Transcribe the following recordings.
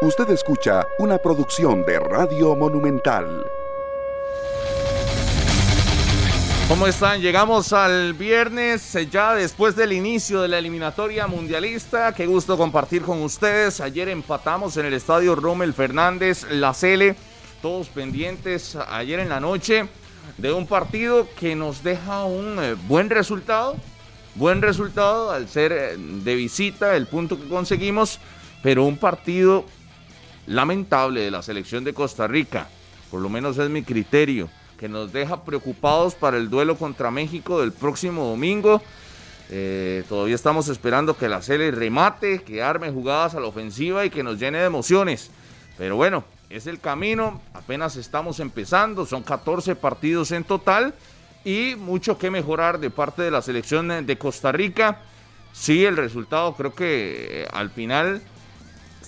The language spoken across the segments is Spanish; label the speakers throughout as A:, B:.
A: Usted escucha una producción de Radio Monumental.
B: ¿Cómo están? Llegamos al viernes, eh, ya después del inicio de la eliminatoria mundialista. Qué gusto compartir con ustedes. Ayer empatamos en el estadio Rommel Fernández, la Cele, todos pendientes ayer en la noche de un partido que nos deja un eh, buen resultado. Buen resultado al ser eh, de visita el punto que conseguimos, pero un partido lamentable de la selección de Costa Rica, por lo menos es mi criterio, que nos deja preocupados para el duelo contra México del próximo domingo. Eh, todavía estamos esperando que la serie remate, que arme jugadas a la ofensiva y que nos llene de emociones. Pero bueno, es el camino, apenas estamos empezando, son 14 partidos en total y mucho que mejorar de parte de la selección de Costa Rica. Sí, el resultado creo que eh, al final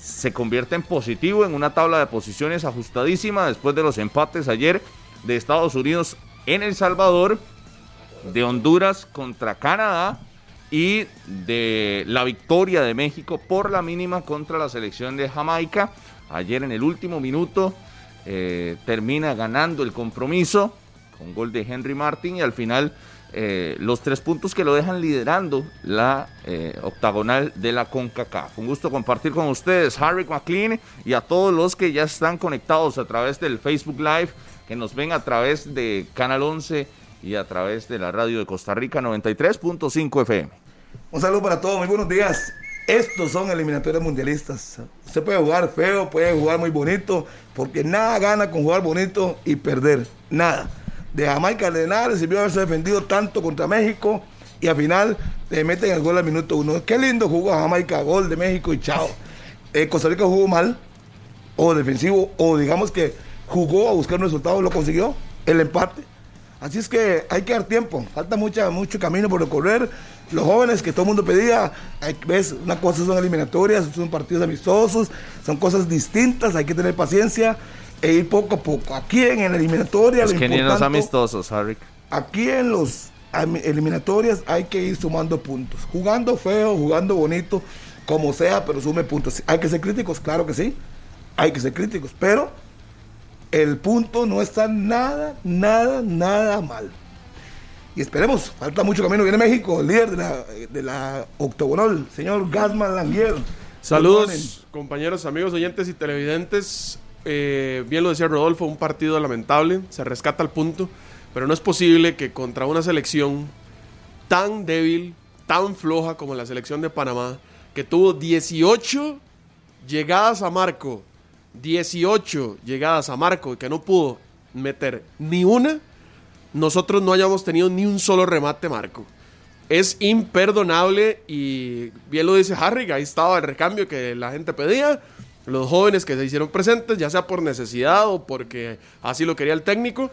B: se convierte en positivo en una tabla de posiciones ajustadísima después de los empates ayer de Estados Unidos en El Salvador, de Honduras contra Canadá y de la victoria de México por la mínima contra la selección de Jamaica. Ayer en el último minuto eh, termina ganando el compromiso con gol de Henry Martin y al final eh, los tres puntos que lo dejan liderando la eh, octagonal de la CONCACAF. Un gusto compartir con ustedes, Harry McLean, y a todos los que ya están conectados a través del Facebook Live, que nos ven a través de Canal 11 y a través de la radio de Costa Rica 93.5 FM.
C: Un saludo para todos, muy buenos días. Estos son eliminatorios mundialistas. Usted puede jugar feo, puede jugar muy bonito, porque nada gana con jugar bonito y perder. Nada de Jamaica le sirvió haberse defendido tanto contra México y al final le meten el gol al minuto uno. Qué lindo jugó Jamaica, gol de México y chao. Eh, Costa Rica jugó mal, o defensivo, o digamos que jugó a buscar un resultado, lo consiguió, el empate. Así es que hay que dar tiempo, falta mucha, mucho camino por recorrer. Los jóvenes que todo el mundo pedía, ves, una cosa son eliminatorias, son partidos amistosos, son cosas distintas, hay que tener paciencia e ir poco a poco. Aquí en la eliminatoria.
B: Es que ni los amistosos, Harry.
C: Aquí en los eliminatorias hay que ir sumando puntos. Jugando feo, jugando bonito, como sea, pero sume puntos. Hay que ser críticos, claro que sí. Hay que ser críticos, pero el punto no está nada, nada, nada mal. Y esperemos, falta mucho camino. Viene México, el líder de la, de la octogonal, señor Gasman Languier.
D: Saludos, compañeros, amigos, oyentes y televidentes. Eh, bien lo decía Rodolfo, un partido lamentable, se rescata el punto, pero no es posible que contra una selección tan débil, tan floja como la selección de Panamá, que tuvo 18 llegadas a Marco, 18 llegadas a Marco y que no pudo meter ni una, nosotros no hayamos tenido ni un solo remate Marco. Es imperdonable y bien lo dice Harry, ahí estaba el recambio que la gente pedía los jóvenes que se hicieron presentes, ya sea por necesidad o porque así lo quería el técnico.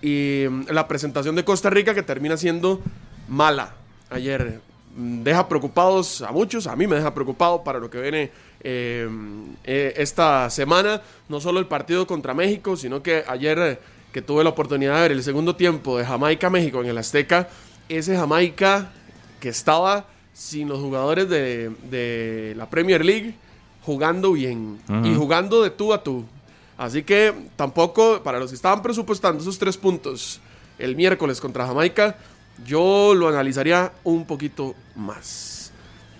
D: Y mm, la presentación de Costa Rica que termina siendo mala ayer. Mm, deja preocupados a muchos, a mí me deja preocupado para lo que viene eh, eh, esta semana. No solo el partido contra México, sino que ayer eh, que tuve la oportunidad de ver el segundo tiempo de Jamaica-México en el Azteca, ese Jamaica que estaba sin los jugadores de, de la Premier League jugando bien y jugando de tú a tú. Así que tampoco, para los que estaban presupuestando esos tres puntos el miércoles contra Jamaica, yo lo analizaría un poquito más.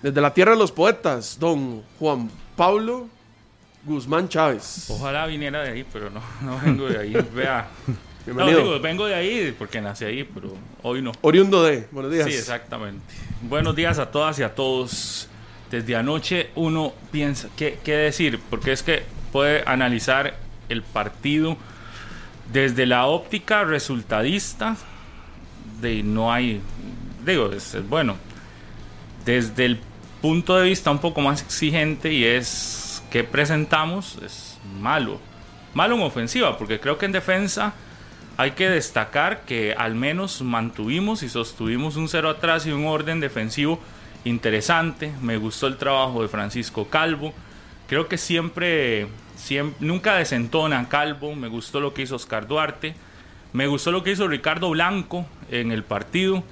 D: Desde la tierra de los poetas, don Juan Pablo Guzmán Chávez.
E: Ojalá viniera de ahí, pero no, no vengo de ahí. Vea. Bienvenido. vengo de ahí porque nací ahí, pero hoy no.
D: Oriundo de. Buenos días.
E: Sí, exactamente. Buenos días a todas y a todos desde anoche uno piensa, ¿qué, decir? Porque es que puede analizar el partido desde la óptica resultadista, de no hay, digo, es, bueno, desde el punto de vista un poco más exigente y es que presentamos es malo. Malo en ofensiva, porque creo que en defensa hay que destacar que al menos mantuvimos y sostuvimos un cero atrás y un orden defensivo interesante. Me gustó el trabajo de Francisco Calvo. Creo que siempre, siempre, nunca desentona Calvo. Me gustó lo que hizo Oscar Duarte. Me gustó lo que hizo Ricardo Blanco en el partido.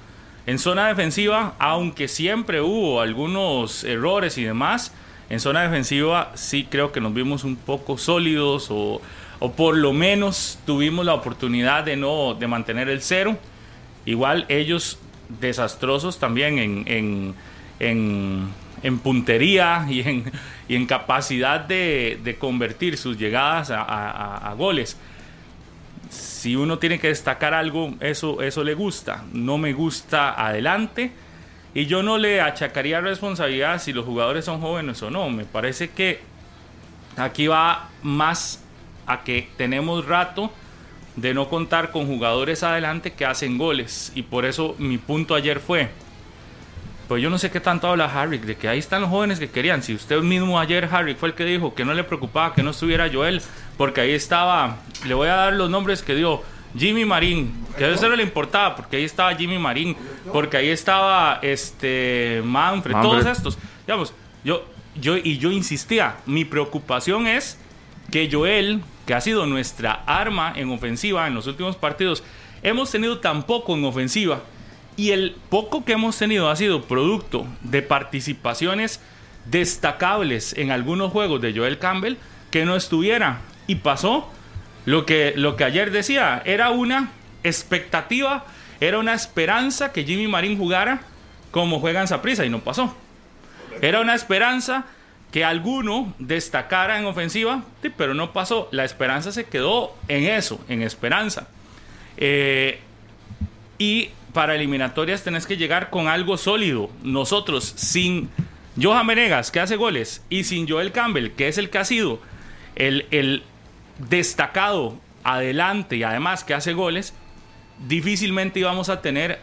E: En zona defensiva, aunque siempre hubo algunos errores y demás, En zona defensiva sí creo que nos vimos un poco sólidos o, o por lo menos tuvimos la oportunidad de no de mantener el cero. Igual ellos desastrosos también en, en, en, puntería y en, capacidad de, convertir sus llegadas a, a- a goles. Si uno tiene que destacar algo, eso, eso le gusta. No me gusta adelante. Y yo no le achacaría responsabilidad si los jugadores son jóvenes o no. Me parece que aquí va más a que tenemos rato de no contar con jugadores adelante que hacen goles. Y por eso mi punto ayer fue, pues yo no sé qué tanto habla Harry, de que ahí están los jóvenes que querían. Si usted mismo ayer, Harry, fue el que dijo que no le preocupaba que no estuviera Joel, porque ahí estaba, le voy a dar los nombres que dio. Jimmy Marín, que eso no le importaba, porque ahí estaba Jimmy Marín, porque ahí estaba este Manfred,
B: Manfred.
E: todos estos. Digamos, yo, yo, y yo insistía, mi preocupación es que Joel, que ha sido nuestra arma en ofensiva en los últimos partidos, hemos tenido tan poco en ofensiva y el poco que hemos tenido ha sido producto de participaciones destacables en algunos juegos de Joel Campbell que no estuviera y pasó lo que, lo que ayer decía, era una expectativa, era una esperanza que Jimmy Marín jugara como juega en Saprissa y no pasó. Era una esperanza que alguno destacara en ofensiva, pero no pasó. La esperanza se quedó en eso, en esperanza. Eh, y para eliminatorias tenés que llegar con algo sólido. Nosotros, sin Johan Venegas, que hace goles, y sin Joel Campbell, que es el que ha sido el, el destacado adelante y además que hace goles, difícilmente íbamos a tener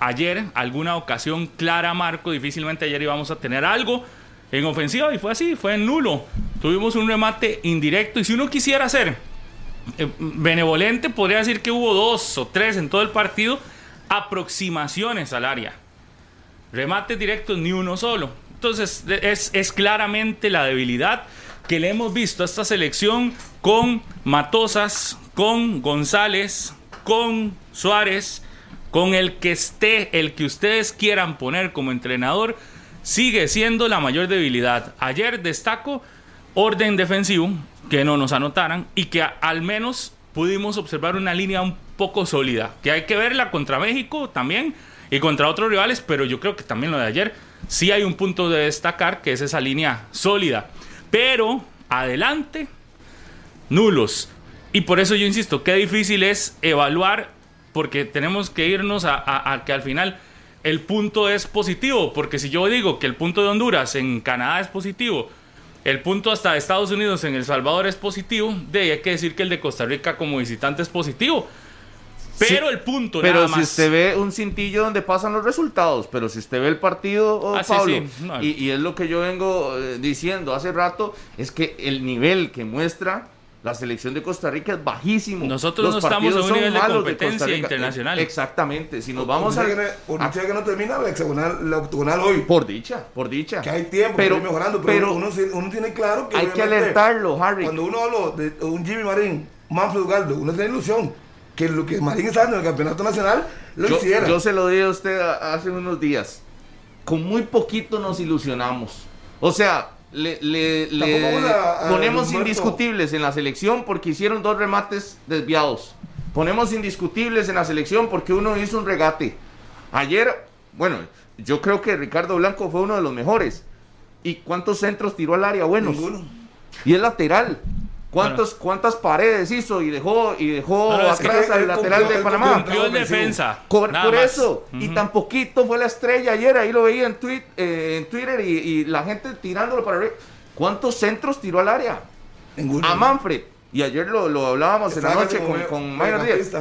E: ayer alguna ocasión clara, Marco. Difícilmente ayer íbamos a tener algo en ofensiva y fue así, fue nulo. Tuvimos un remate indirecto y si uno quisiera ser eh, benevolente, podría decir que hubo dos o tres en todo el partido aproximaciones al área. Remates directos ni uno solo. Entonces es, es claramente la debilidad que le hemos visto a esta selección con Matosas, con González, con Suárez, con el que esté, el que ustedes quieran poner como entrenador, sigue siendo la mayor debilidad. Ayer destaco orden defensivo, que no nos anotaran y que al menos pudimos observar una línea un poco sólida, que hay que verla contra México también y contra otros rivales, pero yo creo que también lo de ayer sí hay un punto de destacar, que es esa línea sólida. Pero adelante, nulos. Y por eso yo insisto, qué difícil es evaluar, porque tenemos que irnos a, que al final el punto es positivo, porque si yo digo que el punto de Honduras en Canadá es positivo, el punto hasta de Estados Unidos en El Salvador es positivo, de hay que decir que el de Costa Rica como visitante es positivo. Pero
B: Sí,
E: el punto
B: Pero
E: nada
B: si
E: más.
B: usted ve un cintillo donde pasan los resultados, pero si usted ve el partido, oh,
E: Ah,
B: Pablo,
E: sí, no.
B: y, y es lo que yo vengo eh, diciendo hace rato, es que el nivel que muestra la selección de Costa Rica es bajísimo.
E: Nosotros
B: Los
E: no estamos
B: partidos
E: en un
B: son
E: nivel de competencia internacional.
B: Exactamente. Si nos vamos
C: por
B: a...
C: que
B: a-
C: que no termina la hexagonal, la octogonal hoy.
B: Por dicha, por dicha.
C: que hay tiempo
B: pero,
C: mejorando, pero,
B: pero
C: uno, tiene claro que
B: hay que alertarlo, Harry.
C: Cuando uno habló de un Jimmy Marín, Manfred Ugaldo, uno tiene ilusión que lo que Marín dando en el campeonato nacional lo
B: yo,
C: hiciera.
B: yo se lo dije a usted hace unos días. Con muy poquito nos ilusionamos. O sea, le, le- le
C: a- a
B: ponemos indiscutibles en la selección porque hicieron dos remates desviados. Ponemos indiscutibles en la selección porque uno hizo un regate. Ayer, bueno, yo creo que Ricardo Blanco fue uno de los mejores. ¿Y cuántos centros tiró al área buenos?
C: Ninguno.
B: Y es lateral. ¿Cuántos, ¿Cuántas paredes hizo y dejó, y dejó
E: No, no,
B: atrás al lateral
C: cumplió-
B: de Panamá?
E: Cumplió el
C: Ofensivo.
E: defensa.
B: Por, eso, y tan poquito fue la estrella ayer, ahí lo veía en, tweet, eh, en Twitter y, y la gente tirándolo para arriba. ¿Cuántos centros tiró al área?
C: Ninguno.
B: A Manfred. Y ayer lo, lo hablábamos en la noche con, con Díaz.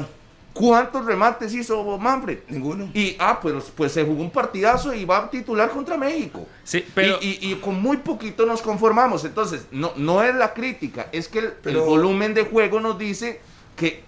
B: ¿Cuántos remates hizo Manfred?
C: Ninguno.
B: Y, ah, pues, pues se jugó un partidazo y va a titular contra México.
E: Sí, pero
B: y, y- y con muy poquito nos conformamos. Entonces, no, no es la crítica, es que el, volumen de juego nos dice que,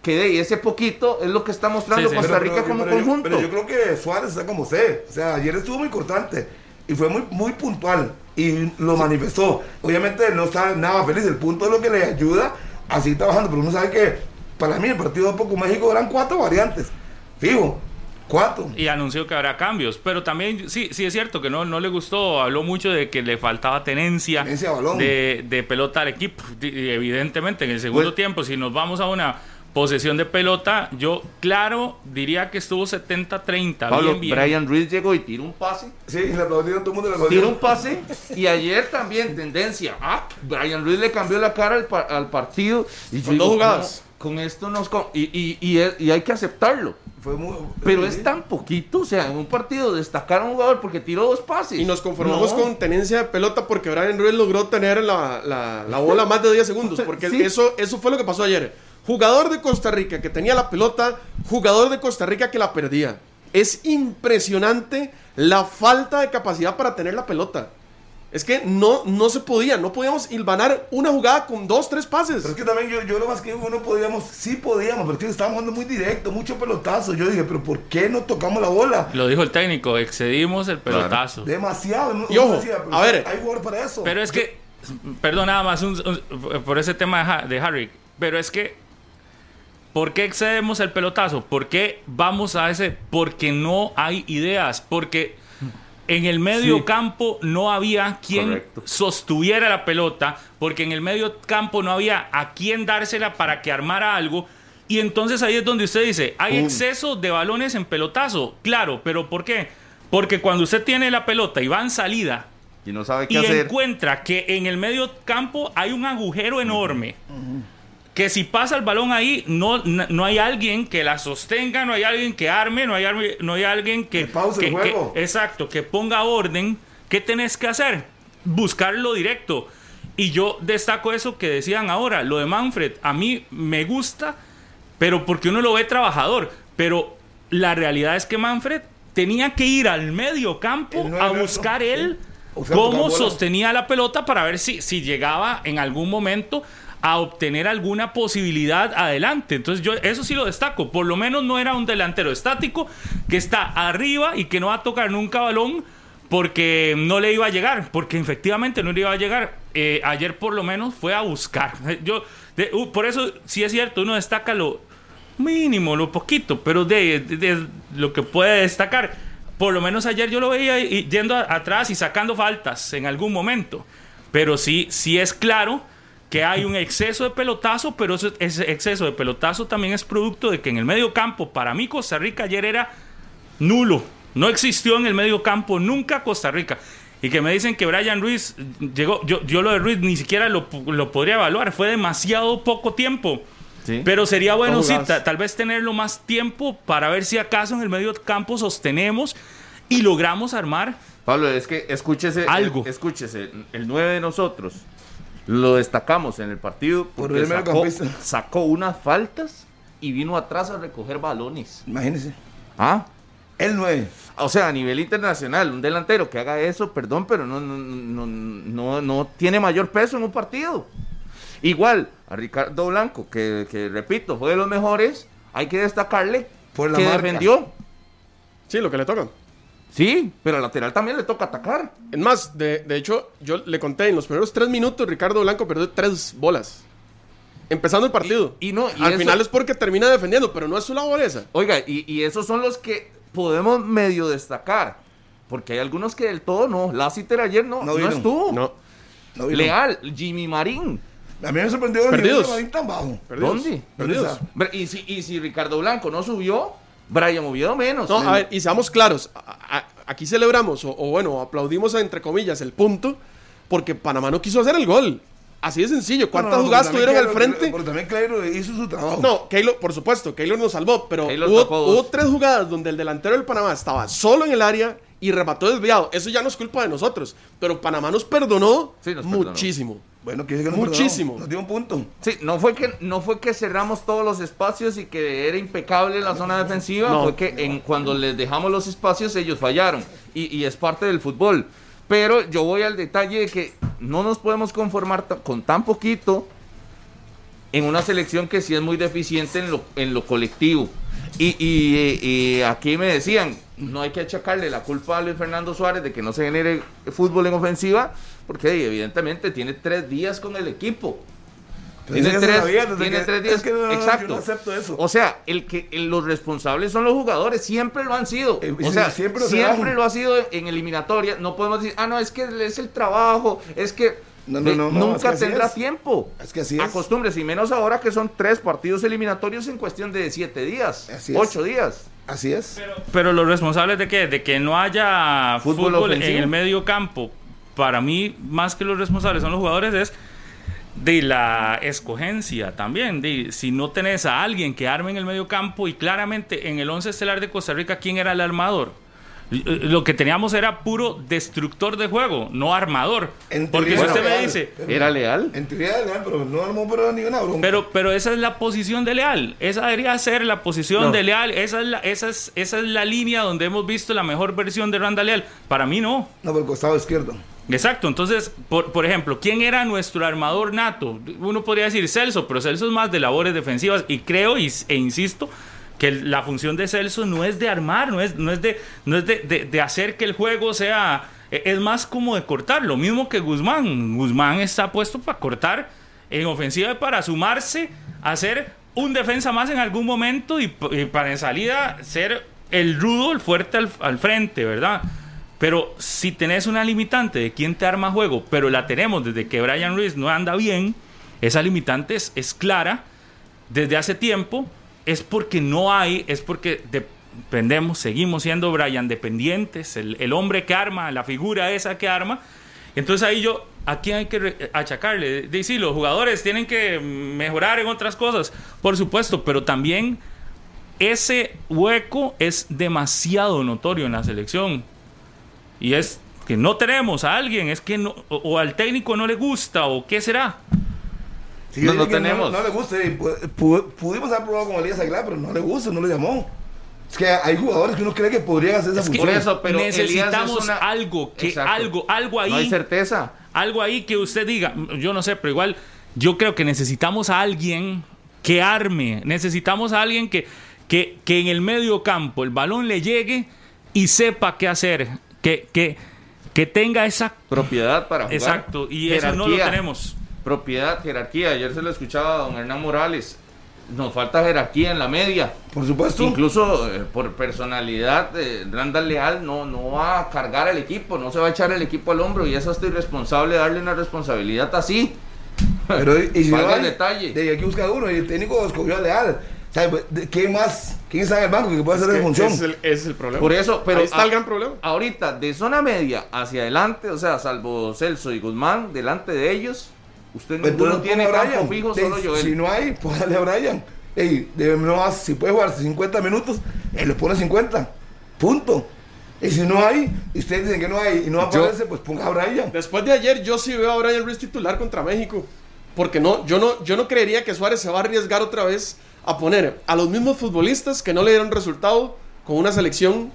B: que de ese poquito es lo que está mostrando
E: Sí, sí.
B: Costa
C: Pero-
B: Rica
C: pero-
B: como
C: pero yo-
B: conjunto.
C: pero yo creo que Suárez está como usted. O sea, ayer estuvo muy cortante y fue muy, muy puntual y lo manifestó. Obviamente no está nada feliz. El punto es lo que le ayuda a seguir trabajando. Pero uno sabe que para mí el partido de Poco México eran cuatro variantes. Fijo. Cuatro.
E: y anunció que habrá cambios. Pero también, sí, sí es cierto que no, no le gustó, habló mucho de que le faltaba tenencia,
C: Tenencia de balón.
E: de, de pelota al equipo. Y evidentemente, en el segundo
B: Pues-
E: tiempo, si nos vamos a una posesión de pelota, yo, claro, diría que estuvo 70-30.
B: Pablo,
E: bien, bien.
B: Brian Ruiz llegó y tiró un pase.
C: Sí, le aplaudieron, todo el mundo le
B: Tiró un pase y ayer también tendencia. Ah, Brian Ruiz le cambió la cara al, par- al partido. Y yo
D: Con
B: digo,
D: dos jugadas.
B: "No, con esto nos... con-". Y, y, y, es- y hay que aceptarlo.
C: Fue muy,
B: Pero es tan poquito, o sea, en un partido destacar a un jugador porque tiró dos pases.
D: Y nos conformamos
B: No.
D: con tenencia de pelota porque Brian Ruiz logró tener la, la- la bola más de 10 segundos. Porque
B: Sí.
D: eso, eso fue lo que pasó ayer. Jugador de Costa Rica que tenía la pelota, jugador de Costa Rica que la perdía. Es impresionante la falta de capacidad para tener la pelota. Es que no, no se podía, no podíamos hilvanar una jugada con dos, tres pases.
C: Pero es que también yo, yo lo más que digo, no podíamos, sí podíamos, pero es que estábamos jugando muy directo, mucho pelotazo. Yo dije, pero ¿por qué no tocamos la bola?
E: Lo dijo el técnico, excedimos el pelotazo.
C: Demasiado. no-
D: Y ojo,
C: uno decía, pero
D: a ver.
C: Hay jugador para eso.
E: Pero es que, perdón, nada más un- un- por ese tema de Harry, pero es que, ¿por qué excedemos el pelotazo? ¿Por qué vamos a ese? Porque no hay ideas, porque en el medio
B: Sí.
E: campo no había quien
B: Correcto.
E: sostuviera la pelota, porque en el medio campo no había a quien dársela para que armara algo. Y entonces ahí es donde usted dice, hay exceso de balones en pelotazo. Claro, pero ¿por qué? Porque cuando usted tiene la pelota y va en salida,
B: Y no sabe qué
E: y
B: hacer.
E: encuentra que en el medio campo hay un agujero enorme. Que si pasa el balón ahí, no, no no hay alguien que la sostenga, no hay alguien que arme, no hay, no hay alguien que,
C: Que pause el juego.
E: que- exacto, que ponga orden. ¿Qué tenés que hacer? Buscarlo directo. Y yo destaco eso que decían ahora, lo de Manfred. A mí me gusta, pero porque uno lo ve trabajador. Pero la realidad es que Manfred tenía que ir al medio campo a buscar él cómo sostenía la pelota para ver si, si llegaba en algún momento a obtener alguna posibilidad adelante. Entonces yo eso sí lo destaco. Por lo menos no era un delantero estático que está arriba y que no va a tocar nunca balón porque no le iba a llegar, porque efectivamente no le iba a llegar. Eh, ayer por lo menos fue a buscar. Yo uh, por eso sí es cierto, uno destaca lo mínimo, lo poquito, pero de, de- lo que puede destacar. Por lo menos ayer yo lo veía yendo atrás y sacando faltas en algún momento. Pero sí, sí es claro que hay un exceso de pelotazo, pero ese, ese exceso de pelotazo también es producto de que en el medio campo, para mí Costa Rica ayer era nulo. No existió en el medio campo nunca Costa Rica. Y que me dicen que Brian Ruiz llegó, yo, yo lo de Ruiz ni siquiera lo, lo podría evaluar, fue demasiado poco tiempo.
B: Sí.
E: Pero sería bueno, sí, tal vez tenerlo más tiempo para ver si acaso en el medio campo sostenemos y logramos armar.
B: Pablo, es que escúchese.
E: Algo.
B: el- escúchese, el 9 de nosotros lo destacamos en el partido
C: Por
B: porque
C: el
B: sacó, sacó unas faltas y vino atrás a recoger balones.
C: Imagínese.
B: ¿Ah?
C: El 9.
B: O sea, a nivel internacional, un delantero que haga eso, perdón, pero no, no, no, no, no tiene mayor peso en un partido. Igual, a Ricardo Blanco, que, que, repito, fue de los mejores, hay que destacarle
C: Por la
B: que
C: marca.
B: defendió.
D: Sí, lo que le toca.
B: Sí, pero al lateral también le toca atacar.
D: Es más, de, de hecho, yo le conté en los primeros tres minutos, Ricardo Blanco perdió tres bolas. Empezando el partido.
B: Y- y no, y
D: Al
B: eso-
D: final es porque termina defendiendo, pero no es su labor esa.
B: Oiga, y, y esos son los que podemos medio destacar. Porque hay algunos que del todo no. Lassiter ayer no,
C: No
B: no, estuvo.
D: No.
C: No.
B: Leal, Jimmy Marín.
C: A mí me sorprendió el
D: Perdidos.
C: de Marín tan bajo.
D: Perdidos.
B: ¿Dónde?
D: Perdidos.
B: Y si, y si Ricardo Blanco no subió, Brian Oviedo menos.
D: No, a ver, y seamos claros. a- a- aquí celebramos, o, o bueno, aplaudimos entre comillas el punto, porque Panamá no quiso hacer el gol. Así de sencillo. ¿Cuántas
C: No, no,
D: jugadas tuvieron al
C: Keylor-
D: frente?
C: Pero también Clairo hizo su trabajo.
D: No, Keylor, por supuesto, Keylor nos salvó, pero
B: Keylor
D: hubo tres jugadas donde el delantero del Panamá estaba solo en el área y remató desviado. Eso ya no es culpa de nosotros, pero Panamá nos perdonó
B: Sí, nos perdonó.
D: muchísimo.
C: Bueno, que que no
D: Muchísimo.
C: perdonó. Nos dio un punto.
B: Sí, no fue, que, no fue que cerramos todos los espacios y que era impecable la zona defensiva,
D: No.
B: fue que en, cuando les dejamos los espacios ellos fallaron y, y es parte del fútbol. Pero yo voy al detalle de que no nos podemos conformar con tan poquito en una selección que sí es muy deficiente en lo, en lo colectivo. Y, y- y aquí me decían, no hay que achacarle la culpa a Luis Fernando Suárez de que no se genere fútbol en ofensiva, porque evidentemente tiene tres días con el equipo. Tiene tres,
C: sabía desde
B: tiene
C: que-
B: tres días.
C: es que no,
B: Exacto.
C: no acepto eso.
B: O sea, el que el- los responsables son los jugadores, siempre lo han sido.
C: Eh,
B: o sea,
C: siempre
B: siempre,
C: lo
B: ha sido en eliminatoria. No podemos decir, ah, no, es que es el trabajo, es que
C: No, no,
B: de-
C: no, no, es
B: nunca
C: que
B: tendrá tiempo.
C: Es que así es.
B: Acostúmbrese, y menos ahora que son tres partidos eliminatorios en cuestión de siete días,
C: Así es.
B: ocho días.
C: Así es.
E: Pero los responsables de qué? De que no haya
B: Fútbol
E: fútbol, en el medio campo. Para mí, más que los responsables son los jugadores, es de la escogencia también. De, si no tenés a alguien que arme en el medio campo y claramente en el 11 estelar de Costa Rica, ¿quién era el armador? Lo que teníamos era puro destructor de juego, no armador.
C: En
E: Porque si
C: teoría
E: usted
C: era
E: me
C: leal,
E: dice,
C: pero-
B: ¿Era leal?
C: En teoría era leal, pero no armó pero ni una bronca.
E: Pero, pero esa es la posición de Leal. Esa debería ser la posición
B: No.
E: de Leal. Esa es, la, esa, es, esa es la línea donde hemos visto la mejor versión de Randa Leal. Para mí no.
C: No, por el costado izquierdo.
E: Exacto. Entonces, por, por ejemplo, ¿quién era nuestro armador nato? Uno podría decir Celso, pero Celso es más de labores defensivas. Y creo y- e insisto que la función de Celso no es de armar, no es, no es, de, no es de, de- hacer que el juego sea... e- Es más como de cortar, lo mismo que Guzmán. Guzmán está puesto para cortar en ofensiva para sumarse a ser un defensa más en algún momento y, para en salida ser el rudo, el fuerte al, al frente, ¿verdad? Pero si tenés una limitante de quién te arma juego, pero la tenemos desde que Brian Ruiz no anda bien, esa limitante es clara desde hace tiempo, es porque no hay, es porque dependemos, seguimos siendo Brian dependientes, el, hombre que arma, la figura esa que arma. Entonces ahí yo, ¿a quién hay que achacarle? Dice, los jugadores tienen que mejorar en otras cosas, por supuesto, pero también ese hueco es demasiado notorio en la selección. Y es que no tenemos a alguien, es que no, o al técnico no le gusta, o qué será.
C: Sí,
B: No, no tenemos.
C: No, le gusta. pudimos haber probado con Elías Aguilar, pero no le gusta, no le llamó. Es que hay jugadores que uno cree que podrían hacer esa
E: Es que
C: función.
B: eso, pero Elías es
E: necesitamos
B: una-
E: algo, que
B: Exacto.
E: algo, algo ahí.
B: No hay certeza.
E: algo ahí que usted diga, yo no sé, pero igual yo creo que necesitamos a alguien que arme, necesitamos a alguien que, que, que en el medio campo el balón le llegue y sepa qué hacer, que, que, que tenga esa...
B: Propiedad para jugar.
E: Exacto, y eso no lo tenemos.
B: Propiedad, jerarquía. Ayer se lo escuchaba a don Hernán Morales. Nos falta jerarquía en la media.
C: Por supuesto.
B: Incluso eh, por personalidad, eh, Randall Leal no, no va a cargar al equipo, no se va a echar el equipo al hombro y es hasta irresponsable darle una responsabilidad así.
C: Pero, y si no hay,
B: detalle.
C: de aquí busca uno y el técnico escogió a Leal. ¿Quién más? ¿Quién está en el banco que puede hacer
D: Es
C: esa
D: que
C: función?
D: es el, ese es el problema.
B: Por eso, pero
D: Ahí está
B: a-
D: el gran problema.
B: ahorita de zona media hacia adelante, o sea, salvo Celso y Guzmán, delante de ellos, usted
C: Entonces,
B: ninguno tiene campo
C: Brian.
B: fijo, solo Joel.
C: Si no hay, pues dale a Brian. Ey, de- no más, si puede jugar 50 minutos, él le pone 50. Punto. Y si no hay, y ustedes dicen que no hay y no aparece, pues ponga a Brian.
D: Después de ayer, yo sí veo a Brian Ruiz titular contra México. Porque no, yo no, yo no creería que Suárez se va a arriesgar otra vez a poner a los mismos futbolistas que no le dieron resultado con una selección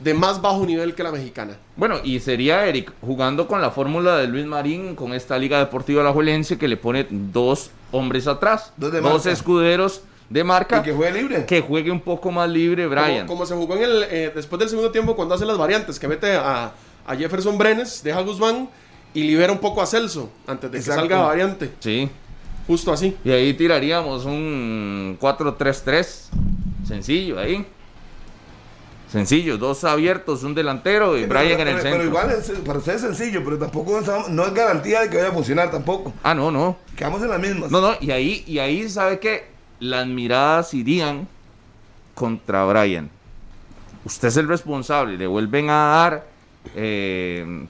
D: de más bajo nivel que la mexicana.
B: Bueno, y sería Eric jugando con la fórmula de Luis Marín con esta Liga Deportiva Alajuelense que le pone dos hombres atrás,
C: Dos de
B: dos
C: marca.
B: escuderos de marca
C: Y que juegue libre.
B: que juegue un poco más libre Brian.
D: Como, como se jugó en el, eh, después del segundo tiempo cuando hace las variantes, que mete a, a Jefferson Brenes, deja a Guzmán y libera un poco a Celso antes de
C: Exacto.
D: que salga la variante.
B: Sí.
D: Justo así.
B: Y ahí tiraríamos un 4-3-3. Sencillo ahí. Sencillo, dos abiertos, un delantero y
C: Sí, pero-
B: Brian en
C: pero-
B: el
C: pero
B: centro.
C: igual es, para usted es sencillo, pero tampoco es, no es garantía de que vaya a funcionar tampoco.
B: Ah, no, no.
C: Quedamos en las mismas.
B: No, no, y ahí, y ahí sabe que las miradas irían contra Brian. Usted es el responsable, le vuelven a dar, eh,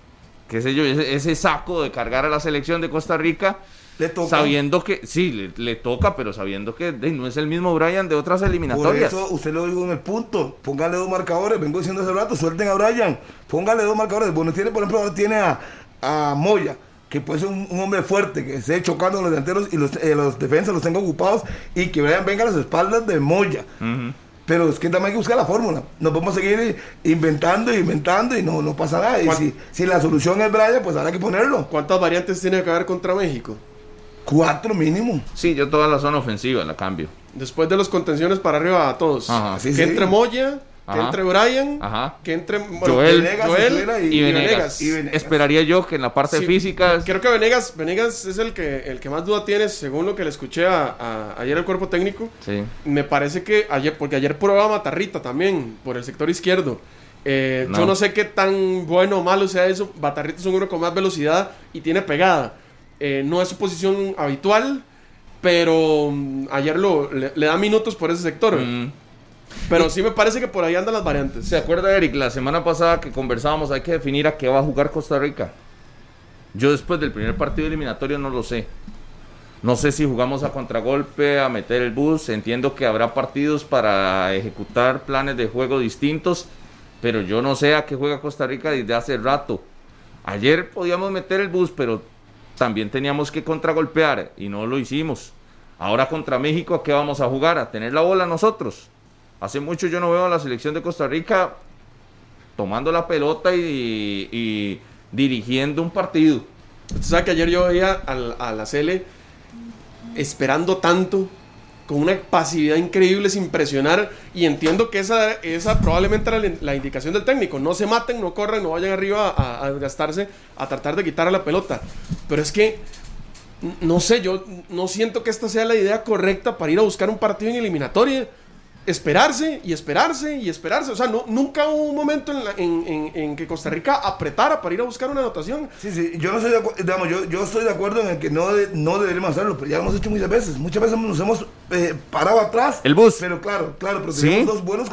B: qué sé yo, ese, ese saco de cargar a la selección de Costa Rica,
C: Le toca.
B: sabiendo que, sí, le, le toca, pero sabiendo que de, no es el mismo Brian de otras
C: Por
B: eliminatorias.
C: eso usted lo dijo en el punto. Póngale dos marcadores. Vengo diciendo hace rato. Suelten a Brian. Póngale dos marcadores. Bueno, tiene, por ejemplo, ahora tiene a, a Moya. Que puede ser un, un hombre fuerte. Que esté chocando a los delanteros y los, eh, los defensas los tenga ocupados. Y que Brian venga a las espaldas de Moya. Pero es que también hay que buscar la fórmula. Nos vamos a seguir inventando y inventando y no, no pasa nada. Y
D: ¿Cuál-
C: si, si la solución es Brian, pues habrá que ponerlo.
D: ¿Cuántas variantes tiene que haber contra México?
C: Cuatro mínimo.
B: Sí, yo toda la zona ofensiva la cambio.
D: Después de los contenciones para arriba a todos.
B: Ajá,
C: sí,
D: que
C: sí.
D: entre Moya, que entre Brian,
B: Ajá.
D: que entre bueno,
B: Joel,
C: Venegas,
D: Joel
B: y, Venegas.
C: y Venegas.
B: Esperaría yo que en la parte
D: Sí,
B: física.
D: Creo que Venegas, Venegas es el que, el que más duda tiene, según lo que le escuché a, a- ayer al cuerpo técnico.
B: Sí.
D: Me parece que ayer, porque ayer probaba Matarrita también, por el sector izquierdo. Eh,
B: No.
D: Yo no sé qué tan bueno o malo sea eso. Batarrita es un uno con más velocidad y tiene pegada. Eh, no es su posición habitual, pero mm, ayer lo, le, le da minutos por ese sector.
B: Mm.
D: Pero sí me parece que por ahí andan las variantes.
B: ¿Se acuerda, Eric? La semana pasada que conversábamos, hay que definir a qué va a jugar Costa Rica. Yo después del primer partido eliminatorio no lo sé. No sé si jugamos a contragolpe, a meter el bus. Entiendo que habrá partidos para ejecutar planes de juego distintos, pero yo no sé a qué juega Costa Rica desde hace rato. Ayer podíamos meter el bus, pero también teníamos que contragolpear y no lo hicimos. Ahora contra México, ¿a qué vamos a jugar? A tener la bola nosotros. Hace mucho yo no veo a la selección de Costa Rica tomando la pelota y, y dirigiendo un partido.
D: Usted que ayer yo veía a la Cele esperando tanto, con una pasividad increíble sin presionar, y entiendo que esa, esa probablemente era la, indicación del técnico. No se maten, no corran, no vayan arriba a, a desgastarse, a tratar de quitar a la pelota. Pero es que, no sé, yo no siento que esta sea la idea correcta para ir a buscar un partido en eliminatoria. Esperarse y esperarse y esperarse. O sea, no, nunca hubo un momento en, la- en- en- en que Costa Rica apretara para ir a buscar una anotación.
C: Sí, sí, yo no estoy de acuerdo, digamos, yo, yo estoy de acuerdo en el que no, de- no deberíamos hacerlo, pero ya lo hemos hecho muchas veces. Muchas veces nos hemos eh, parado atrás.
B: El bus.
C: Pero claro, claro, pero
B: Sí.
C: tenemos dos buenos,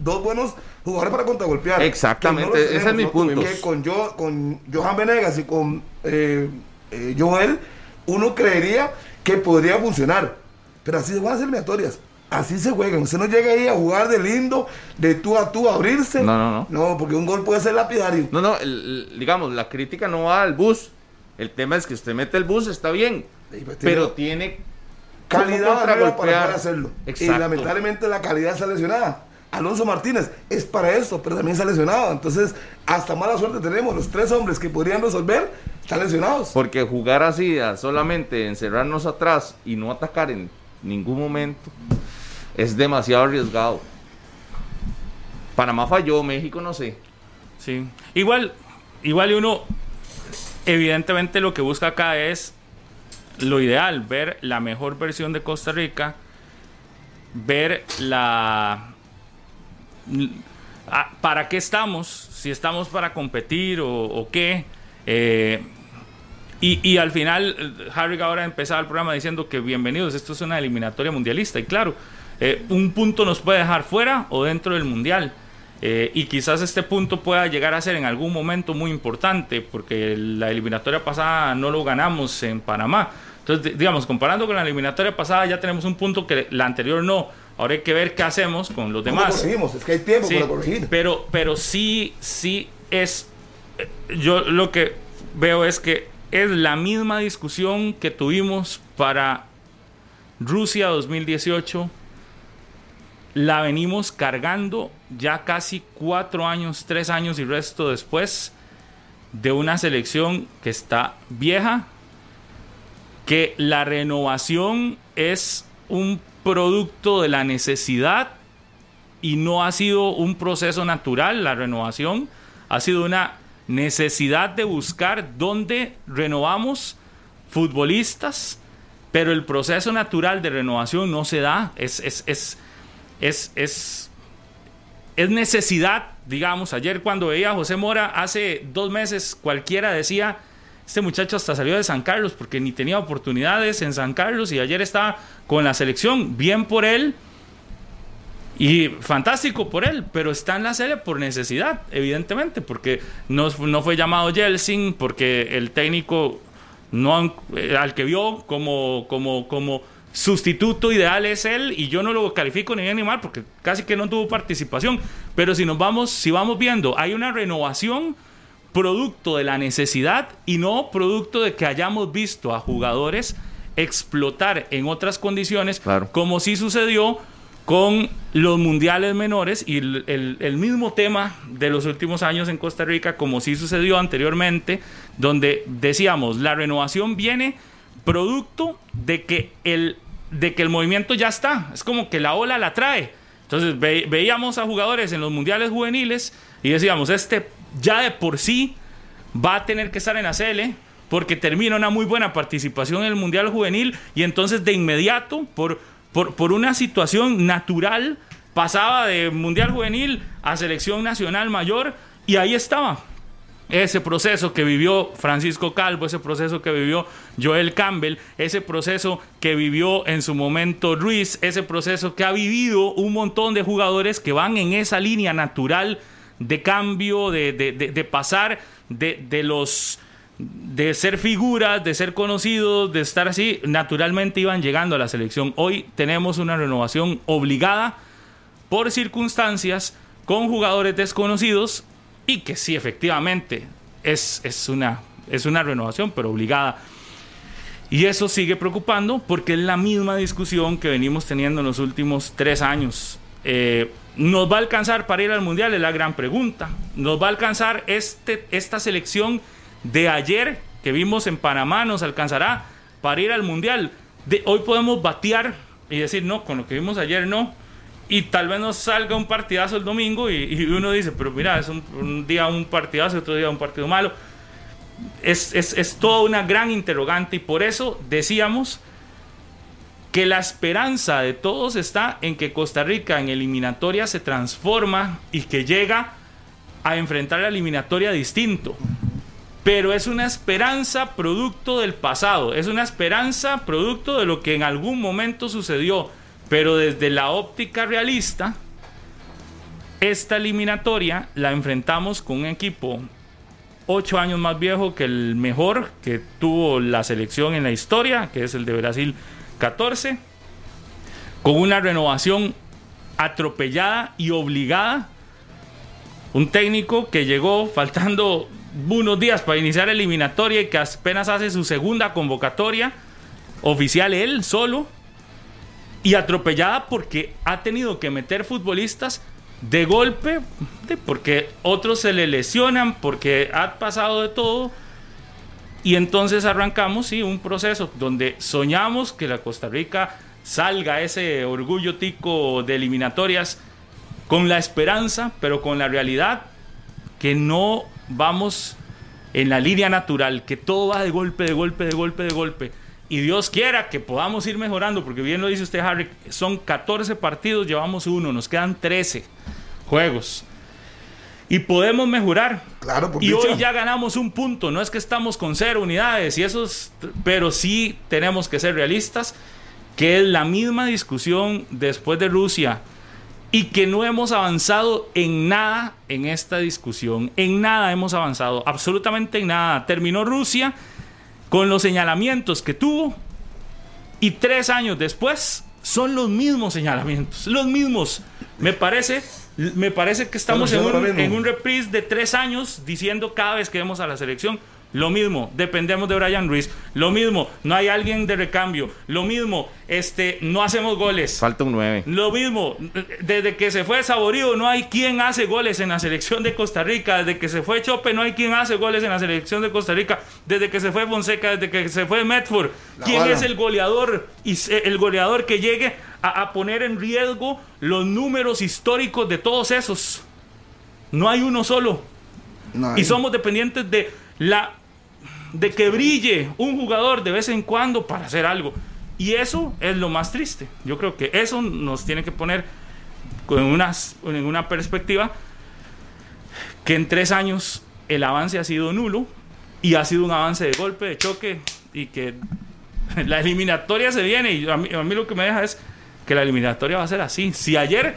C: dos buenos jugadores para contragolpear.
B: Exactamente,
C: no
B: ese es mi
C: ¿no?
B: punto.
C: Que con, yo, con Johan Venegas y con eh, eh, Joel, uno creería que podría funcionar. Pero así se van las eliminatorias. Así se juegan. Usted no llega ahí a jugar de lindo, de tú a tú, a abrirse.
B: No, no, no.
C: No, porque un gol puede ser lapidario.
B: No, no, el- el- digamos, la crítica no va al bus. El tema es que usted mete el bus, está bien.
C: Sí, pues,
B: Pero tiene
C: calidad para poder hacerlo.
B: Exacto.
C: Y lamentablemente la calidad está lesionada. Alonso Martínez es para eso, pero también está lesionado. Entonces, hasta mala suerte tenemos. Los tres hombres que podrían resolver están lesionados.
B: Porque jugar así, solamente encerrarnos atrás y no atacar en ningún momento, es demasiado arriesgado. Panamá falló, México no sé.
E: Sí. Igual, igual uno, evidentemente lo que busca acá es lo ideal, ver la mejor versión de Costa Rica, ver la... ¿Para qué estamos? Si estamos para competir o, o qué. Eh, y, y al final, eh, Harry ahora empezaba el programa diciendo que bienvenidos, esto es una eliminatoria mundialista. Y claro, eh, un punto nos puede dejar fuera o dentro del mundial. Eh, y quizás este punto pueda llegar a ser en algún momento muy importante, porque la eliminatoria pasada no lo ganamos en Panamá. Entonces, di- digamos, comparando con la eliminatoria pasada, ya tenemos un punto que la anterior no. Ahora hay que ver qué hacemos con los
C: ¿Cómo
E: demás.
C: corregimos? Es que hay tiempo
E: Sí,
C: para corregir.
E: Pero, pero sí, sí es. eh, Yo lo que veo es que es la misma discusión que tuvimos para Rusia 2018. La venimos cargando ya casi cuatro años, tres años y resto después de una selección que está vieja, que la renovación es un producto de la necesidad y no ha sido un proceso natural, la renovación ha sido una necesidad de buscar dónde renovamos futbolistas, pero el proceso natural de renovación no se da, es, es, es, es, es necesidad, digamos, ayer cuando veía a José Mora hace dos meses, cualquiera decía, este muchacho hasta salió de San Carlos porque ni tenía oportunidades en San Carlos y ayer estaba con la selección, bien por él, y fantástico por él, pero está en la serie por necesidad, evidentemente, porque no, no fue llamado Jelsin, porque el técnico no eh, al que vio como, como, como sustituto ideal es él, y yo no lo califico ni bien ni mal, porque casi que no tuvo participación. Pero si nos vamos, si vamos viendo, hay una renovación producto de la necesidad y no producto de que hayamos visto a jugadores explotar en otras condiciones,
B: Claro.
E: como sí sucedió con los mundiales menores y el, el- el mismo tema de los últimos años en Costa Rica, como sí sucedió anteriormente, donde decíamos, la renovación viene producto de que el, de que el movimiento ya está, es como que la ola la trae, Entonces veíamos a jugadores en los mundiales juveniles y decíamos, este ya de por sí va a tener que estar en la CL porque termina una muy buena participación en el mundial juvenil y entonces de inmediato, por, por, por una situación natural, pasaba de mundial juvenil a selección nacional mayor y ahí estaba ese proceso que vivió Francisco Calvo, ese proceso que vivió Joel Campbell, ese proceso que vivió en su momento Ruiz, ese proceso que ha vivido un montón de jugadores que van en esa línea natural de cambio, de, pasar de, los de ser figuras, de ser conocidos, de estar así, naturalmente iban llegando a la selección. Hoy tenemos una renovación obligada por circunstancias con jugadores desconocidos y que sí, efectivamente, es, es, una, es una renovación, pero obligada. Y eso sigue preocupando porque es la misma discusión que venimos teniendo en los últimos tres años. Eh, ¿Nos va a alcanzar para ir al Mundial? Es la gran pregunta. ¿Nos va a alcanzar este, esta selección de ayer que vimos en Panamá? ¿Nos alcanzará para ir al Mundial? De, hoy podemos batear y decir, no, con lo que vimos ayer no y tal vez nos salga un partidazo el domingo y, uno dice, pero mira, es un, día un partidazo, otro día un partido malo. Es, es, es toda una gran interrogante y por eso decíamos que la esperanza de todos está en que Costa Rica en eliminatoria se transforma y que llega a enfrentar la eliminatoria distinto. Pero es una esperanza producto del pasado, es una esperanza producto de lo que en algún momento sucedió pero desde la óptica realista, esta eliminatoria la enfrentamos con un equipo ocho años más viejo que el mejor que tuvo la selección en la historia, que es el de Brasil 14, con una renovación atropellada y obligada. Un técnico que llegó faltando unos días para iniciar la eliminatoria y que apenas hace su segunda convocatoria oficial él solo y atropellada porque ha tenido que meter futbolistas de golpe, porque otros se le lesionan, porque ha pasado de todo. Y entonces arrancamos, un proceso donde soñamos que la Costa Rica salga ese orgullo tico de eliminatorias con la esperanza, pero con la realidad que no vamos en la línea natural, que todo va de golpe, de golpe, de golpe, de golpe y Dios quiera que podamos ir mejorando, porque bien lo dice usted, Harry, son 14 partidos, llevamos uno, nos quedan 13 juegos. Y podemos mejorar.
C: Claro,
E: y hoy ya ganamos un punto, no es que estamos con cero unidades, y eso pero sí tenemos que ser realistas, que es la misma discusión después de Rusia y que no hemos avanzado en nada en esta discusión, en nada hemos avanzado, absolutamente en nada. Terminó Rusia con los señalamientos que tuvo y tres años después son los mismos señalamientos, los mismos. Me parece, me parece que estamos en un, en un reprise de tres años diciendo cada vez que vemos a la selección lo mismo, dependemos de Brian Ruiz. Lo mismo, no hay alguien de recambio. Lo mismo, este, no hacemos goles.
B: Falta un 9.
E: Lo mismo, desde que se fue Saborío, no hay quien hace goles en la selección de Costa Rica. Desde que se fue Chope, no hay quien hace goles en la selección de Costa Rica. Desde que se fue Fonseca, desde que se fue Medford. ¿Quién es el goleador? Y el goleador que llegue a, a poner en riesgo los números históricos de todos esos. No hay uno solo. Y somos dependientes de la de que brille un jugador de vez en cuando para hacer algo. Y eso es lo más triste. Yo creo que eso nos tiene que poner en una, en una perspectiva que en tres años el avance ha sido nulo y ha sido un avance de golpe, de choque y que la eliminatoria se viene y a mí, a mí lo que me deja es que la eliminatoria va a ser así. Si ayer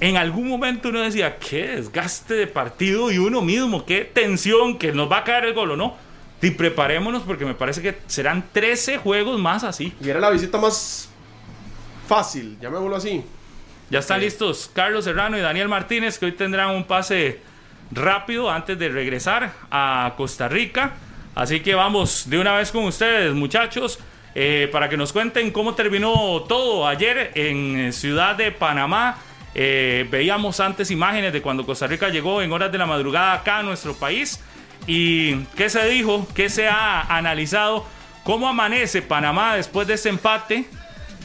E: en algún momento uno decía, qué desgaste de partido y uno mismo, qué tensión, que nos va a caer el gol o no. Y preparémonos porque me parece que serán 13 juegos más así.
D: Y era la visita más fácil, llamémoslo así.
E: Ya están listos Carlos Serrano y Daniel Martínez, que hoy tendrán un pase rápido antes de regresar a Costa Rica. Así que vamos de una vez con ustedes, muchachos, eh, para que nos cuenten cómo terminó todo ayer en Ciudad de Panamá. Eh, veíamos antes imágenes de cuando Costa Rica llegó en horas de la madrugada acá a nuestro país. ¿Y qué se dijo? ¿Qué se ha analizado? ¿Cómo amanece Panamá después de ese empate?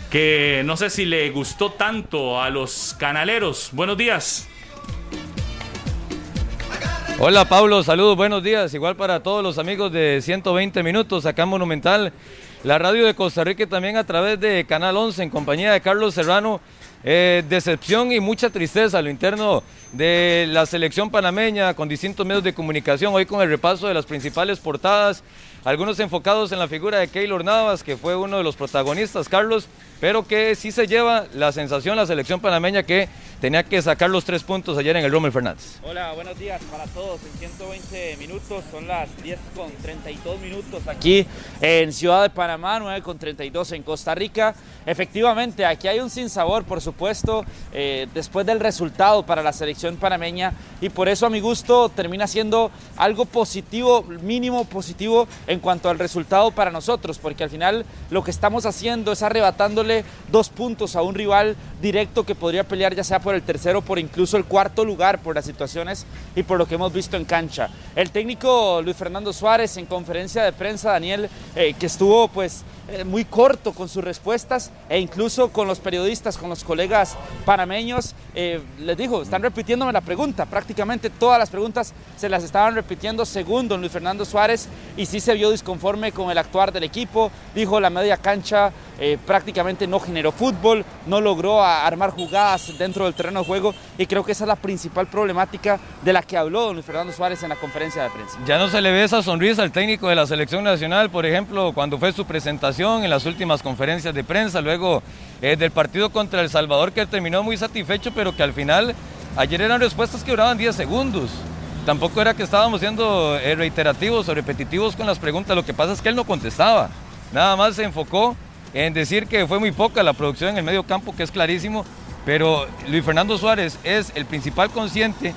E: que no sé si le gustó tanto a los canaleros. Buenos días.
F: Hola Pablo, saludos, buenos días. Igual para todos los amigos de 120 minutos acá en Monumental, la radio de Costa Rica también a través de Canal 11 en compañía de Carlos Serrano. Eh, decepción y mucha tristeza a lo interno de la selección panameña con distintos medios de comunicación. Hoy con el repaso de las principales portadas, algunos enfocados en la figura de Keylor Navas, que fue uno de los protagonistas, Carlos, pero que sí se lleva la sensación la selección panameña que tenía que sacar los tres puntos ayer en el Rommel Fernández.
G: Hola, buenos días para todos. En 120 minutos, son las 10 con 32 minutos aquí en Ciudad de Panamá, 9 con 32 en Costa Rica. Efectivamente, aquí hay un sinsabor, por supuesto, eh, después del resultado para la selección panameña y por eso a mi gusto termina siendo algo positivo, mínimo positivo en cuanto al resultado para nosotros, porque al final lo que estamos haciendo es arrebatándole dos puntos a un rival directo que podría pelear ya sea por el tercero, por incluso el cuarto lugar, por las situaciones y por lo que hemos visto en cancha. El técnico Luis Fernando Suárez en conferencia de prensa, Daniel, eh, que estuvo pues eh, muy corto con sus respuestas e incluso con los periodistas, con los colegas panameños, eh, les dijo, están repitiéndome la pregunta, prácticamente todas las preguntas se las estaban repitiendo según don Luis Fernando Suárez y sí se vio disconforme con el actuar del equipo, dijo la media cancha eh, prácticamente no generó fútbol, no logró armar jugadas dentro del terreno de juego y creo que esa es la principal problemática de la que habló don Luis Fernando Suárez en la conferencia de prensa.
F: Ya no se le ve esa sonrisa al técnico de la selección nacional, por ejemplo, cuando fue su presentación en las últimas conferencias de prensa, luego eh, del partido contra El Salvador que terminó muy satisfecho, pero que al final ayer eran respuestas que duraban 10 segundos. Tampoco era que estábamos siendo eh, reiterativos o repetitivos con las preguntas, lo que pasa es que él no contestaba. Nada más se enfocó en decir que fue muy poca la producción en el medio campo, que es clarísimo, pero Luis Fernando Suárez es el principal consciente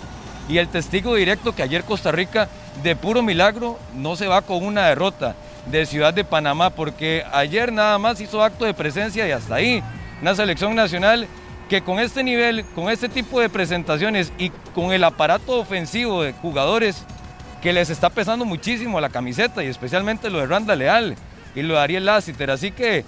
F: y el testigo directo que ayer Costa Rica, de puro milagro, no se va con una derrota de Ciudad de Panamá, porque ayer nada más hizo acto de presencia y hasta ahí. Una selección nacional que con este nivel, con este tipo de presentaciones y con el aparato ofensivo de jugadores que les está pesando muchísimo la camiseta y especialmente lo de Randa Leal y lo de Ariel Lassiter. Así que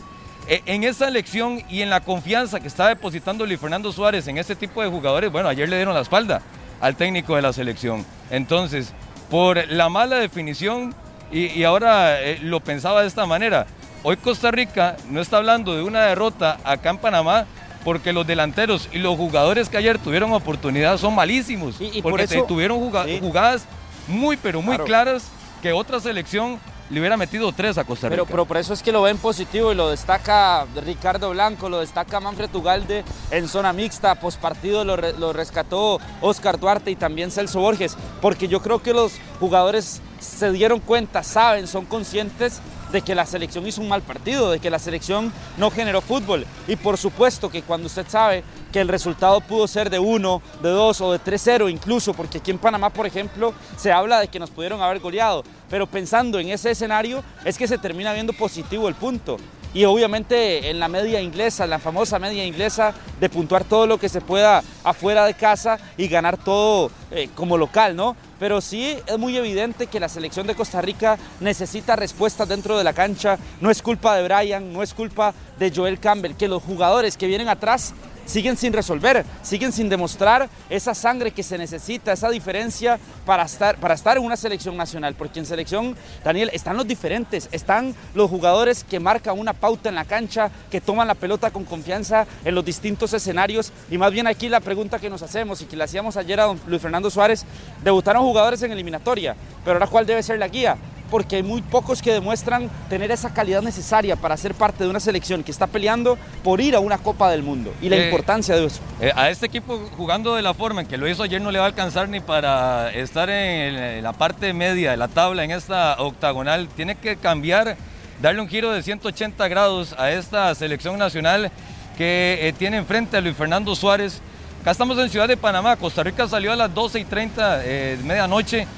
F: e, en esa elección y en la confianza que está depositando Luis Fernando Suárez en este tipo de jugadores, bueno, ayer le dieron la espalda al técnico de la selección. Entonces, por la mala definición, y, ahora eh, lo pensaba de esta manera, hoy Costa Rica no está hablando de una derrota acá en Panamá, porque los delanteros y los jugadores que ayer tuvieron oportunidad son malísimos, y, porque tuvieron jugadas muy, pero muy claras que otra selección le hubiera metido tres a Costa Rica.
G: Pero, por eso es que lo ven positivo y lo destaca Ricardo Blanco, lo destaca Manfred Ugalde en zona mixta, pospartido lo, lo rescató Oscar Duarte y también Celso Borges, porque yo creo que los jugadores se dieron cuenta, saben, son conscientes de que la selección hizo un mal partido, de que la selección no generó fútbol. Y por supuesto que cuando usted sabe que el resultado pudo ser de 1, de 2 o de 3-0 incluso, porque aquí en Panamá, por ejemplo, se habla de que nos pudieron haber goleado, pero pensando en ese escenario es que se termina viendo positivo el punto y obviamente en la media inglesa, en la famosa media inglesa, de puntuar todo lo que se pueda afuera de casa y ganar todo eh, como local, ¿no? Pero sí es muy evidente que la selección de Costa Rica necesita respuestas dentro de la cancha. No es culpa de Brian, no es culpa de Joel Campbell, que los jugadores que vienen atrás siguen sin resolver, siguen sin demostrar esa sangre que se necesita, esa diferencia para estar, para estar en una selección nacional. Porque en selección, Daniel, están los diferentes, están los jugadores que marcan una pauta en la cancha, que toman la pelota con confianza en los distintos escenarios. Y más bien aquí la pregunta que nos hacemos y que le hacíamos ayer a don Luis Fernando Suárez, debutaron jugadores en eliminatoria, pero ahora cuál debe ser la guía porque hay muy pocos que demuestran tener esa calidad necesaria para ser parte de una selección que está peleando por ir a una Copa del Mundo y eh, importancia de eso.
F: Eh, a este equipo jugando de la forma en que lo hizo ayer no le va a alcanzar ni para estar en, la parte media de la tabla en esta octagonal. Tiene que cambiar, darle un giro de 180 grados a esta selección nacional que eh, tiene enfrente a Luis Fernando Suárez. Acá estamos en Ciudad de Panamá, Costa Rica salió a las 12 y 30 de medianoche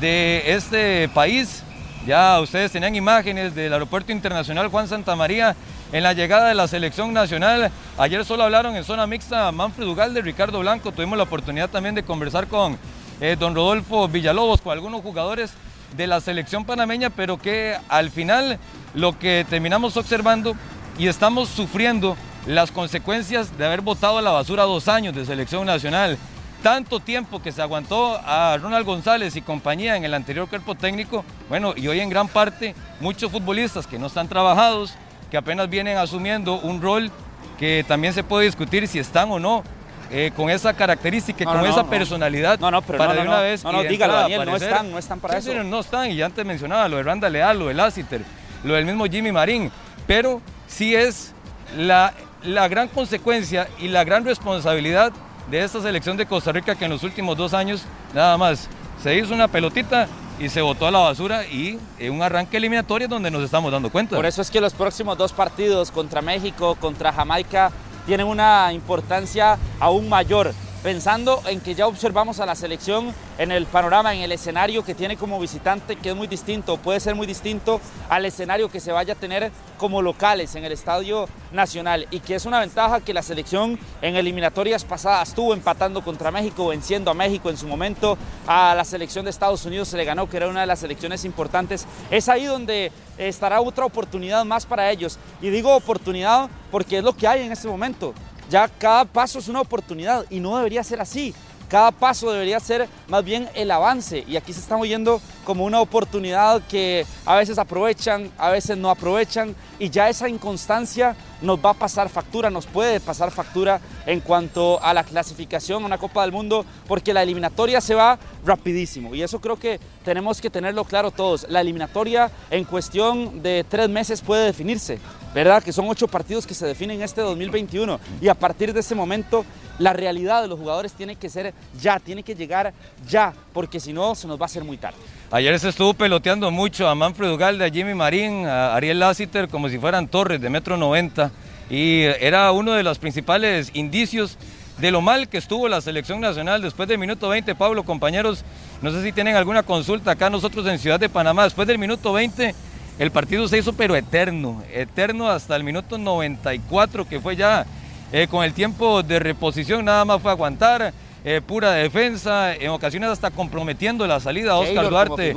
F: de este país ya ustedes tenían imágenes del Aeropuerto Internacional Juan Santa María en la llegada de la selección nacional. Ayer solo hablaron en zona mixta Manfred Ugalde, Ricardo Blanco. Tuvimos la oportunidad también de conversar con eh, don Rodolfo Villalobos, con algunos jugadores de la selección panameña, pero que al final lo que terminamos observando y estamos sufriendo las consecuencias de haber votado a la basura dos años de selección nacional, tanto tiempo que se aguantó a Ronald González y compañía en el anterior cuerpo técnico, bueno, y hoy en gran parte muchos futbolistas que no están trabajados, que apenas vienen asumiendo un rol que también se puede discutir si están o no eh, con esa característica,
G: No,
F: con
G: no,
F: esa
G: no.
F: personalidad.
G: No, no, pero
F: para
G: no,
F: de
G: no,
F: una
G: no.
F: vez
G: No, no, dígalo, Daniel, no
F: aparecer.
G: están, no están para
F: Sí,
G: eso.
F: sí, no están, y antes mencionaba lo de Randa Leal, lo de Lassiter, lo del mismo Jimmy Marín, pero sí es la, la gran consecuencia y la gran responsabilidad de esta selección de Costa Rica que en los últimos dos años nada más se hizo una pelotita y se botó a la basura y un arranque eliminatorio donde nos estamos dando cuenta.
G: Por eso es que los próximos dos partidos contra México, contra Jamaica, tienen una importancia aún mayor. Pensando en que ya observamos a la selección en el panorama, en el escenario que tiene como visitante, que es muy distinto, puede ser muy distinto al escenario que se vaya a tener como locales en el Estadio Nacional y que es una ventaja que la selección en eliminatorias pasadas estuvo empatando contra México, venciendo a México en su momento, a la selección de Estados Unidos se le ganó, que era una de las selecciones importantes. Es ahí donde estará otra oportunidad más para ellos. Y digo oportunidad porque es lo que hay en este momento. Ya cada paso es una oportunidad y no debería ser así. Cada paso debería ser más bien el avance y aquí se está oyendo como una oportunidad que a veces aprovechan, a veces no aprovechan y ya esa inconstancia nos va a pasar factura, nos puede pasar factura en cuanto a la clasificación a una Copa del Mundo porque la eliminatoria se va rapidísimo y eso creo que tenemos que tenerlo claro todos. La eliminatoria en cuestión de tres meses puede definirse. ¿verdad? Que son ocho partidos que se definen este 2021 y a partir de ese momento la realidad de los jugadores tiene que ser ya, tiene que llegar ya, porque si no se nos va a hacer muy tarde.
F: Ayer se estuvo peloteando mucho a Manfred Ugalde, a Jimmy Marín, a Ariel Lassiter como si fueran torres de metro 90 y era uno de los principales indicios de lo mal que estuvo la selección nacional después del minuto 20. Pablo, compañeros, no sé si tienen alguna consulta acá nosotros en Ciudad de Panamá. Después del minuto 20 el partido se hizo pero eterno, eterno hasta el minuto 94 que fue ya eh, con el tiempo de reposición, nada más fue aguantar. Eh, pura defensa, en ocasiones hasta comprometiendo la salida a Oscar
G: Keylor
F: Duarte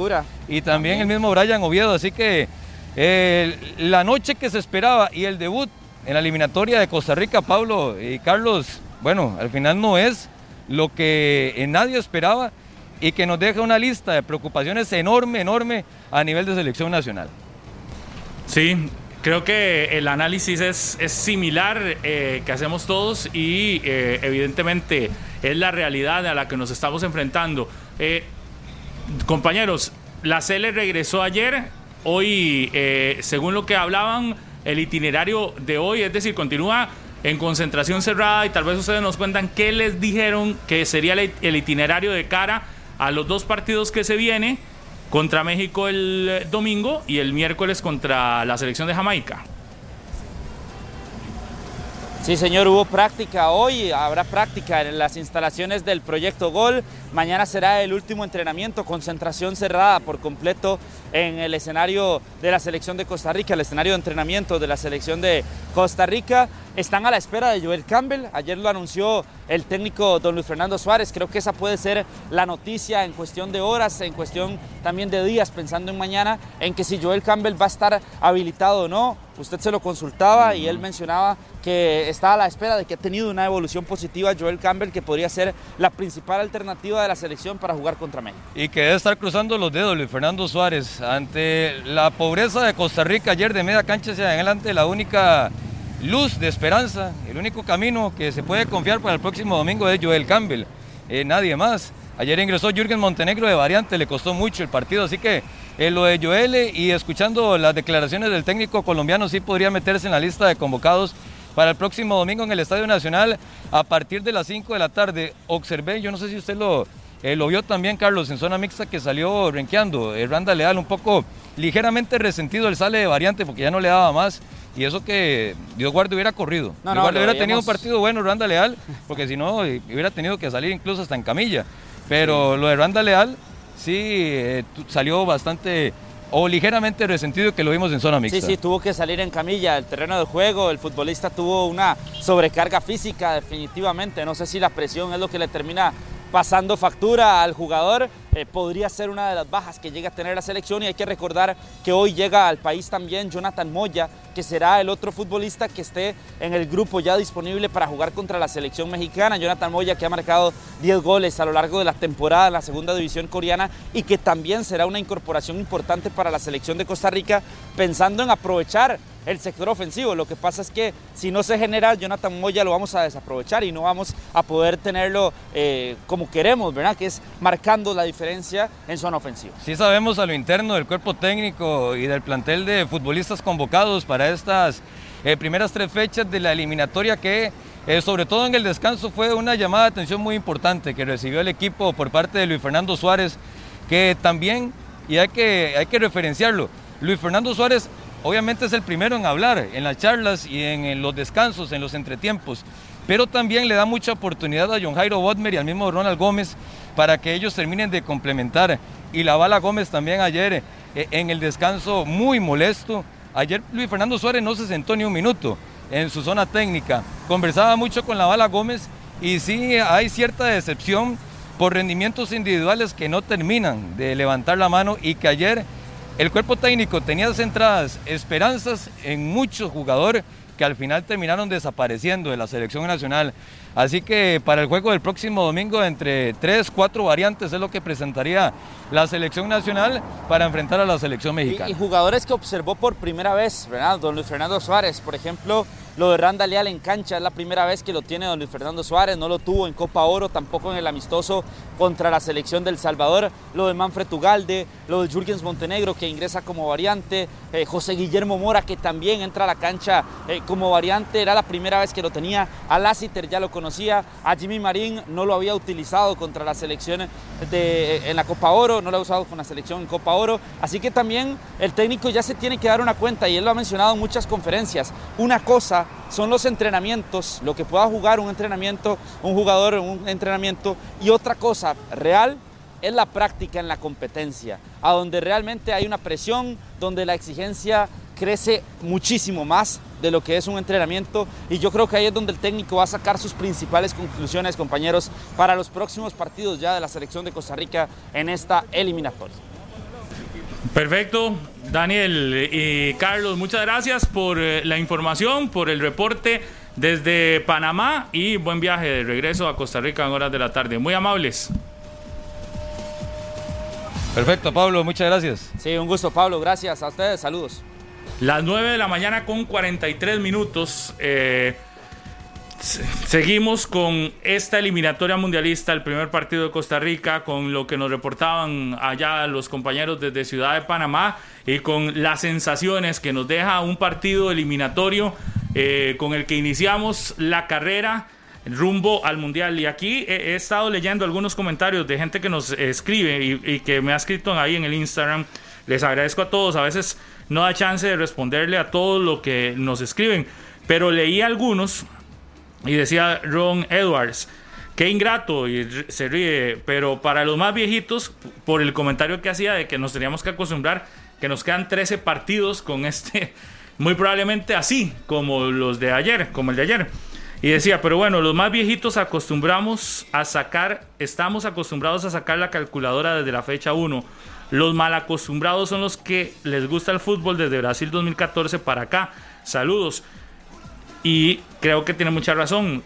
F: y también, el mismo Brian Oviedo. Así que eh, la noche que se esperaba y el debut en la eliminatoria de Costa Rica, Pablo y Carlos, bueno, al final no es lo que eh, nadie esperaba y que nos deja una lista de preocupaciones enorme, enorme a nivel de selección nacional.
E: Sí, creo que el análisis es, es similar eh, que hacemos todos y eh, evidentemente es la realidad a la que nos estamos enfrentando. Eh, compañeros, la CL regresó ayer, hoy, eh, según lo que hablaban, el itinerario de hoy, es decir, continúa en concentración cerrada y tal vez ustedes nos cuentan qué les dijeron que sería el, itinerario de cara a los dos partidos que se viene contra México el eh, domingo y el miércoles contra la selección de Jamaica.
G: Sí, señor, hubo práctica hoy, habrá práctica en las instalaciones del Proyecto Gol. Mañana será el último entrenamiento, concentración cerrada por completo en el escenario de la selección de Costa Rica, el escenario de entrenamiento de la selección de Costa Rica. Están a la espera de Joel Campbell. Ayer lo anunció el técnico don Luis Fernando Suárez. Creo que esa puede ser la noticia en cuestión de horas, en cuestión también de días, pensando en mañana, en que si Joel Campbell va a estar habilitado o no. Usted se lo consultaba y él mencionaba que está a la espera de que ha tenido una evolución positiva Joel Campbell, que podría ser la principal alternativa de la selección para jugar contra México.
F: Y que debe estar cruzando los dedos Luis Fernando Suárez ante la pobreza de Costa Rica ayer de media cancha hacia adelante, la única luz de esperanza, el único camino que se puede confiar para el próximo domingo es Joel Campbell, eh, nadie más. Ayer ingresó Jürgen Montenegro de variante, le costó mucho el partido, así que eh, lo de Joel y escuchando las declaraciones del técnico colombiano sí podría meterse en la lista de convocados para el próximo domingo en el Estadio Nacional a partir de las 5 de la tarde. Observé, yo no sé si usted lo, eh, lo vio también, Carlos, en zona mixta que salió renqueando. Eh, Randa Leal un poco ligeramente resentido, él sale de variante porque ya no le daba más. Y eso que Dios guarde hubiera corrido.
G: No,
F: Dios
G: no,
F: guarde hubiera tenido un partido bueno Randa Leal, porque si no eh, hubiera tenido que salir incluso hasta en camilla. Pero lo de Randa Leal sí eh, salió bastante o ligeramente resentido que lo vimos en zona
G: Sí,
F: mixta.
G: sí, tuvo que salir en camilla del terreno de juego. El futbolista tuvo una sobrecarga física definitivamente. No sé si la presión es lo que le termina pasando factura al jugador, eh, podría ser una de las bajas que llega a tener la selección y hay que recordar que hoy llega al país también Jonathan Moya, que será el otro futbolista que esté en el grupo ya disponible para jugar contra la selección mexicana. Jonathan Moya que ha marcado 10 goles a lo largo de la temporada en la segunda división coreana y que también será una incorporación importante para la selección de Costa Rica pensando en aprovechar el sector ofensivo. Lo que pasa es que si no se genera Jonathan Moya lo vamos a desaprovechar y no vamos a poder tenerlo eh, como queremos, ¿verdad? Que es marcando la diferencia en zona ofensiva.
F: Sí sabemos a lo interno del cuerpo técnico y del plantel de futbolistas convocados para estas eh, primeras tres fechas de la eliminatoria que eh, sobre todo en el descanso fue una llamada de atención muy importante que recibió el equipo por parte de Luis Fernando Suárez, que también, y hay que, hay que referenciarlo, Luis Fernando Suárez obviamente es el primero en hablar en las charlas y en, los descansos, en los entretiempos, pero también le da mucha oportunidad a John Jairo Botmer y al mismo Ronald Gómez para que ellos terminen de complementar. Y la bala Gómez también ayer eh, en el descanso muy molesto. Ayer Luis Fernando Suárez no se sentó ni un minuto en su zona técnica. Conversaba mucho con la bala Gómez y sí hay cierta decepción por rendimientos individuales que no terminan de levantar la mano y que ayer el cuerpo técnico tenía centradas esperanzas en muchos jugadores que al final terminaron desapareciendo de la selección nacional. Así que para el juego del próximo domingo, entre tres, cuatro variantes es lo que presentaría la selección nacional para enfrentar a la selección mexicana.
G: Y, jugadores que observó por primera vez, ¿verdad? Don Luis Fernando Suárez, por ejemplo, lo de Randa Leal en cancha es la primera vez que lo tiene don Luis Fernando Suárez, no lo tuvo en Copa Oro, tampoco en el amistoso contra la selección del Salvador. Lo de Manfred Ugalde, lo de Jürgens Montenegro que ingresa como variante, eh, José Guillermo Mora que también entra a la cancha eh, como variante, era la primera vez que lo tenía. A Lassiter ya lo conocía, a Jimmy Marín no lo había utilizado contra la selección de, eh, en la Copa Oro, no lo ha usado con la selección en Copa Oro. Así que también el técnico ya se tiene que dar una cuenta y él lo ha mencionado en muchas conferencias. Una cosa son los entrenamientos, lo que pueda jugar un entrenamiento, un jugador en un entrenamiento, y otra cosa real es la práctica en la competencia, a donde realmente hay una presión, donde la exigencia crece muchísimo más de lo que es un entrenamiento y yo creo que ahí es donde el técnico va a sacar sus principales conclusiones, compañeros, para los próximos partidos ya de la selección de Costa Rica en esta eliminatoria.
E: Perfecto, Daniel y Carlos, muchas gracias por eh, la información, por el reporte desde Panamá y buen viaje de regreso a Costa Rica en horas de la tarde. Muy amables.
F: Perfecto, Pablo, muchas gracias.
G: Sí, un gusto, Pablo, gracias a ustedes, saludos.
E: Las 9 de la mañana con 43 minutos. Eh, Seguimos con esta eliminatoria mundialista, el primer partido de Costa Rica, con lo que nos reportaban allá los compañeros desde Ciudad de Panamá y con las sensaciones que nos deja un partido eliminatorio eh, con el que iniciamos la carrera rumbo al mundial. Y aquí he, estado leyendo algunos comentarios de gente que nos escribe y, y que me ha escrito ahí en el Instagram. Les agradezco a todos. A veces no da chance de responderle a todo lo que nos escriben, pero leí algunos y decía Ron Edwards, qué ingrato, y se ríe, pero para los más viejitos, por el comentario que hacía de que nos teníamos que acostumbrar, que nos quedan 13 partidos con este, muy probablemente así, como los de ayer, como el de ayer. Y decía, pero bueno, los más viejitos acostumbramos a sacar, estamos acostumbrados a sacar la calculadora desde la fecha 1. Los mal acostumbrados son los que les gusta el fútbol desde Brasil 2014 para acá. Saludos. Y creo que tiene mucha razón.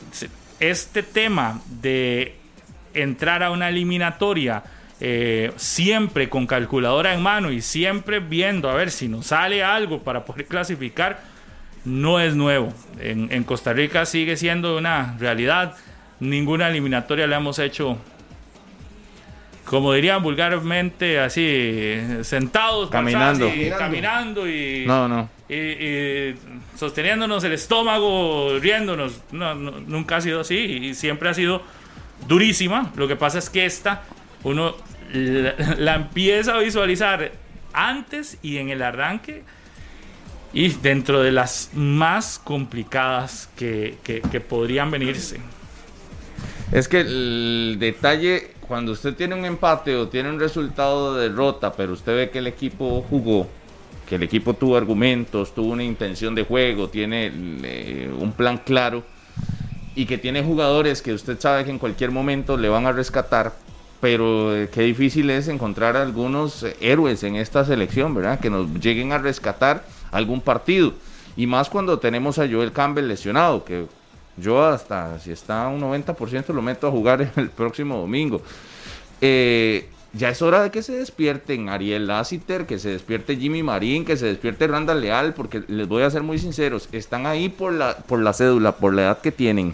E: Este tema de entrar a una eliminatoria eh, siempre con calculadora en mano y siempre viendo a ver si nos sale algo para poder clasificar, no es nuevo. En, en Costa Rica sigue siendo una realidad. Ninguna eliminatoria le hemos hecho como dirían vulgarmente, así, sentados,
B: caminando,
E: y, caminando y,
B: no, no.
E: Y, sosteniéndonos el estómago, riéndonos. No, nunca ha sido así y siempre ha sido durísima. Lo que pasa es que esta, uno la, empieza a visualizar antes y en el arranque y dentro de las más complicadas que, que podrían venirse.
B: Es que el detalle cuando usted tiene un empate o tiene un resultado de derrota, pero usted ve que el equipo jugó, que el equipo tuvo argumentos, tuvo una intención de juego, tiene un plan claro y que tiene jugadores que usted sabe que en cualquier momento le van a rescatar, pero eh, qué difícil es encontrar algunos eh, héroes en esta selección, ¿verdad? Que nos lleguen a rescatar algún partido. Y más cuando tenemos a Joel Campbell lesionado, que yo hasta si está un 90% lo meto a jugar el próximo domingo. Eh, ya es hora de que se despierten Ariel Lassiter, que se despierte Jimmy Marín, que se despierte Randall Leal, porque les voy a ser muy sinceros, están ahí por la, por la cédula, por la edad que tienen.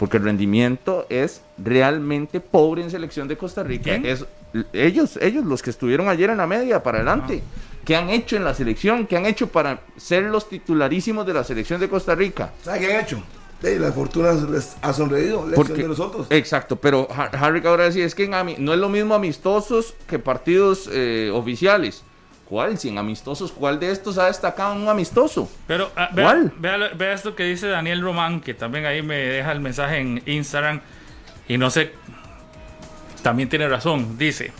B: Porque el rendimiento es realmente pobre en selección de Costa Rica.
E: ¿Quién?
B: Es, ellos, ellos, los que estuvieron ayer en la media para adelante. ¿Qué han hecho en la selección? ¿Qué han hecho para ser los titularísimos de la selección de Costa Rica?
C: ¿Sabe qué han hecho? Ey, la fortuna les ha sonreído,
B: Porque-
C: de los otros.
B: Exacto, pero Ha- Harry ahora decía, es que en no es lo mismo amistosos que partidos eh, oficiales. ¿Cuál? Si en amistosos, ¿cuál de estos ha destacado en un amistoso?
E: Pero ah, vea,
B: ¿Cuál?
E: vea vea esto que dice Daniel Román, que también ahí me deja el mensaje en Instagram. Y no sé, también tiene razón. Dice,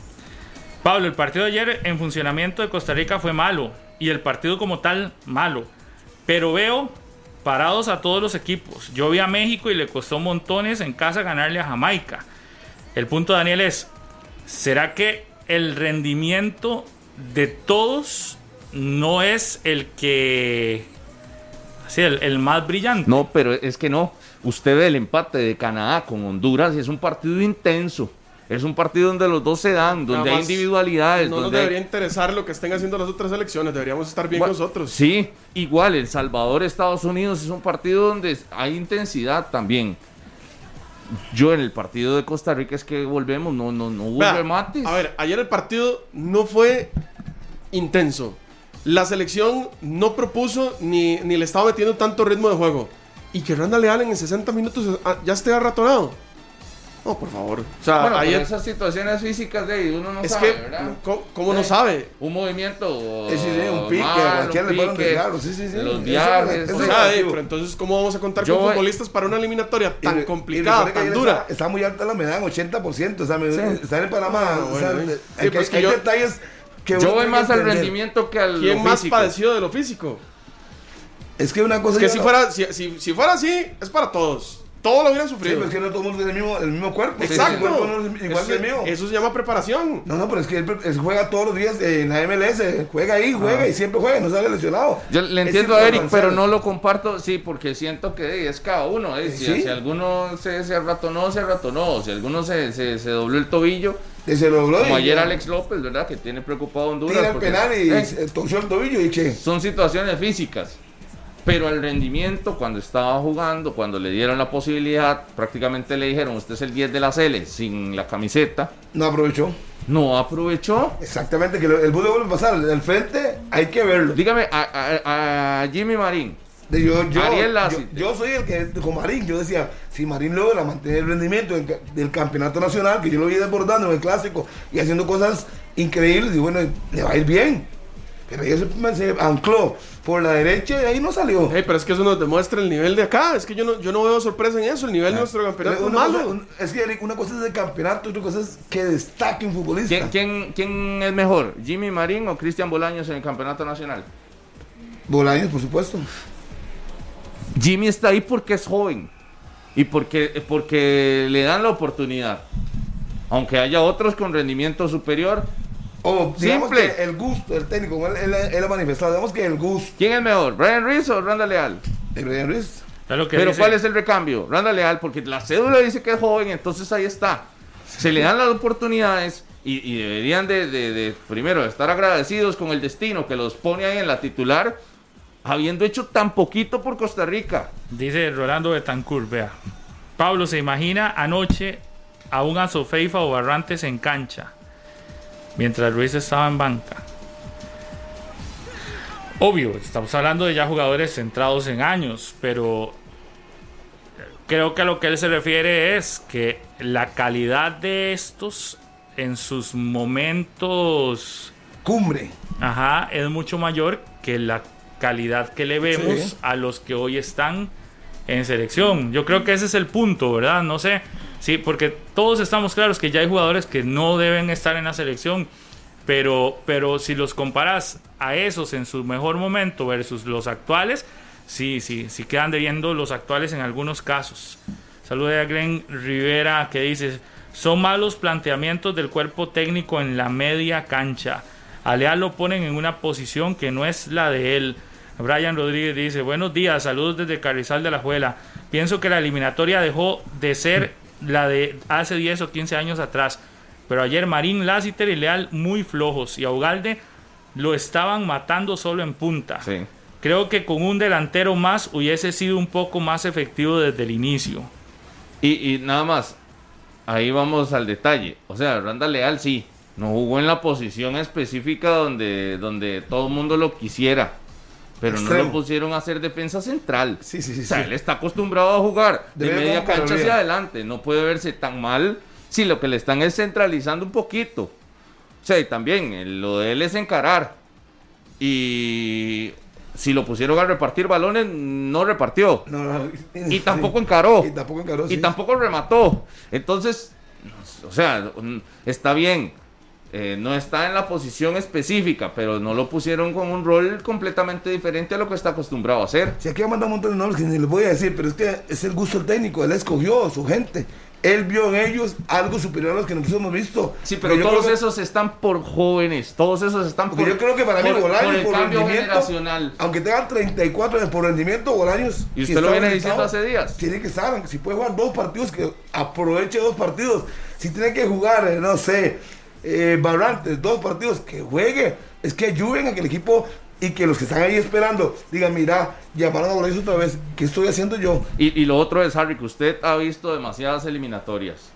E: Pablo, el partido de ayer en funcionamiento de Costa Rica fue malo. Y el partido como tal, malo. Pero veo parados a todos los equipos. Yo vi a México y le costó montones en casa ganarle a Jamaica. El punto, Daniel, es, ¿será que el rendimiento de todos no es el que... Sí, el, el más brillante?
B: No, pero es que no. Usted ve el empate de Canadá con Honduras y es un partido intenso. Es un partido donde los dos se dan, donde hay individualidades.
D: No nos
B: donde hay-
D: debería interesar lo que estén haciendo las otras elecciones, deberíamos estar bien
B: Gua-
D: nosotros.
B: Sí, igual El Salvador, Estados Unidos es un partido donde hay intensidad también. Yo en el partido de Costa Rica es que volvemos, no, no, no hubo
D: Vea,
B: remates.
D: A ver, ayer el partido no fue intenso. La selección no propuso ni, ni le estaba metiendo tanto ritmo de juego. Y que Randa Leal en 60 minutos ah, ya esté arratonado. No, por favor. O sea,
B: bueno, pero
D: ayer
B: esas situaciones físicas de ahí uno no
D: es
B: sabe,
D: que,
B: ¿verdad?
D: ¿cómo, cómo no
B: Sí.
D: sabe?
B: Un movimiento.
C: Sí, sí, sí, un pique,
B: mal,
C: a cualquiera
B: un
C: le ponen
B: pique,
C: desgarro, sí, sí, sí.
B: Los viajes.
D: O
C: es
B: sea,
D: eh, pero entonces, ¿cómo vamos a contar
B: Yo
D: con futbolistas para una eliminatoria
C: Y
D: tan
C: y
D: complicada,
C: que
D: tan dura?
C: Está, está muy alta la medalla, en 80%. O sea, me- está en Panamá.
D: Ah,
C: o sea,
D: bueno,
C: hay,
D: pues que
C: hay
D: yo-
C: detalles que
B: yo voy más al rendimiento que al
D: ¿Quién más padeció de lo físico?
C: Es que una cosa.
D: Es que si
C: no-
D: fuera, si fuera así, es para todos. Todos lo hubieran
C: Sí,
D: sufrido.
C: pero es que no todo el mundo tiene el mismo, el mismo cuerpo.
D: Exacto.
C: Cuerpo no es igual
D: eso,
C: que el mío.
D: eso se llama preparación.
C: No, no, pero es que él, él juega todos los días en la MLS. Juega ahí, juega y siempre juega, no sale lesionado.
B: Yo le entiendo a Eric, pero no lo comparto, sí, porque siento que es cada uno. eh, Si,
C: Sí.
B: si alguno se, se arratonó, se arratonó. Si alguno se, se, se dobló el tobillo,
C: Y se lo logró.
B: como
C: y-
B: ayer Alex López, ¿verdad? Que tiene preocupado a Honduras.
C: Tira el
B: porque-
C: penal y
B: Eh,
C: se torció el tobillo y che.
B: son situaciones físicas. Pero el rendimiento, cuando estaba jugando, cuando le dieron la posibilidad, prácticamente le dijeron, usted es el 10 de la Cele, sin la camiseta.
C: No aprovechó.
B: No aprovechó.
C: Exactamente, que el bus vuelve a pasar. Al frente hay que verlo.
B: Dígame, a, a- a Jimmy Marín,
C: yo, yo,
B: Ariel
C: yo, yo soy el que, con Marín, yo decía, si Marín logra mantener el rendimiento del campeonato nacional, que yo lo vi desbordando en el clásico y haciendo cosas increíbles, y bueno, le va a ir bien. Pero ella se, se ancló por la derecha y ahí no salió.
D: Hey, pero es que eso nos demuestra el nivel de acá. Es que yo no, yo no veo sorpresa en eso. El nivel de nuestro campeonato es
C: Una
D: malo.
C: cosa- un- es que una cosa es el campeonato, otra cosa es que destaque un futbolista.
B: ¿quién, quién, quién es mejor? ¿Jimmy Marín o Cristian Bolaños en el campeonato nacional?
C: Bolaños, por supuesto.
B: Jimmy está ahí porque es joven y porque, porque le dan la oportunidad. Aunque haya otros con rendimiento superior.
C: O
B: Simple.
C: que el gusto del técnico, él, él- él ha manifestado, digamos que el gusto
B: ¿Quién es mejor? ¿Brian Reese o Randa Leal?
C: Brian Ruiz.
B: Pero
E: dice-
B: ¿cuál es el recambio? Randa Leal, porque la cédula dice que es joven, entonces ahí está. Se le dan las oportunidades y, y deberían de, de- de, primero, estar agradecidos con el destino que los pone ahí en la titular, habiendo hecho tan poquito por Costa Rica.
E: Dice Rolando Betancourt, vea. Pablo se imagina anoche a un Azofeifa o Barrantes en cancha, mientras Ruiz estaba en banca. Obvio, estamos hablando de ya jugadores centrados en años, pero creo que a lo que él se refiere es que la calidad de estos en sus momentos
C: Cumbre.
E: Ajá, es mucho mayor que la calidad que le vemos
C: Sí.
E: a los que hoy están en selección. Yo creo que ese es el punto, ¿verdad? No sé, sí, porque todos estamos claros que ya hay jugadores que no deben estar en la selección, pero, pero si los comparas a esos en su mejor momento versus los actuales, sí, sí, sí quedan debiendo los actuales en algunos casos. Salude a Glenn Rivera que dice, Son malos planteamientos del cuerpo técnico en la media cancha. A Leal lo ponen en una posición que no es la de él. Brian Rodríguez dice, buenos días, saludos desde Carrizal de la Juela. Pienso que la eliminatoria dejó de ser la de hace 10 o 15 años atrás. Pero ayer Marín, Lassiter y Leal muy flojos y a Ugalde lo estaban matando solo en punta.
B: Sí.
E: Creo que con un delantero más hubiese sido un poco más efectivo desde el inicio.
B: Y, y nada más, ahí vamos al detalle. O sea, Randall Leal sí, no jugó en la posición específica donde, donde todo el mundo lo quisiera. Pero no lo pusieron a hacer defensa central.
C: Sí, sí, sí,
B: O sea,
C: sí.
B: él está acostumbrado a jugar de,
C: De
B: media cancha
C: Carolina.
B: hacia adelante. No puede verse tan mal si lo que le están es centralizando un poquito. O sea, y también eh, lo de él es encarar. Y si lo pusieron a repartir balones, no repartió.
C: No, no,
B: Y tampoco encaró.
C: Y tampoco encaró.
B: Y
C: sí.
B: tampoco remató. Entonces, o sea, está bien. Eh, no está en la posición específica, pero no lo pusieron con un rol completamente diferente a lo que está acostumbrado a hacer.
C: Si aquí mandan un montón de nombres que ni les voy a decir, pero es que es el gusto del técnico. Él escogió a su gente. Él vio en ellos algo superior a los que nosotros hemos visto.
B: Sí, pero todos
C: que-
B: esos están por jóvenes, todos esos están por,
C: yo creo que para mí Bolaños
B: por
C: por rendimiento,
B: generacional.
C: aunque tengan 34 de- por rendimiento, Bolaños.
B: Y
C: si
B: usted lo
C: está
B: viene diciendo hace días.
C: Tiene que estar, si puede jugar dos partidos, que aproveche dos partidos. Si tiene que jugar, eh, no sé, eh, Barrantes, dos partidos, que juegue. Es que ayuden a que el equipo y que los que están ahí esperando digan, mira, llamaron a Bolaños otra vez, ¿qué estoy haciendo yo?
B: Y, y lo otro es, Harry, que usted ha visto demasiadas eliminatorias.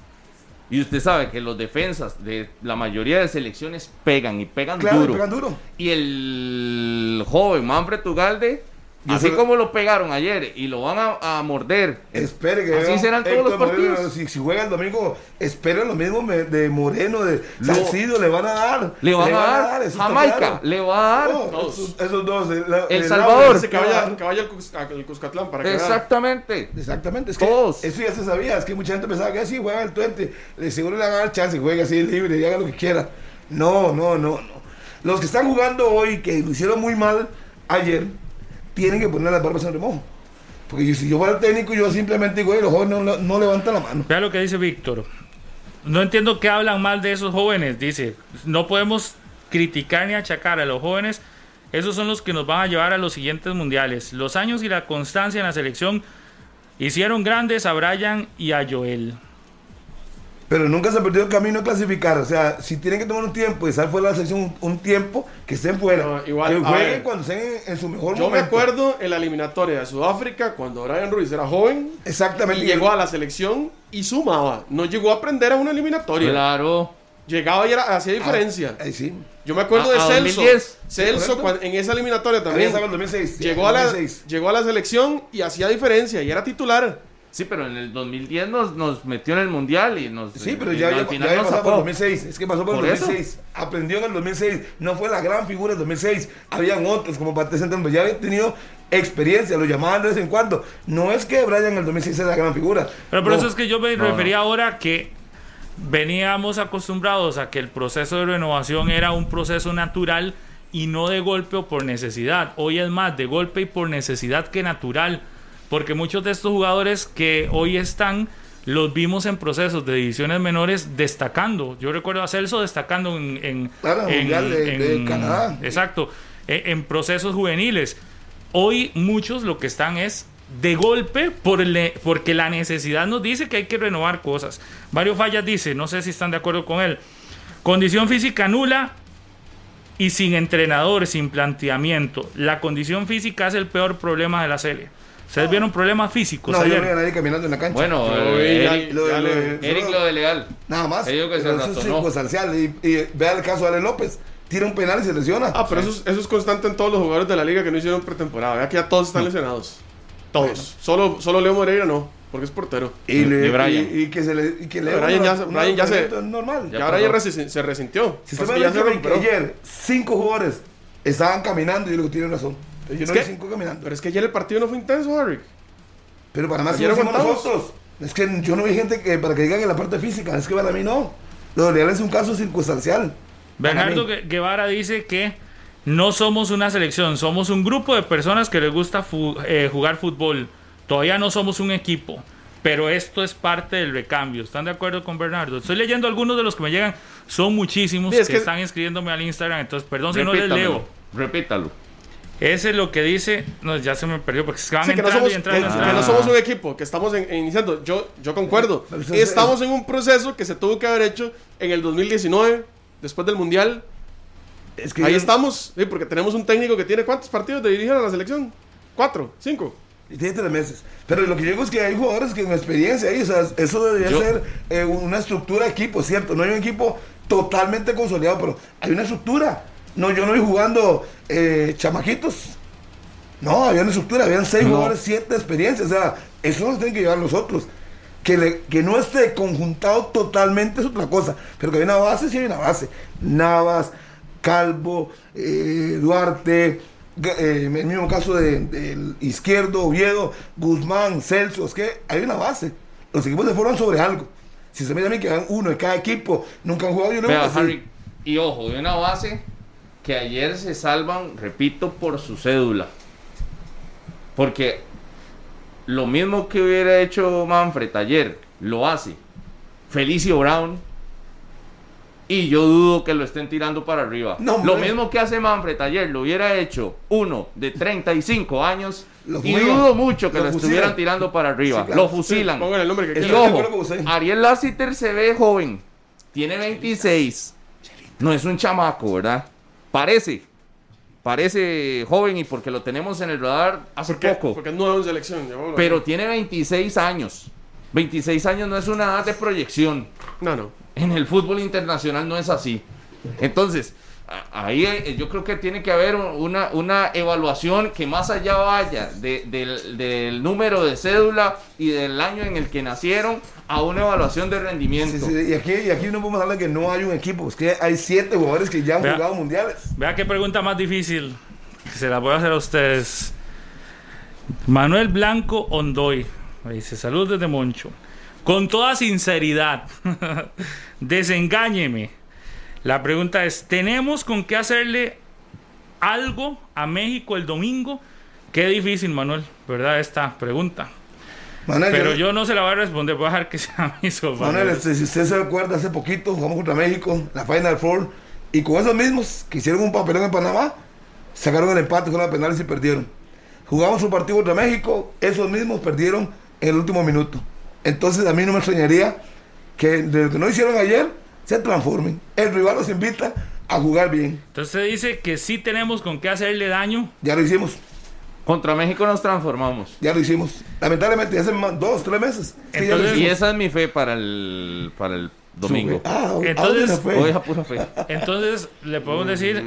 B: Y usted sabe que los defensas de la mayoría de selecciones pegan y pegan
C: Claro,
B: duro.
C: pegan duro.
B: Y el joven Manfred Tugalde,
C: Y
B: así
C: eso-
B: como lo pegaron ayer y lo van a, a morder.
C: Espere que
B: Así serán todos
C: Héctor
B: los
C: Moreno,
B: partidos.
C: si, si juega el domingo, esperen lo mismo me- de Moreno, de Salcido, le van a dar.
B: Le van a dar. Jamaica,
C: claro.
B: le va a dar.
C: No,
D: Todos.
C: esos, esos dos. El,
B: El
C: el
B: Salvador.
D: Que vaya, que vaya al, Cus- al Cuscatlán para que.
B: Exactamente.
C: Exactamente, es que
B: Todos.
C: eso ya se sabía, es que mucha gente pensaba que así juega el 20, le seguro le van a dar chance, juega así libre y haga lo que quiera. No, no, no, no. Los que están jugando hoy, que lo hicieron muy mal ayer, tienen que poner las barbas en remojo. Porque si yo fuera el técnico, yo simplemente digo, "Oye, los jóvenes no, no levantan la mano.
E: Vea lo que dice Víctor. No entiendo qué hablan mal de esos jóvenes. Dice, no podemos criticar ni achacar a los jóvenes. Esos son los que nos van a llevar a los siguientes mundiales. Los años y la constancia en la selección hicieron grandes a Brian y a Joel.
C: Pero nunca se ha perdido el camino de clasificar. O sea, si tienen que tomar un tiempo y estar fuera de la selección un, un tiempo, que estén fuera.
D: No, igual,
C: que
D: a
C: jueguen
D: ver.
C: cuando estén en, en su mejor
D: Yo me
C: momento.
D: acuerdo en la eliminatoria de Sudáfrica cuando Brian Ruiz era joven
C: Exactamente.
D: y llegó a la selección y sumaba. No llegó a aprender a una eliminatoria.
B: Claro.
D: Llegaba y era, hacía diferencia.
C: Ahí sí.
D: Yo me acuerdo
B: A-
D: de
B: a
D: Celso.
B: 2010.
D: Celso cuando- en esa eliminatoria
C: Ahí
D: también.
C: estaba en el 2006.
D: Llegó a, la,
C: 2006.
D: llegó a la selección y hacía diferencia y era titular.
B: Sí, pero en el 2010 nos, nos metió en el mundial y nos.
C: Sí, pero ya,
B: al
C: ya,
B: final
C: ya había
B: nos
C: pasado por el
B: sacó.
C: 2006. Es que pasó por,
B: ¿Por
C: el
B: eso?
C: 2006. Aprendió en el 2006. No fue la gran figura del 2006. Habían otros como central, pero ya había tenido experiencia. Lo llamaban de vez en cuando. No es que Brian en el 2006 era la gran figura.
E: Pero por
C: No.
E: eso es que yo me
B: No, no.
E: refería ahora que veníamos acostumbrados a que el proceso de renovación era un proceso natural y no de golpe o por necesidad. Hoy es más de golpe y por necesidad que natural. Porque muchos de estos jugadores que hoy están los vimos en procesos de divisiones menores destacando. Yo recuerdo a Celso destacando en, en,
C: Claro,
E: en-
C: de- de Canadá.
E: Exacto, en, en procesos juveniles. Hoy muchos lo que están es de golpe por le- porque la necesidad nos dice que hay que renovar cosas. Mario Fallas dice, no sé si están de acuerdo con él, condición física nula y sin entrenador, sin planteamiento. La condición física es el peor problema de la serie. ¿Ustedes vieron problemas físicos
C: No, yo
E: ayer?
C: no veía a nadie caminando en la cancha.
B: Bueno,
D: Yo
B: eh,
D: vi ya-
B: Eric,
C: Lo-
D: ya
C: lo- lo-
B: Eric lo de legal.
C: Nada más.
B: Que se
C: Pero eso es circunstancial. Y, y vea el caso de Ale López. Tira un penal y se lesiona.
D: Ah, pero eso, es, eso es constante en todos los jugadores de la liga que no hicieron pretemporada. Vea que ya todos están lesionados. Todos. Solo, solo Leo Moreira no, porque es portero.
C: y, le,
B: y Brian.
C: y- y que se le, y que le
D: Brian ya-
C: una-
D: Brian ya se-
C: normal.
D: Y
B: Ya
D: ahora ya resi- se resintió.
C: Si usted
D: que
C: me
D: ya se
C: que ayer cinco jugadores estaban caminando, yo le digo, tiene razón. Yo
D: Es
C: no
D: que-
C: vi cinco caminando.
D: Pero es que ayer el partido no fue intenso, Harry.
C: Pero para más
D: Ayer
C: nosotros. Es que yo no vi gente que para que digan en la parte física, es que para mí no. Lo de es un caso circunstancial.
E: Bernardo Guevara dice que no somos una selección, somos un grupo de personas que les gusta fu- eh, jugar fútbol. Todavía no somos un equipo. pero esto es parte del recambio. ¿Están de acuerdo con Bernardo? Estoy leyendo algunos de los que me llegan, son muchísimos
D: Sí, es
E: que,
D: que-
E: están escribiéndome al Instagram, entonces perdón si no les leo.
B: Repítalo.
E: Ese es lo que dice, no, ya se me perdió porque se van
D: Sí, que no,
E: entrando
D: somos,
E: y entrando.
D: que-
E: y
D: que
E: entrando.
D: no somos un equipo, que estamos en- iniciando. Yo, yo concuerdo. Estamos en un proceso que se tuvo que haber hecho en el 2019, después del Mundial.
C: Es que
D: Ahí
C: yo-
D: estamos, sí, porque tenemos un técnico que tiene ¿cuántos partidos de dirigir a la selección? ¿Cuatro? ¿Cinco?
C: Y Tiene tres meses. Pero lo que digo es que hay jugadores que con experiencia ahí, o sea, eso debería
B: Yo-
C: ser eh, una estructura de equipo, ¿cierto? No hay un equipo totalmente consolidado, pero hay una estructura. No, yo no vi jugando eh, chamaquitos. No, había una estructura, habían seis
B: No.
C: jugadores, siete de experiencia. O sea, eso nos tienen que llevar nosotros. Que, le- que no esté conjuntado totalmente es otra cosa. Pero que hay una base, sí hay una base. Navas, Calvo, eh, Duarte, eh, el mismo caso de- del izquierdo, Oviedo, Guzmán, Celso, es que hay una base. Los equipos se forman sobre algo. Si se me a mí que hagan uno de cada equipo, nunca han jugado, yo no que.
B: Harry, y ojo, de una base que ayer se salvan, repito, por su cédula. Porque lo mismo que hubiera hecho Manfred ayer, lo hace Felicio Brown. Y yo dudo que lo estén tirando para arriba.
C: No,
B: lo mismo que hace Manfred ayer, lo hubiera hecho uno de 35 años.
C: Lo
B: y dudo mucho que
C: Lo fusilan.
B: estuvieran tirando para arriba.
C: Sí, claro.
B: Lo fusilan.
D: Pongan el nombre que
B: Y ojo. Ariel Lassiter se ve joven. Tiene 26. No es un chamaco, ¿verdad? Parece. Parece joven y porque lo tenemos en el radar hace
D: Porque,
B: poco.
D: porque es nuevo en selección.
B: Pero tiene 26 años. 26 años no es una edad de proyección.
D: No, no.
B: En el fútbol internacional no es así. Entonces, ahí eh, yo creo que tiene que haber una, una evaluación que más allá vaya de- del, del número de cédula y del año en el que nacieron a una evaluación de
C: Sí,
B: rendimiento.
C: sí, y, aquí, y aquí no podemos hablar de que no hay un equipo, es que hay siete jugadores que ya han
E: Vea.
C: jugado mundiales.
E: Vea qué pregunta más difícil. que Se la voy a hacer a ustedes. Manuel Blanco Ondoy. me Dice, salud desde Moncho. Con toda sinceridad, desengáñeme. La pregunta es, ¿tenemos con qué hacerle algo a México el domingo? Qué difícil, Manuel, ¿verdad? Esta pregunta.
C: Manuel,
E: Pero
C: yo-
E: yo no se la voy a responder, voy a dejar que sea mi sofá.
C: Manuel, este, si usted se acuerda, hace poquito jugamos contra México, la Final Four, y con esos mismos que hicieron un papelón en Panamá, sacaron el empate con los penales y perdieron. Jugamos un partido contra México, esos mismos perdieron en el último minuto. Entonces a mí no me extrañaría que de lo que no hicieron ayer se transformen. El rival los invita a jugar bien.
E: Entonces se dice que sí tenemos con qué hacerle daño.
C: Ya lo hicimos,
B: Contra México nos transformamos.
C: ya lo hicimos. Lamentablemente hace más- dos, tres meses.
E: Entonces,
B: Y esa es mi fe para el, para el domingo.
C: Ah, ¿a
E: Entonces,
B: a pura fe.
E: Entonces le podemos decir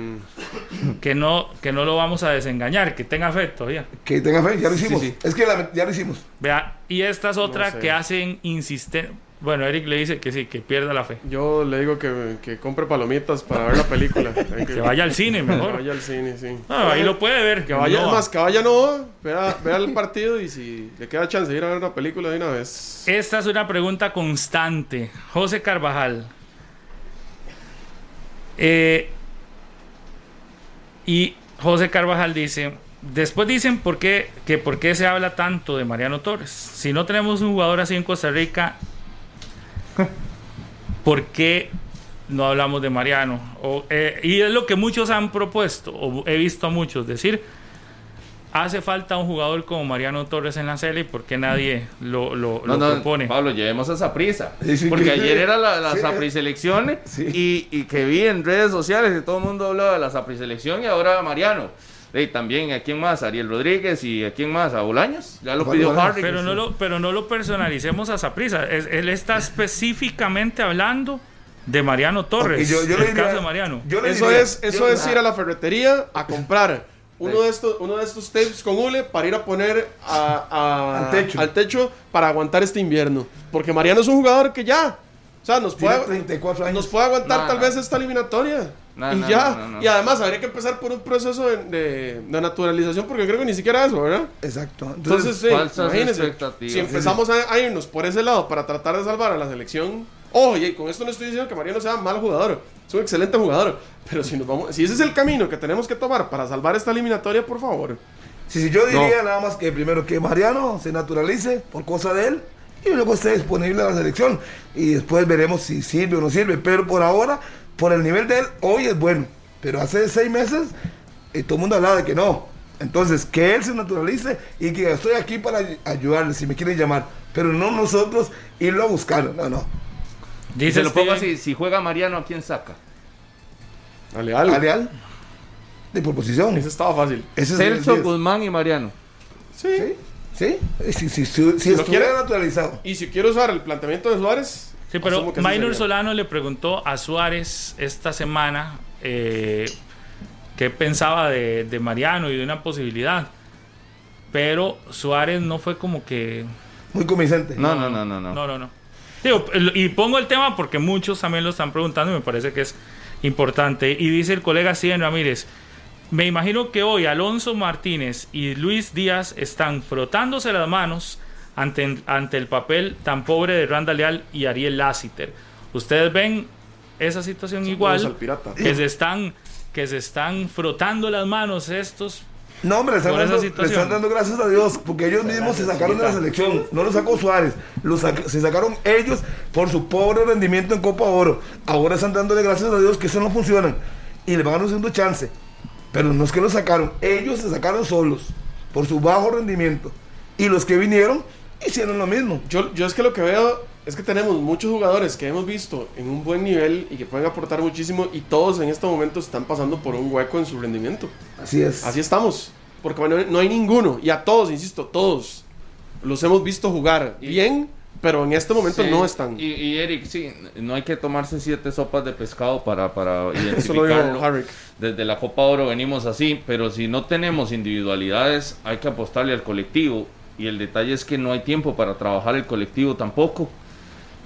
E: que no, que no lo vamos a desengañar, que tenga fe todavía.
C: Que tenga fe, ya lo hicimos.
B: sí.
C: Es que la- ya lo hicimos.
E: Vea, y esta es otra
D: sé.
E: que hacen insistente. Bueno, Eric le dice que sí, que pierda la fe.
D: Yo le digo que, que compre palomitas para ver la película.
E: Que vaya al cine
D: Que
E: mejor.
D: vaya al cine, sí.
E: No, ahí lo puede ver.
D: Que vaya,
E: No.
D: más, que vaya no, vea, vea el partido y si le queda chance de ir a ver una película de una vez.
E: Esta es una pregunta constante. José Carvajal. Eh, y José Carvajal dice, después dicen por qué, que por qué se habla tanto de Mariano Torres. Si no tenemos un jugador así en Costa Rica, ¿por qué no hablamos de Mariano? O, eh, y es lo que muchos han propuesto, o he visto a muchos decir, hace falta un jugador como Mariano Torres en la serie, ¿por qué nadie lo, lo,
B: No,
E: lo
B: no,
E: propone?
B: Pablo, llevemos esa prisa. Porque
C: que-
B: ayer era la, la
C: Sí.
B: sapriselección
C: Sí.
B: y, y que vi en redes sociales que todo el mundo hablaba de la sapriselección y ahora Mariano. Y también a quién más, Ariel Rodríguez y a quién más, a Bolaños. Ya lo pidió. Harry.
E: Pero no lo, pero no lo personalicemos a Saprisa. Él está específicamente hablando de Mariano Torres.
C: Ok, yo- yo le
E: el
C: diría-
E: caso de Mariano.
C: yo le
D: Eso
C: diría-
D: es, eso
C: yo-
D: es ir a la ferretería a comprar uno de estos, uno de estos tapes con hule para ir a poner a- a-
C: Al techo.
D: para aguantar este invierno. Porque Mariano es un jugador que ya, o sea, nos puede,
C: 34 años.
D: nos puede aguantar
B: No,
D: tal
B: no.
D: vez esta eliminatoria.
B: No,
D: y
B: no,
D: ya.
B: no, no, no.
D: Y además habría que empezar por un proceso de, de- de naturalización porque creo que ni siquiera eso, ¿verdad?
C: Exacto.
D: Entonces, sí,
B: falsas
D: imagínense, si empezamos a, a irnos por ese lado para tratar de salvar a la selección, oye, con esto no estoy diciendo que Mariano sea mal jugador, es un excelente jugador, pero si nos vamos, si ese es el camino que tenemos que tomar para salvar esta eliminatoria, por favor.
C: Sí, sí, yo diría nada más que primero que Mariano se naturalice por cosa de él y luego esté disponible a la selección. Y después veremos si sirve o no sirve. Pero por ahora, por el nivel de él, hoy es bueno. Pero hace seis meses, eh, todo el mundo hablaba de que no. Entonces, que él se naturalice y que estoy aquí para ayudarle si me quieren llamar. Pero no nosotros irlo a buscar. No, no.
B: Dice se lo pongo así, si juega Mariano, ¿a quién saca?
D: A Leal.
C: A Leal. De por posición.
D: Ese estaba fácil.
B: Ese Celso, Guzmán y Mariano.
C: Sí. Sí. Si, si, si, si, estuviera naturalizado.
D: Y si quiero usar el planteamiento de Suárez.
E: Sí, pero Maynor Solano le preguntó a Suárez esta semana eh, qué pensaba de, de Mariano y de una posibilidad. Pero Suárez no fue como que.
C: Muy convincente.
B: No, no, no, no.
E: No, no, no. no. y pongo el tema porque muchos también lo están preguntando y me parece que es importante. Y dice el colega Steven Ramírez, me imagino que hoy Alonso Martínez y Luis Díaz están frotándose las manos ante, ante el papel tan pobre de Randa Leal y Ariel Lassiter. ¿Ustedes ven esa situación igual? Que se están que se están frotando las manos estos
C: no, hombre, le están, dando, están, dando, gracias a Dios, porque ellos mismos se sacaron de la selección. No lo sacó Suárez, se sacaron ellos por su pobre rendimiento en Copa Oro. Ahora están dándole gracias a Dios que eso no funciona. Y le van a dar un segundo chance. Pero no es que lo sacaron, ellos se sacaron solos por su bajo rendimiento. Y los que vinieron hicieron lo mismo.
D: Yo, yo es que lo que veo es que tenemos muchos jugadores que hemos visto en un buen nivel y que pueden aportar muchísimo y todos en este momento están pasando por un hueco en su rendimiento.
C: Así es.
D: Así estamos. Porque bueno, no hay ninguno. Y a todos, insisto, todos los hemos visto jugar bien, pero en este momento no están.
B: Y, Eric, sí, no hay que tomarse siete sopas de pescado para, para identificarlo. Desde la Copa Oro venimos así, pero si no tenemos individualidades, hay que apostarle al colectivo. Y el detalle es que no hay tiempo para trabajar el colectivo tampoco.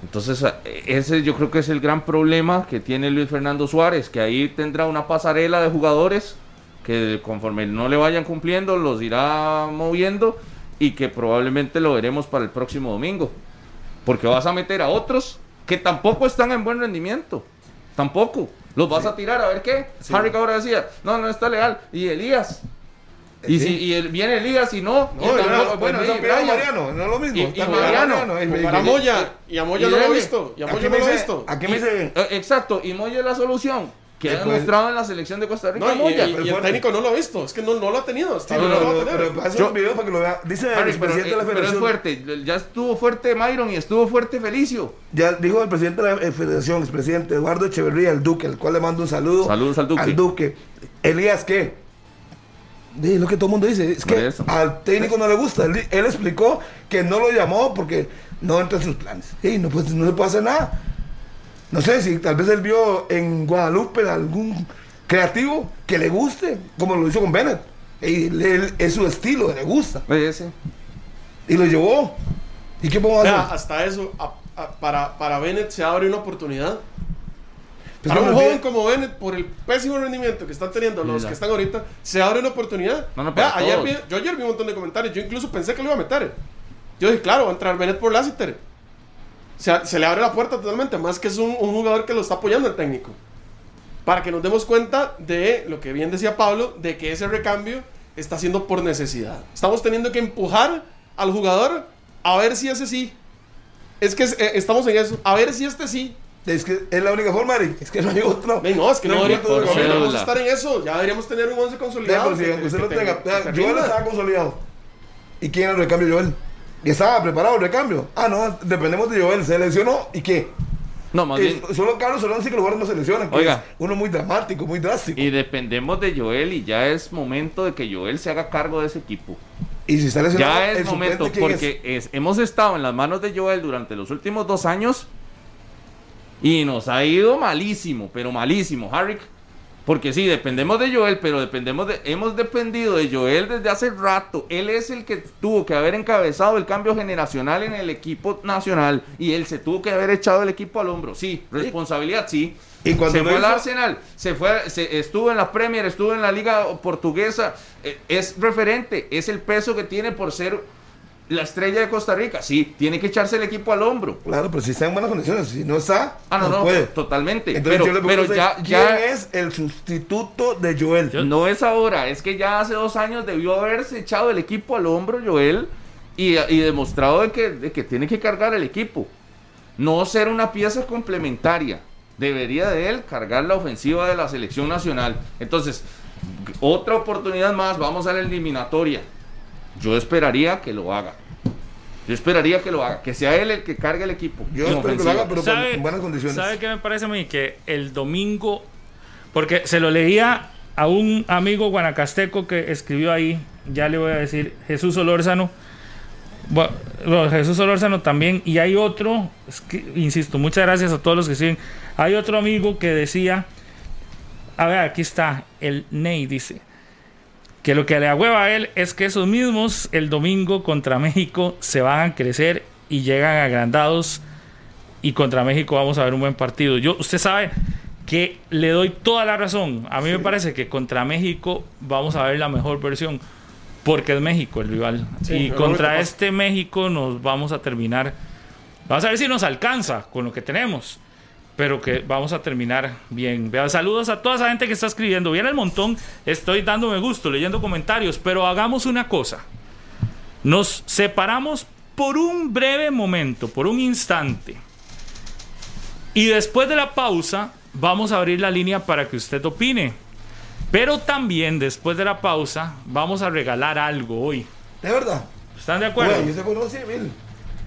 B: Entonces, ese yo creo que es el gran problema que tiene Luis Fernando Suárez, que ahí tendrá una pasarela de jugadores que conforme no le vayan cumpliendo los irá moviendo y que probablemente lo veremos para el próximo domingo. Porque vas a meter a otros que tampoco están en buen rendimiento. Tampoco. Los vas a tirar a ver qué. Harry ahora decía, no, no está legal. Y Elías, y, si, y viene Elías y no.
C: no, y bueno, y Mariano, no es lo mismo.
B: Y, Mariano.
D: Para Moya. Y a Moya no lo he visto. Y a Moya no lo he visto.
C: Aquí me dice.
B: Eh, exacto. Y Moya es la solución. Que ha demostrado en la selección de Costa Rica.
D: No, Moya, y, el técnico no lo ha visto. Es que no, no lo ha tenido. Sí, no, no,
C: no, pero hace un video para que lo vea. Dice el presidente de la federación.
B: Pero es fuerte. Ya estuvo fuerte Myron y estuvo fuerte Felicio.
C: Ya dijo el presidente de la federación, el presidente Eduardo Echeverría, el Duque, al cual le mando un saludo.
B: Saludos al Duque.
C: Al Duque. Elías, ¿qué? Es lo que todo el mundo dice. Es que al técnico no le gusta. Él, explicó que no lo llamó porque no entra en sus planes. Y no, pues, no se puede hacer nada. No sé si tal vez él vio en Guadalupe algún creativo que le guste, como lo hizo con Bennett. Y él, es su estilo, le gusta. Y lo llevó. ¿Y qué podemos hacer?
D: Hasta eso, para, para Bennett se abre una oportunidad para un joven como Bennett, por el pésimo rendimiento que están teniendo los que están ahorita, se abre una oportunidad. ayer yo ayer vi un montón de comentarios. Yo incluso pensé que lo iba a meter. Yo dije, claro, va a entrar Bennett por Lassiter. Se, se le abre la puerta totalmente. Más que es un, jugador que lo está apoyando el técnico. Para que nos demos cuenta de lo que bien decía Pablo, de que ese recambio está siendo por necesidad. Estamos teniendo que empujar al jugador a ver si ese sí. Es que eh, estamos en eso. A ver si este sí.
C: Es que es la única forma, Eric. Es que no hay otro.
D: no, es que no, deberíamos estar en eso. Ya deberíamos tener un 11 consolidado.
C: si usted lo tenga. Joel estaba consolidado. ¿Y quién era el recambio, Joel? ¿Y estaba preparado el recambio? Ah, no, dependemos de Joel. ¿Se lesionó? ¿Y qué?
B: No, más bien.
C: Solo Carlos Solán sí que los jugadores no se lesionan. Oiga. uno muy dramático, muy drástico.
B: Y dependemos de Joel y ya es momento de que Joel se haga cargo de ese equipo.
C: Y si está lesionado,
B: ya es momento, porque hemos estado en las manos de Joel durante los últimos dos años y nos ha ido malísimo, pero malísimo, Harry. Porque sí, dependemos de Joel, pero dependemos de, hemos dependido de Joel desde hace rato. Él es el que tuvo que haber encabezado el cambio generacional en el equipo nacional y él se tuvo que haber echado el equipo al hombro. Sí, responsabilidad, sí. Y cuando se fue al Arsenal, se fue, se, estuvo en la Premier, estuvo en la Liga Portuguesa. Eh, es referente, es el peso que tiene por ser la estrella de Costa Rica, sí, tiene que echarse el equipo al hombro.
C: Claro, pero si está en buenas condiciones, si no está,
B: ah, no, no, puede. totalmente. pero, pero ya,
C: ¿quién es el sustituto de Joel?
B: No es ahora, es que ya hace dos años debió haberse echado el equipo al hombro, Joel, y, y demostrado de que, de que tiene que cargar el equipo. No ser una pieza complementaria. Debería de él cargar la ofensiva de la selección nacional. Entonces, otra oportunidad más, vamos a la eliminatoria. Yo esperaría que lo haga. Yo esperaría que lo haga, que sea él el que cargue el equipo.
C: Yo espero que lo haga, pero con-
E: ¿Sabe,
C: en buenas condiciones.
E: ¿Sabe qué me parece a mí? Que el domingo, porque se lo leía a un amigo guanacasteco que escribió ahí, ya le voy a decir, Jesús Olórzano. Bueno, Jesús Olórzano también, y hay otro, es que, insisto, muchas gracias a todos los que siguen. Hay otro amigo que decía, a ver, aquí está, el Ney dice, que lo que le agüeva a él es que esos mismos el domingo contra México se van a crecer y llegan agrandados y contra México vamos a ver un buen partido. Yo, usted sabe que le doy toda la razón. A mí me parece que contra México vamos a ver la mejor versión porque es México el rival
D: Sí,
E: y contra este México nos vamos a terminar. Vamos a ver si nos alcanza con lo que tenemos. Pero que vamos a terminar bien. Saludos a toda esa gente que está escribiendo. Viene el montón. Estoy dándome gusto, leyendo comentarios. Pero hagamos una cosa. Nos separamos por un breve momento, por un instante. Y después de la pausa, vamos a abrir la línea para que usted opine. Pero también después de la pausa, vamos a regalar algo hoy.
C: De verdad.
E: ¿Están de acuerdo?
C: Bueno, yo se conocí, mil.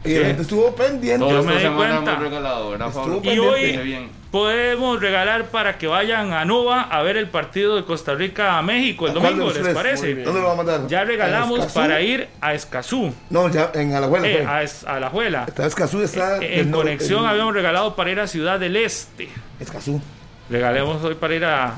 C: Y la gente estuvo pendiente.
B: Todo
E: Yo
B: esta
E: me di cuenta. Y hoy podemos regalar para que vayan a Nova a ver el partido de Costa Rica a México el
C: ¿A cuál de
E: domingo, ¿les parece?
C: ¿Dónde lo va a mandar?
E: Ya regalamos
C: ¿En
E: para ir a Escazú,
C: No, ya en Alajuela.
E: eh,
C: fue.
E: a, Es- a La Juela.
C: Está Escazú, está.
E: Eh, En
C: no,
E: conexión
C: en-
E: habíamos regalado para ir a Ciudad del Este.
C: Escazú.
E: Regalemos hoy para ir a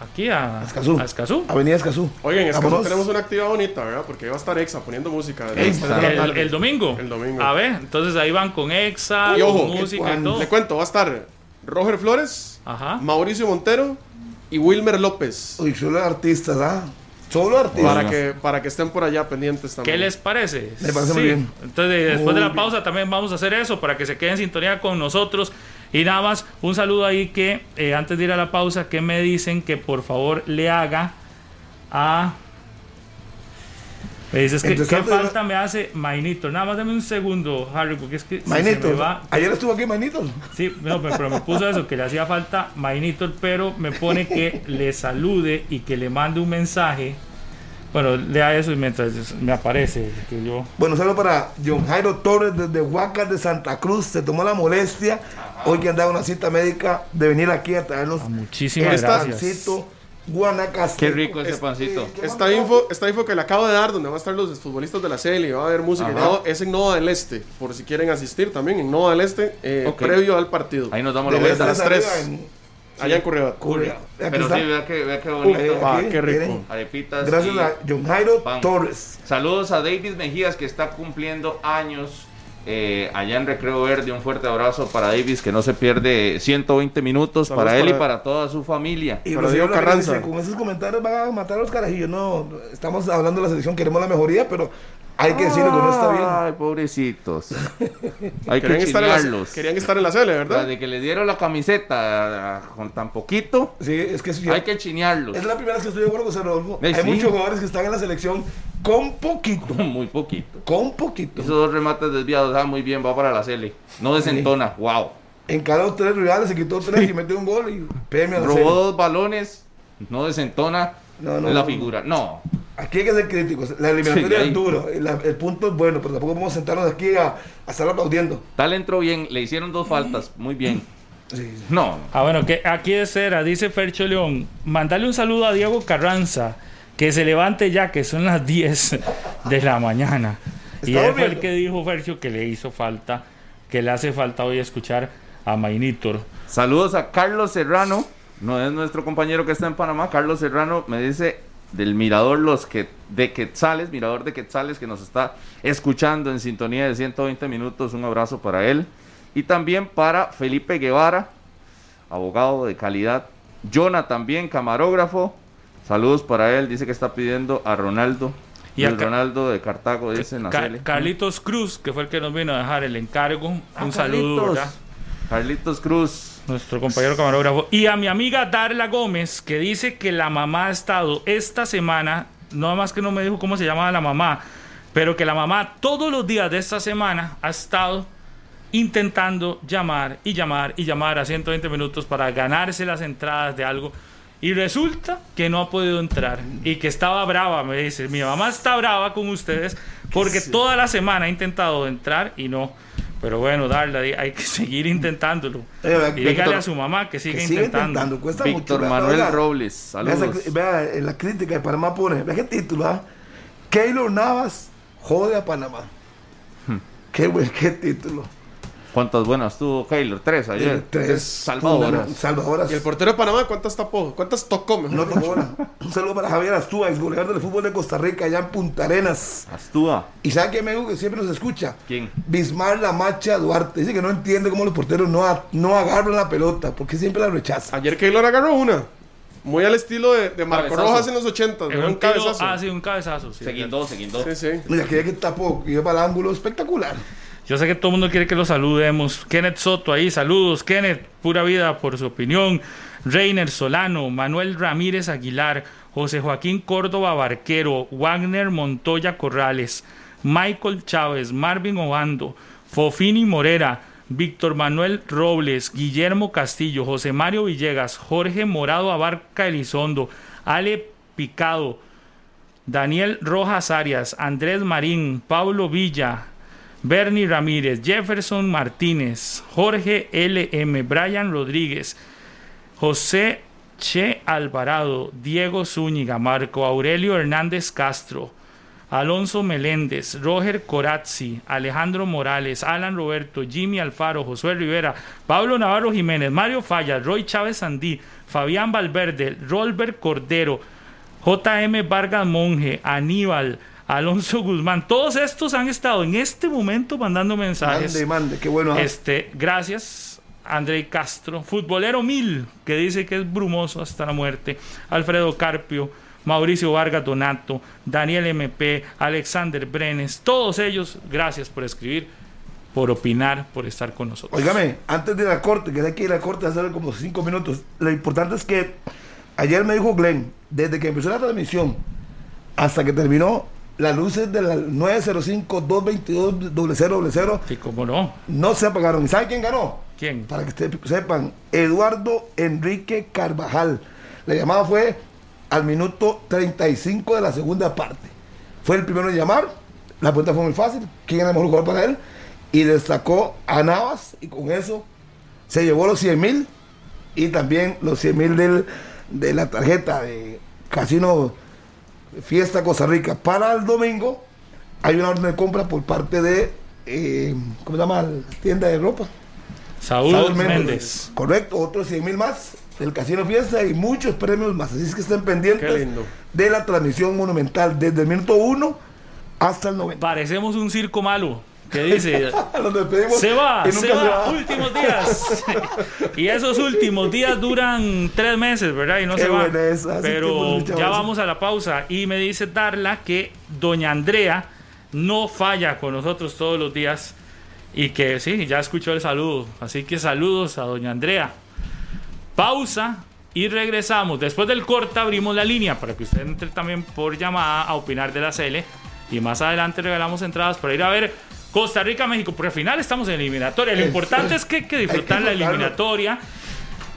E: aquí a
C: Escazú.
E: a Escazú.
C: Avenida Escazú.
D: Oigan, es que
C: Vámonos.
D: tenemos una actividad bonita, ¿verdad? Porque va a estar Exa poniendo música.
C: Exa.
E: El, el domingo.
D: El domingo.
E: A ver, entonces ahí van con Exa,
D: Y ojo,
E: con música y todo.
D: Le cuento, va a estar Roger Flores,
E: Ajá.
D: Mauricio Montero y Wilmer López.
C: Uy, solo artistas, ¿ah? Solo artistas.
D: Para que, para que estén por allá pendientes también.
E: ¿Qué les parece?
C: Me parece muy bien.
E: Entonces, después
C: Muy
E: de la
C: bien.
E: pausa también vamos a hacer eso para que se queden en sintonía con nosotros. Y nada más, un saludo ahí que eh, antes de ir a la pausa, que me dicen que por favor le haga a... Me dices que qué falta me hace Mainito. Nada más dame un segundo, Harry, porque es que
C: Mainito.
E: va...
C: Ayer estuvo aquí Mainito.
E: Sí, no, pero me puso eso, que le hacía falta Mainito, pero me pone que le salude y que le mande un mensaje. Bueno, lea eso y mientras me aparece. Yo...
C: Bueno, solo para John Jairo Torres desde Huacas de Santa Cruz. Se tomó la molestia. Hoy que han una cita médica de venir aquí a traernos.
E: Ah, muchísimas
C: el
E: gracias.
C: Pancito Guanacaste.
B: Qué rico ese
C: este,
B: pancito.
D: Esta, info, esta info que le acabo de dar, donde van a estar los futbolistas de la CL y va a haber música. No, es en Nova del Este, por si quieren asistir también en Nova del Este, eh, previo al partido.
B: Ahí nos damos la vuelta a
C: este
D: las
C: 3.
D: Allá en Curridabat.
C: Curia. Aquí
B: Pero
C: está.
B: sí, vea que, vea que bonito.
D: Ah,
C: aquí,
D: qué rico.
C: miren.
B: Arepitas.
C: Gracias
B: y
C: a John Jairo
B: pan.
C: Torres.
B: Saludos a David Mejías que está cumpliendo años eh, allá en Recreo Verde. Un fuerte abrazo para Davis que no se pierde 120 minutos
D: Saludos
B: para él y
D: para-
B: para toda su familia.
C: Y
D: Pero Diego
C: Ramírez
D: Carranza.
C: dice, con esos comentarios van a matar a los carajillos. No, estamos hablando de la selección, queremos la mejoría, pero hay que decirle que no está bien.
B: Ay, pobrecitos. Hay que
D: estar, en la,
B: chinearlos.
D: querían estar en la CL,
B: La
D: ¿verdad?
B: de que le dieron la camiseta con tan poquito,
C: Sí, es que sí,
B: hay que chinearlos.
C: es la primera vez que estoy de acuerdo con José Rodolfo.
B: Eh,
C: Hay
B: sí.
C: muchos jugadores que están en la selección con poquito,
B: Muy poquito.
C: con poquito.
B: Esos dos remates desviados, ah, muy bien, va para la Cele. No desentona, wow.
C: Encaró tres rivales, se quitó tres y metió un gol y premio a la
B: Robó dos balones, no desentona
C: No, no,
B: es la
C: no,
B: figura. No,
C: Aquí hay que ser críticos. La eliminatoria
B: Sí,
C: es duro. la- el punto es bueno, pero tampoco vamos a sentarnos aquí a, a estar aplaudiendo.
B: tal entró bien, le hicieron dos faltas, muy bien.
C: Sí.
B: No,
E: Ah, bueno, que aquí es era, dice Fercho León. Mandale un saludo a Diego Carranza, que se levante ya, que son las 10 de la mañana. Y él fue el que dijo, Fercho, que le hizo falta, que le hace falta hoy escuchar a Mainitor.
B: Saludos a Carlos Serrano, no es nuestro compañero que está en Panamá. Carlos Serrano me dice del Mirador los que de Quetzales, Mirador de Quetzales que nos está escuchando en sintonía de 120 minutos. Un abrazo para él y también para Felipe Guevara, abogado de calidad. Jonah también, camarógrafo. Saludos para él, dice que está pidiendo a Ronaldo.
E: Y acá-
B: Ronaldo de Cartago, dice
E: Ca-. Carlitos Cruz, que fue el que nos vino a dejar el encargo.
B: Ah,
E: un saludo,
B: Carlitos.
E: ¿verdad?
B: Carlitos Cruz.
E: Nuestro compañero camarógrafo. Y a mi amiga Darla Gómez, que dice que la mamá ha estado esta semana, no más que no me dijo cómo se llamaba la mamá, pero que la mamá todos los días de esta semana ha estado intentando llamar y llamar y llamar a 120 minutos para ganarse las entradas de algo. Y resulta que no ha podido entrar y que estaba brava, me dice, mi mamá está brava con ustedes porque toda la semana ha intentado entrar y no. Pero bueno, darle, hay que seguir intentándolo.
C: Eh,
E: y dígale a su mamá que siga
C: que sigue
E: intentando.
C: intentando, cuesta
B: Víctor
C: mucho.
B: Manuel Robles,
C: Vea,
B: saludos.
C: vea, en la crítica de Panamá pone, vea qué título, ¿ah? Keylor Navas jode a Panamá.
B: Hmm.
C: Qué buen, qué título.
B: ¿Cuántas buenas tuvo Keylor? Tres ayer.
C: Eh, Tres
B: Salvadoras.
C: Salvadoras.
D: ¿Y el portero de Panamá cuántas tapó? ¿Cuántas tocó? Mejor
C: No tocó una. Un saludo para Javier Astúa, ex goleador del fútbol de Costa Rica, allá en Punta Arenas.
B: Astúa.
C: Y sabe que me dijo que siempre nos escucha.
B: ¿Quién?
C: Bismar La Macha Duarte. Dice que no entiende cómo los porteros no, a- no agarran la pelota, porque siempre la rechazan.
D: Ayer Keylor agarró una. Muy al estilo de, de Marco
B: Cabezazo.
D: Rojas en los 80.
E: En
D: Un,
E: un tiro-
D: cabezazo.
E: ah, sí, un cabezazo. sí.
B: Se guindó, se guindó.
D: Sí, sí.
C: Mira, que que tapó, que iba para el ángulo espectacular.
E: Yo sé que todo el mundo quiere que lo saludemos. Kenneth Soto ahí, saludos. Kenneth, pura vida por su opinión. Reiner Solano, Manuel Ramírez Aguilar, José Joaquín Córdoba Barquero, Wagner Montoya Corrales, Michael Chávez, Marvin Obando, Fofini Morera, Víctor Manuel Robles, Guillermo Castillo, José Mario Villegas, Jorge Morado Abarca Elizondo, Ale Picado, Daniel Rojas Arias, Andrés Marín, Pablo Villa, Bernie Ramírez, Jefferson Martínez, Jorge LM, Brian Rodríguez, José Che Alvarado, Diego Zúñiga, Marco Aurelio Hernández Castro, Alonso Meléndez, Roger Corazzi, Alejandro Morales, Alan Roberto, Jimmy Alfaro, Josué Rivera, Pablo Navarro Jiménez, Mario Falla, Roy Chávez Sandí, Fabián Valverde, Rolbert Cordero, JM Vargas Monje, Aníbal, Alonso Guzmán, todos estos han estado en este momento mandando mensajes.
C: Mande, mande, qué bueno.
E: Este, gracias, André Castro, futbolero mil, que dice que es brumoso hasta la muerte, Alfredo Carpio, Mauricio Vargas Donato, Daniel MP, Alexander Brenes, todos ellos, gracias por escribir, por opinar, por estar con nosotros.
C: Óigame, antes de la corte, que hay que ir a la corte hace como cinco minutos. Lo importante es que ayer me dijo Glenn, desde que empezó la transmisión hasta que terminó, las luces de la 905-222-0000
E: Sí, cómo no.
C: no se apagaron. ¿Y sabe quién ganó?
E: ¿Quién?
C: Para que ustedes sepan, Eduardo Enrique Carvajal. La llamada fue al minuto 35 de la segunda parte. Fue el primero en llamar. La pregunta fue muy fácil. ¿Quién era el mejor jugador para él? Y destacó a Navas. Y con eso se llevó los 100 mil. Y también los 100 mil de la tarjeta de Casino Fiesta Costa Rica. Para el domingo hay una orden de compra por parte de, eh, ¿cómo se llama? La tienda de ropa.
E: Saúl,
C: Saúl
E: Méndez.
C: Correcto, otros 100 mil más del Casino Fiesta y muchos premios más. Así es que estén pendientes
D: Qué lindo.
C: de la transmisión monumental desde el minuto 1 hasta el 90.
E: Parecemos un circo malo, que dice... Se va, se va, últimos días. y esos últimos días duran tres meses, ¿verdad? Y no
C: Qué
E: se va. Pero ya vamos a la pausa. Y me dice Darla que Doña Andrea no falla con nosotros todos los días. Y que sí, ya escuchó el saludo. Así que saludos a Doña Andrea. Pausa y regresamos. Después del corte abrimos la línea para que usted entre también por llamada a opinar de la CL. Y más adelante regalamos entradas para ir a ver Costa Rica, México. Porque al final estamos en eliminatoria. Lo
C: Es-
E: importante es que hay que
C: hay que
E: disfrutar la eliminatoria.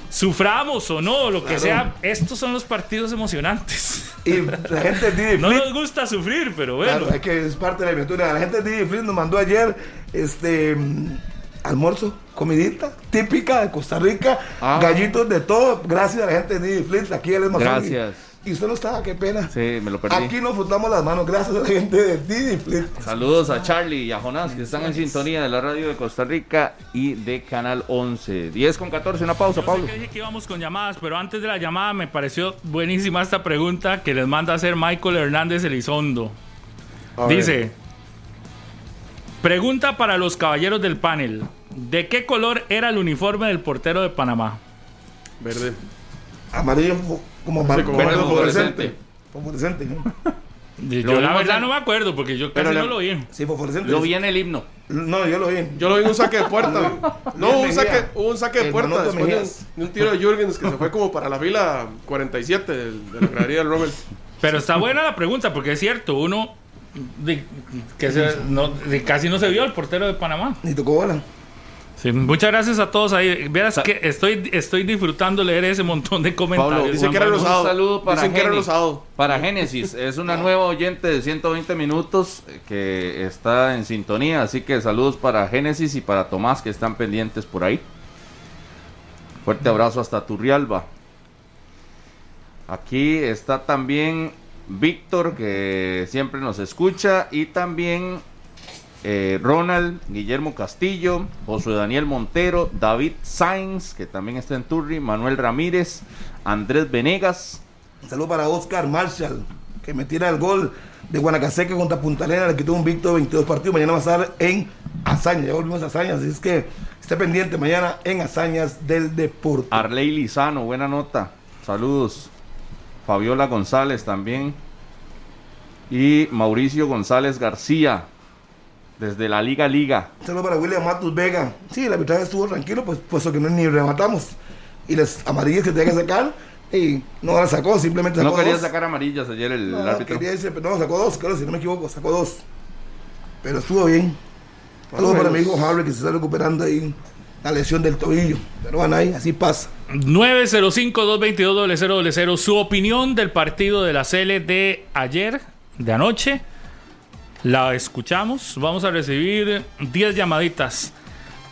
E: Suframos o no, lo que sea. Estos son los partidos emocionantes.
C: Y la gente de Didi
E: No
C: Flip,
E: nos gusta sufrir, pero bueno.
C: claro, es que es parte de la aventura. La gente de Didi Flip nos mandó ayer este mm, almuerzo, comidita típica de Costa Rica,
B: Ah.
C: gallitos de todo. Gracias a la gente de Didi Flip, aquí él es más
B: Gracias.
C: Y usted no estaba, qué pena.
B: Sí, me lo perdí.
C: Aquí nos frotamos las manos, gracias a la gente de Flip.
B: Saludos a Charlie y a Jonás que están en sintonía de la radio de Costa Rica y de Canal 11. 10 con 14, una pausa,
E: Yo sé
B: Pablo.
E: que dije que íbamos con llamadas, pero antes de la llamada me pareció buenísima esta pregunta que les manda a hacer Michael Hernández Elizondo.
D: A ver.
E: Dice, pregunta para los caballeros del panel. ¿De qué color era el uniforme del portero de Panamá?
D: Verde.
C: Amarillo como, mar-
D: como
C: fosforescente. Fosforescente, ¿no?
E: Yo la verdad
B: en-
E: no me acuerdo porque yo
B: Pero
E: casi
B: le-
E: no lo vi.
C: Sí, fosforescente.
B: Lo vi en el himno.
C: No, yo lo vi.
D: Yo lo vi en un saque de puerta. no, un
C: Mejía.
D: saque, un saque de puerta después de un,
C: Mejías.
D: de un tiro de Jürgens que se fue como para la fila 47 del- de la gradería del Rommel.
E: Pero está buena la pregunta porque es cierto, uno de- que se- no- de- casi no se vio el portero de Panamá.
C: Ni tocó bola.
E: Sí, muchas gracias a todos ahí. Vieras que estoy, estoy disfrutando leer ese montón de comentarios.
B: Pablo,
D: Dice que era
B: un saludo para
D: Dicen que era
B: Geni.
D: rosado.
B: Para Génesis, es una nueva oyente de 120 minutos que está en sintonía, así que saludos para Génesis y para Tomás que están pendientes por ahí. Fuerte abrazo hasta Turrialba. Aquí está también Víctor que siempre nos escucha y también eh, Ronald, Guillermo Castillo, Josué Daniel Montero, David Sainz que también está en Turri, Manuel Ramírez, Andrés Venegas.
C: Un saludo para Oscar Marshall, que me tira el gol de Guanacaseque contra Punta Arena, le quitó un victo de 22 partidos. Mañana va a estar en Hazaña, ya volvimos a Hazañas, así es que esté pendiente mañana en Hazañas del Deporte.
B: Arley Lizano, buena nota. Saludos. Fabiola González también. Y Mauricio González García, desde la Liga Liga.
C: Saludo para William Matus Vega. Sí, el arbitraje estuvo tranquilo, pues puesto que no ni rematamos. Y las amarillas que tenía que sacar, y no las sacó, simplemente sacó
B: No quería
C: dos.
B: sacar amarillas ayer el,
C: No,
B: árbitro.
C: quería decir, pero no, sacó dos, creo, si no me equivoco, sacó dos. Pero estuvo bien. Saludos para mi hijo Harry, que se está recuperando ahí la lesión del tobillo. Pero bueno, ahí, así pasa.
E: 905-222-0000. Su opinión del partido de la CL de ayer, de anoche. La escuchamos. Vamos a recibir 10 llamaditas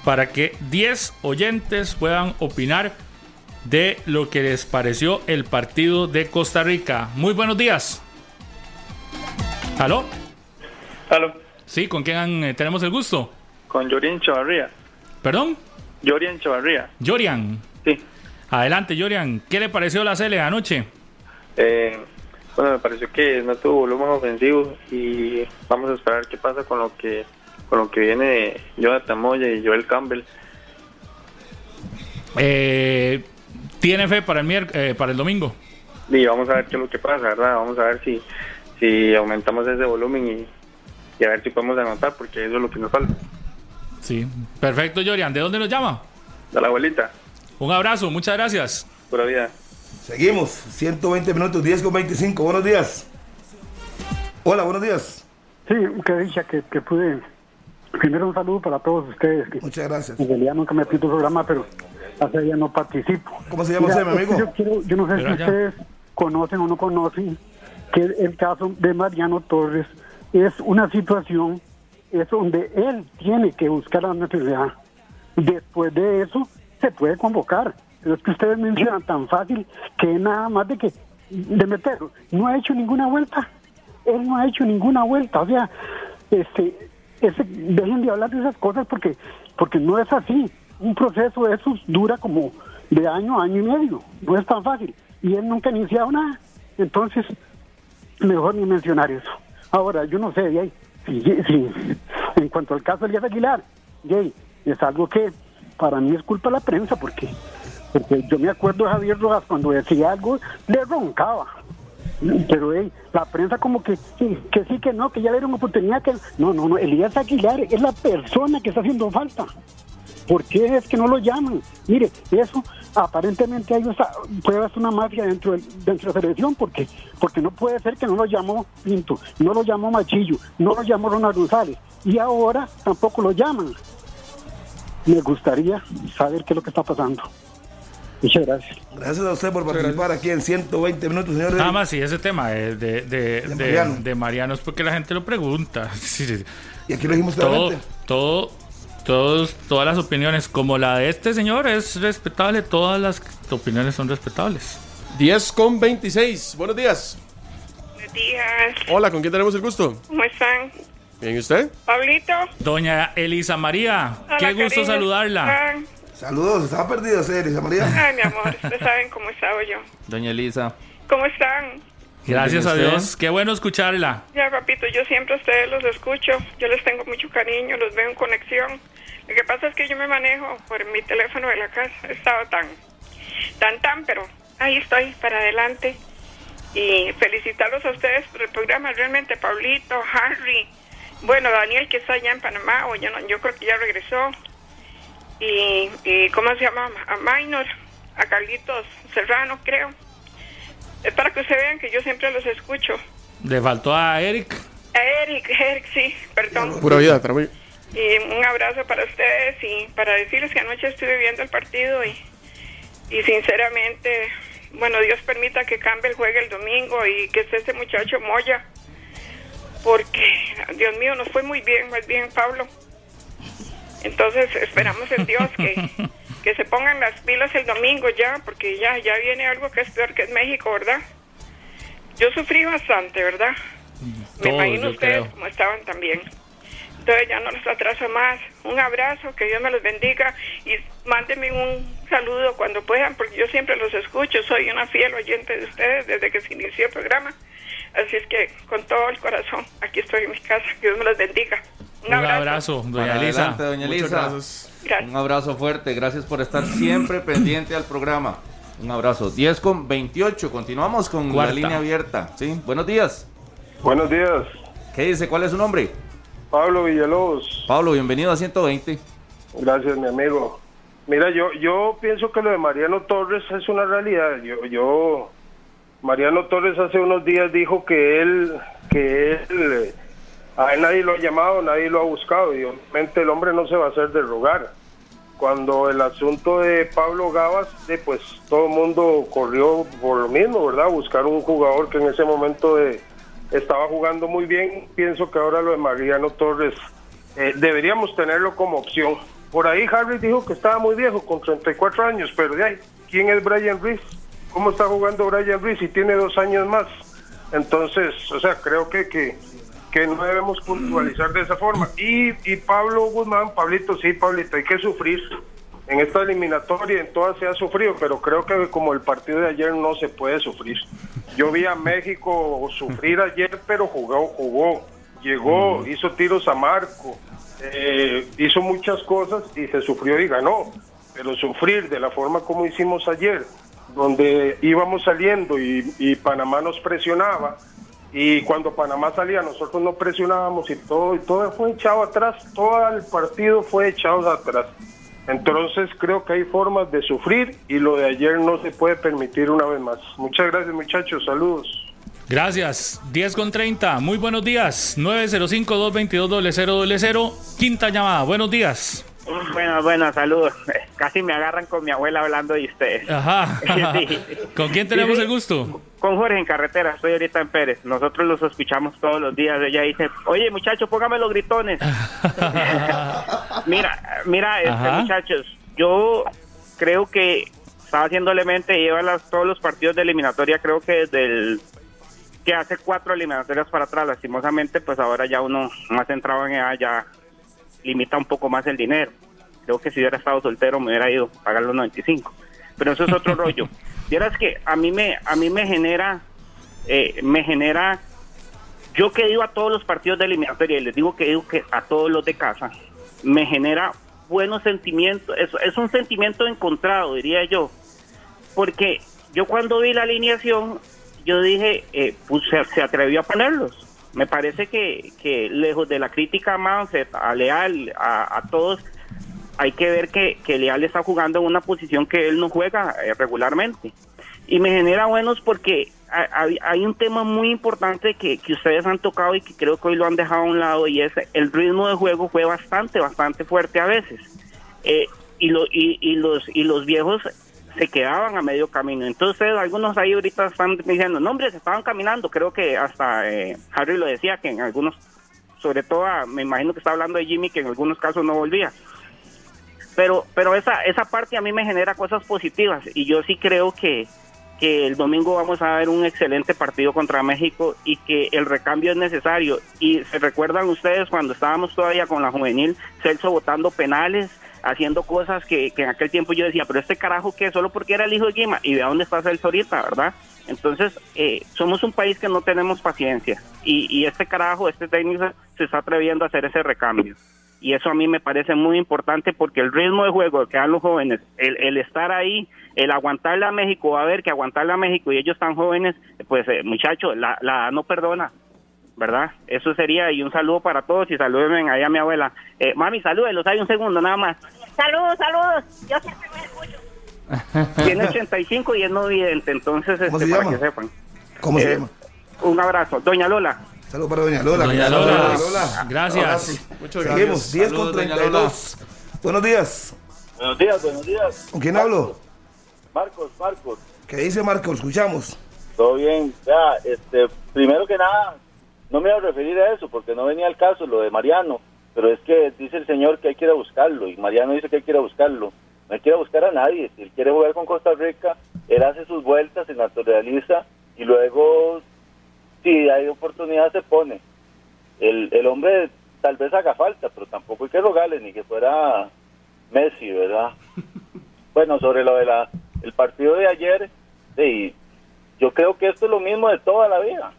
E: para que 10 oyentes puedan opinar de lo que les pareció el partido de Costa Rica. Muy buenos días. ¿Aló?
H: Aló,
E: Sí, ¿con quién eh, tenemos el gusto?
H: con Yorian Chavarría.
E: ¿Perdón?
H: Yorian Chavarría,
E: Yorian.
H: sí.
E: Adelante, Yorian. ¿Qué le pareció la CL de anoche?
H: Eh, bueno, me pareció que no tuvo volumen ofensivo y vamos a esperar qué pasa con lo que con lo que viene de Jonathan Moya y Joel Campbell.
E: Eh, ¿Tiene fe para el, eh, para el domingo?
H: Y vamos a ver qué es lo que pasa, ¿verdad? Vamos a ver si, si aumentamos ese volumen y, y a ver si podemos anotar, porque eso es lo que nos falta.
E: Sí. Perfecto, Yorian. ¿De dónde nos llama?
H: Da la abuelita,
E: Un abrazo, muchas gracias.
H: pura vida.
C: Seguimos, 120 minutos, 10 con 25. Buenos días. Hola, buenos días.
I: Sí, qué dicha que, que pude. Primero un saludo para todos ustedes. Que
C: Muchas gracias.
I: en realidad nunca me pido programa, pero hace ya no participo.
C: ¿Cómo se llama
I: Mira,
C: usted, mi amigo?
I: Yo, quiero- yo no sé
E: Pero
I: si
E: allá.
I: ustedes conocen o no conocen que el caso de Mariano Torres es una situación es donde él tiene que buscar la necesidad. Después de eso se puede convocar. Es que ustedes mencionan tan fácil que nada más de que de meterlo. No ha hecho ninguna vuelta. Él no ha hecho ninguna vuelta. O sea, este, ese, dejen de hablar de esas cosas porque, porque no es así. Un proceso de esos dura como de año a año y medio. No es tan fácil. Y él nunca ha iniciado nada. Entonces, mejor ni mencionar eso. Ahora, yo no sé, Jay, si, si- en cuanto al caso de Elías Aguilar, Jay, es algo que para mí es culpa de la prensa, porque, porque yo me acuerdo de Javier Rojas cuando decía algo, le roncaba. Pero hey, la prensa como que, sí, que sí, que no, que ya le dieron oportunidad, que no, no, no, Elías Aguilar es la persona que está haciendo falta. ¿Por qué es que no lo llaman? Mire, eso aparentemente hay haber una mafia dentro, del- dentro de la selección porque, porque no puede ser que no lo llamó Pinto, no lo llamó Machillo, no lo llamó Ronald González y ahora tampoco lo llaman. Me gustaría saber qué es lo que está pasando. Muchas gracias.
C: Gracias a usted por participar aquí en 120 minutos, señores.
E: Nada más, si ese tema de, de, de, de-
C: Mariano.
E: de Mariano es porque la gente lo pregunta. Sí, sí.
C: Y aquí lo dijimos
E: Todo,
C: claramente.
E: todo, todos, todas las opiniones, como la de este señor, es respetable. Todas las opiniones son respetables.
D: 10 con 26. Buenos días.
J: Buenos días,
D: Hola, ¿con quién tenemos el gusto?
J: ¿cómo están?
D: Bien, ¿y usted?
J: Pablito.
E: Doña Elisa María,
J: Hola,
E: qué gusto
J: cariño.
E: saludarla.
J: Ah,
C: Saludos, estaba perdido, Elisa María.
J: Ay, mi amor, ustedes saben cómo estaba yo.
B: Doña Elisa.
J: ¿Cómo están?
E: Gracias a. Dios, qué bueno escucharla.
J: Ya, papito, yo siempre a ustedes los escucho. Yo les tengo mucho cariño, los veo en conexión. Lo que pasa es que yo me manejo por mi teléfono de la casa. He estado tan, tan, tan, pero ahí estoy, para adelante. Y felicitarlos a ustedes por el programa. Realmente, Pablito, Harry, bueno, Daniel, que está allá en Panamá, o ya no, yo creo que ya regresó. Y, y ¿cómo se llama? A Minor, a Carlitos Serrano, creo. Es para que ustedes vean que yo siempre los escucho.
E: Le faltó a Eric.
J: A Eric, Eric, sí, perdón.
D: Pura vida.
J: Y un abrazo para ustedes y para decirles que anoche estuve viendo el partido y, y sinceramente, bueno, Dios permita que cambie el juego el domingo y que esté ese muchacho Moya, porque, Dios mío, nos fue muy bien, más bien, Pablo. Entonces esperamos en Dios que, que se pongan las pilas el domingo ya, porque ya, ya viene algo que es peor que es México, ¿verdad? Yo sufrí bastante, ¿verdad? Me
E: Todos,
J: imagino ustedes
E: creo.
J: como estaban también. Entonces ya no los atraso más. Un abrazo, que Dios me los bendiga y mándenme un saludo cuando puedan, porque yo siempre los escucho. Soy una fiel oyente de ustedes desde que se inició el programa. Así es que con todo el corazón, aquí estoy en mi casa. Que Dios me los bendiga. Un
E: Un
J: abrazo.
E: doña Elisa.
B: adelante, doña. Un abrazo fuerte, gracias por estar siempre pendiente al programa. Un abrazo. 10 con 28, continuamos con
E: Cuarta.
B: la línea abierta. ¿sí? Buenos días.
K: Buenos días,
B: ¿Qué dice? ¿Cuál es su nombre?
K: Pablo Villalobos.
B: Pablo, bienvenido a 120.
K: Gracias, mi amigo. Mira, yo yo pienso que lo de Mariano Torres es una realidad. Yo yo Mariano Torres hace unos días dijo que él que él eh, a él nadie lo ha llamado, nadie lo ha buscado y obviamente el hombre no se va a hacer de rogar. Cuando el asunto de Pablo Gavas, de, pues todo el mundo corrió por lo mismo, ¿verdad? Buscar un jugador que en ese momento de, estaba jugando muy bien. Pienso que ahora lo de Mariano Torres eh, deberíamos tenerlo como opción. Por ahí Harry dijo que estaba muy viejo, con 34 años, pero de ahí, ¿quién es Brian Reese? ¿Cómo está jugando Brian Reese? Y tiene dos años más. Entonces, o sea, creo que, que, que no debemos puntualizar de esa forma. Y, y Pablo Guzmán, Pablito, sí, Pablito, hay que sufrir. En esta eliminatoria, en todas se ha sufrido, pero creo que como el partido de ayer no se puede sufrir. Yo vi a México sufrir ayer, pero jugó, jugó, llegó, hizo tiros a marco, eh, hizo muchas cosas y se sufrió y ganó. Pero sufrir de la forma como hicimos ayer, donde íbamos saliendo y, Panamá nos presionaba, y cuando Panamá salía nosotros no presionábamos y todo, y todo fue echado atrás, todo el partido fue echado atrás. Entonces creo que hay formas de sufrir y lo de ayer no se puede permitir una vez más. Muchas gracias muchachos, saludos.
E: Gracias. 10 con 30. Muy buenos días. 905-222-0000. Quinta llamada. Buenos días.
L: Bueno, bueno, saludos. Casi me agarran con mi abuela hablando de ustedes.
E: Ajá.
L: Sí.
E: ¿Con quién tenemos
L: Sí,
E: el gusto?
L: Con Jorge en carretera, estoy ahorita en Pérez. Nosotros los escuchamos todos los días. Ella dice, oye muchacho, póngame los gritones. mira, mira, este, muchachos, yo creo que estaba haciéndole mente, lleva las, todos los partidos de eliminatoria, creo que desde el que hace cuatro eliminatorias para atrás, lastimosamente, pues ahora ya uno más centrado en edad ya limita un poco más el dinero. Creo que si hubiera estado soltero me hubiera ido a pagar los 95. Pero eso es otro rollo. Vieras que a mí me, a mí me genera, eh, me genera, yo que ido a todos los partidos de eliminatoria y les digo que ido que a todos los de casa, me genera buenos sentimientos, es, es un sentimiento encontrado, diría yo, porque yo cuando vi la alineación, yo dije, eh, pues se, se atrevió a ponerlos. Me parece que, que lejos de la crítica a Manfred, a Leal, a, todos, hay que ver que, que Leal está jugando en una posición que él no juega eh, regularmente. Y me genera buenos porque ha- hay, hay un tema muy importante que, que ustedes han tocado y que creo que hoy lo han dejado a un lado y es el ritmo de juego fue bastante, bastante fuerte a veces. Eh, y, lo, y, y los, y los viejos se quedaban a medio camino. Entonces algunos ahí ahorita están diciendo, no hombre, se estaban caminando. Creo que hasta eh, Harry lo decía, que en algunos, sobre todo a- me imagino que está hablando de Jimmy, que en algunos casos no volvía pero pero esa esa parte a mí me genera cosas positivas y yo sí creo que que el domingo vamos a ver un excelente partido contra México y que el recambio es necesario y se recuerdan ustedes cuando estábamos todavía con la juvenil Celso votando penales haciendo cosas que, en aquel tiempo yo decía pero este carajo que solo porque era el hijo de Guima y de dónde está Celso ahorita verdad entonces eh, somos un país que no tenemos paciencia. Y, este carajo este técnico se está atreviendo a hacer ese recambio. Y eso a mí me parece muy importante porque el ritmo de juego que dan los jóvenes, el, estar ahí, el aguantarle a México, va a ver que aguantarle a México y ellos tan jóvenes, pues eh, muchachos, la, la no perdona, ¿verdad? Eso sería, y un saludo para todos y salúdenme ahí a mi abuela. Eh, mami, salúdenlos, hay un segundo nada más.
M: Saludos, saludos. Yo siempre me escucho.
L: Tiene 85 y es no vidente, entonces este,
C: se
L: para
C: llama?
L: que sepan.
C: ¿Cómo se
L: Eh,
C: llama?
L: Un abrazo. Doña Lola.
C: Saludos para Doña Lola.
E: Doña Lola. Gracias.
D: Muchas
C: Seguimos,
D: gracias.
C: 10 con
B: Saludos, Doña
C: 32. Buenos días.
N: Buenos días, buenos días.
C: ¿Con quién hablo?
N: Marcos, Marcos.
C: ¿Qué dice Marco? Escuchamos.
N: Todo bien. Ya, este, primero que nada, no me voy a referir a eso porque no venía al caso lo de Mariano, pero es que dice el señor que hay que ir a buscarlo y Mariano dice que hay que ir a buscarlo. No hay que ir a buscar a nadie. Si él quiere jugar con Costa Rica, él hace sus vueltas, se naturaliza y luego, si hay oportunidad, se pone. El, el hombre tal vez haga falta, pero tampoco hay que rogarle ni que fuera Messi, ¿verdad? Bueno, sobre lo de la el partido de ayer, sí, yo creo que esto es lo mismo de toda la vida.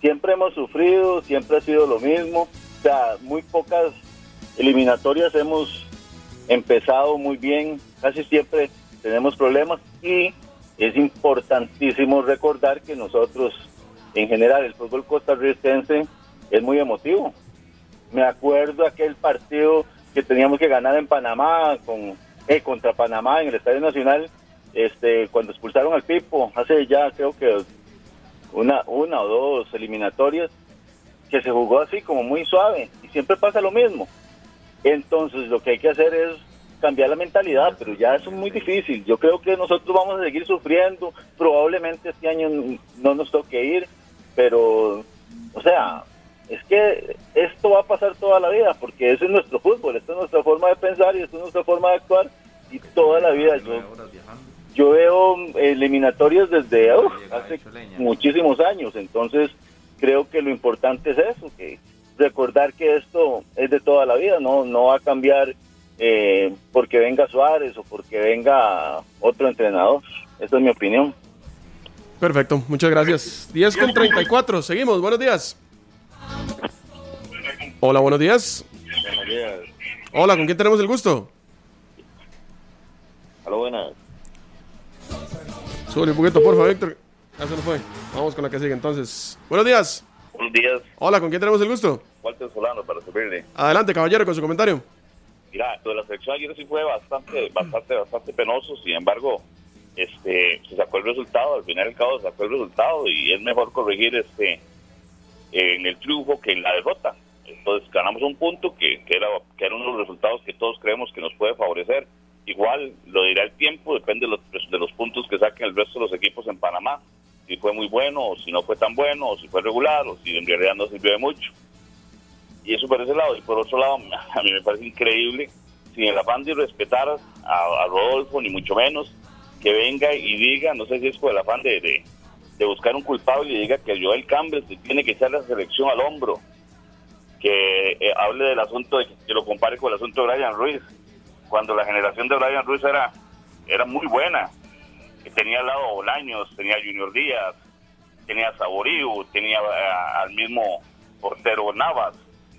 N: Siempre hemos sufrido, siempre ha sido lo mismo. O sea, muy pocas eliminatorias hemos empezado muy bien, casi siempre tenemos problemas y es importantísimo recordar que nosotros, en general, el fútbol costarricense es muy emotivo. Me acuerdo aquel partido que teníamos que ganar en Panamá con eh, contra Panamá en el Estadio Nacional, este cuando expulsaron al Pipo, hace ya creo que una una o dos eliminatorias que se jugó así como muy suave y siempre pasa lo mismo. Entonces lo que hay que hacer es cambiar la mentalidad, pero ya eso es muy difícil. Yo creo que nosotros vamos a seguir sufriendo, probablemente este año no nos toque ir, pero o sea, es que esto va a pasar toda la vida, porque ese es nuestro fútbol, esta es nuestra forma de pensar y esta es nuestra forma de actuar y toda la vida. Yo, yo veo eliminatorias desde uf, hace muchísimos años, entonces creo que lo importante es eso, que recordar que esto es de toda la vida, no, no va a cambiar eh, porque venga Suárez o porque venga otro entrenador. Esa es mi opinión.
D: Perfecto, muchas gracias. 10 con 34, seguimos, buenos días. Hola, buenos días.
O: Buenos días.
D: Hola, ¿con quién tenemos el gusto?
O: Hola, buenas.
D: Sube un poquito, porfa, Víctor. Ya se nos fue. Vamos con la que sigue entonces. Buenos días.
O: Buenos días.
D: Hola, ¿con quién tenemos el gusto?
O: Walter Solano, para servirle.
D: Adelante, caballero, con su comentario.
O: Mira, lo de la selección ayer sí fue bastante, bastante, bastante penoso. Sin embargo, este, se sacó el resultado. Al final del cabo se sacó el resultado y es mejor corregir este en el triunfo que en la derrota. Entonces ganamos un punto que, que era que era uno de los resultados que todos creemos que nos puede favorecer. Igual lo dirá el tiempo, depende de los, de los puntos que saquen el resto de los equipos en Panamá. Si fue muy bueno, o si no fue tan bueno, o si fue regular, o si en realidad no sirvió de mucho. Y eso por ese lado. Y por otro lado, a mí me parece increíble, sin el afán de respetar a, a Rodolfo, ni mucho menos, que venga y diga, no sé si es por el afán de, de, buscar un culpable y diga que Joel Campbell tiene que echar la selección al hombro, que eh, hable del asunto, de, que lo compare con el asunto de Brian Ruiz, cuando la generación de Brian Ruiz era, era muy buena, tenía al lado Bolaños, tenía Junior Díaz, tenía a Saboriu, tenía al mismo portero Navas,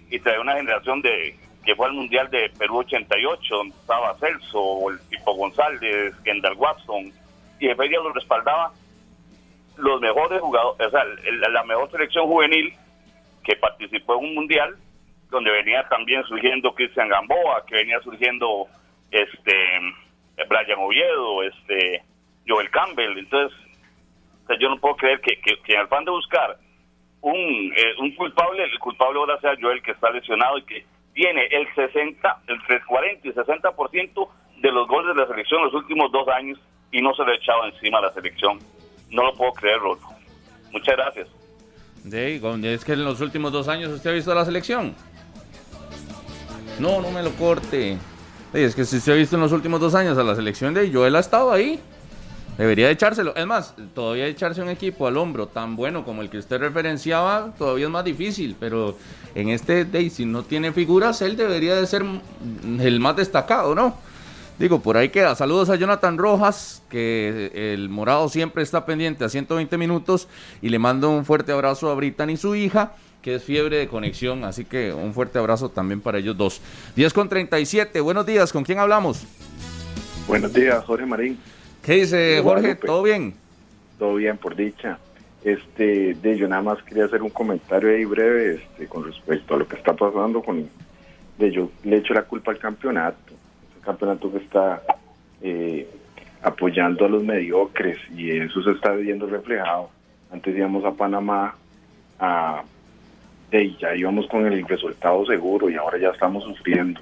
O: y trae una generación de que fue al Mundial de Perú 88, donde estaba Celso, el tipo González, Kendall Watson, y Feria lo respaldaba los mejores jugadores, o sea, la mejor selección juvenil que participó en un mundial, donde venía también surgiendo Cristian Gamboa, que venía surgiendo este Brian Oviedo, este Joel Campbell, entonces yo no puedo creer que, que, que el afán de buscar un, eh, un culpable, el culpable ahora sea Joel que está lesionado y que tiene el 60, entre el 40 y 60% de los goles de la selección en los últimos dos años y no se lo ha echado encima a la selección. No lo puedo creer, Rodolfo. Muchas gracias.
B: De, es que en los últimos dos años usted ha visto la selección. No, no me lo corte. Es que si usted ha visto en los últimos dos años a la selección de Joel ha estado ahí. Debería de echárselo. Es más, todavía echarse un equipo al hombro tan bueno como el que usted referenciaba, todavía es más difícil. Pero en este day, si no tiene figuras, él debería de ser el más destacado, ¿no? Digo, por ahí queda. Saludos a Jonathan Rojas, que el morado siempre está pendiente a 120 minutos. Y le mando un fuerte abrazo a Brittany y su hija, que es fiebre de conexión. Así que un fuerte abrazo también para ellos dos. 10 con 37. Buenos días, ¿con quién hablamos?
P: Buenos días, Jorge Marín.
B: ¿Qué dice Jorge? ¿Todo bien?
P: Todo bien, por dicha. Este, de, yo nada más quería hacer un comentario ahí breve este, con respecto a lo que está pasando con... De, yo le echo la culpa al campeonato. Es un campeonato que está eh, apoyando a los mediocres y eso se está viendo reflejado. Antes íbamos a Panamá a, de, ya íbamos con el resultado seguro y ahora ya estamos sufriendo.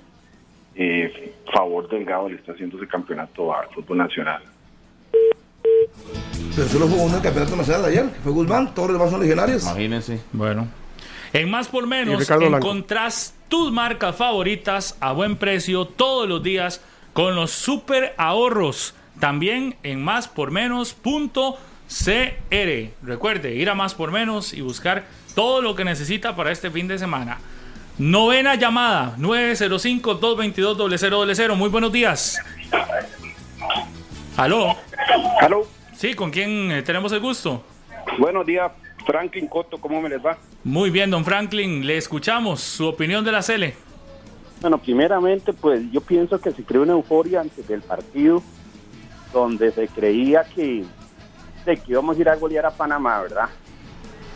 P: Eh, favor Delgado le está haciendo ese campeonato al fútbol nacional.
C: Pero solo jugó uno en el campeonato nacional ayer, que fue Guzmán, todos los demás son legionarios.
B: Imagínense.
E: Bueno. En más por menos encontrás tus marcas favoritas a buen precio todos los días con los super ahorros. También en más por menos.cr. Recuerde ir a más por menos y buscar todo lo que necesita para este fin de semana. Novena llamada 905-222-0000. Muy buenos días. Aló.
Q: Aló.
E: Sí, ¿con quién eh, tenemos el gusto?
Q: Buenos días, Franklin Coto, ¿cómo me les va?
E: Muy bien, don Franklin, le escuchamos. Su opinión de la Cele.
Q: Bueno, primeramente, pues yo pienso que se creó una euforia antes del partido, donde se creía que, de que íbamos a ir a golear a Panamá, ¿verdad?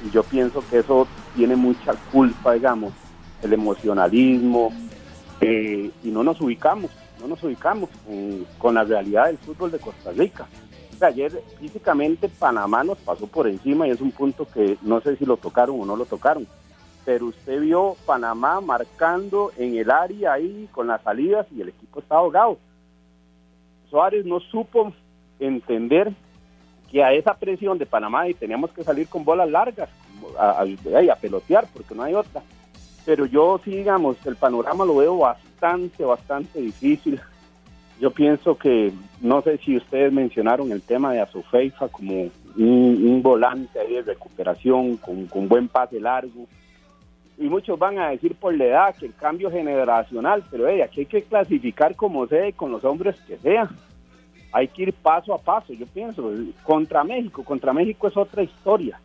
Q: Y yo pienso que eso tiene mucha culpa, digamos, el emocionalismo, eh, y no nos ubicamos, no nos ubicamos con, con la realidad del fútbol de Costa Rica. Ayer físicamente Panamá nos pasó por encima y es un punto que no sé si lo tocaron o no lo tocaron. Pero usted vio Panamá marcando en el área ahí con las salidas y el equipo estaba ahogado. Suárez no supo entender que a esa presión de Panamá y teníamos que salir con bolas largas a, a- pelotear porque no hay otra. Pero yo sí, digamos, el panorama lo veo bastante, bastante difícil. Yo pienso que, no sé si ustedes mencionaron el tema de Azufeifa como un, volante de recuperación con, con buen pase largo. Y muchos van a decir por la edad que el cambio generacional, pero hey, aquí hay que clasificar como sea y con los hombres que sea. Hay que ir paso a paso, yo pienso. Contra México, contra México es otra historia.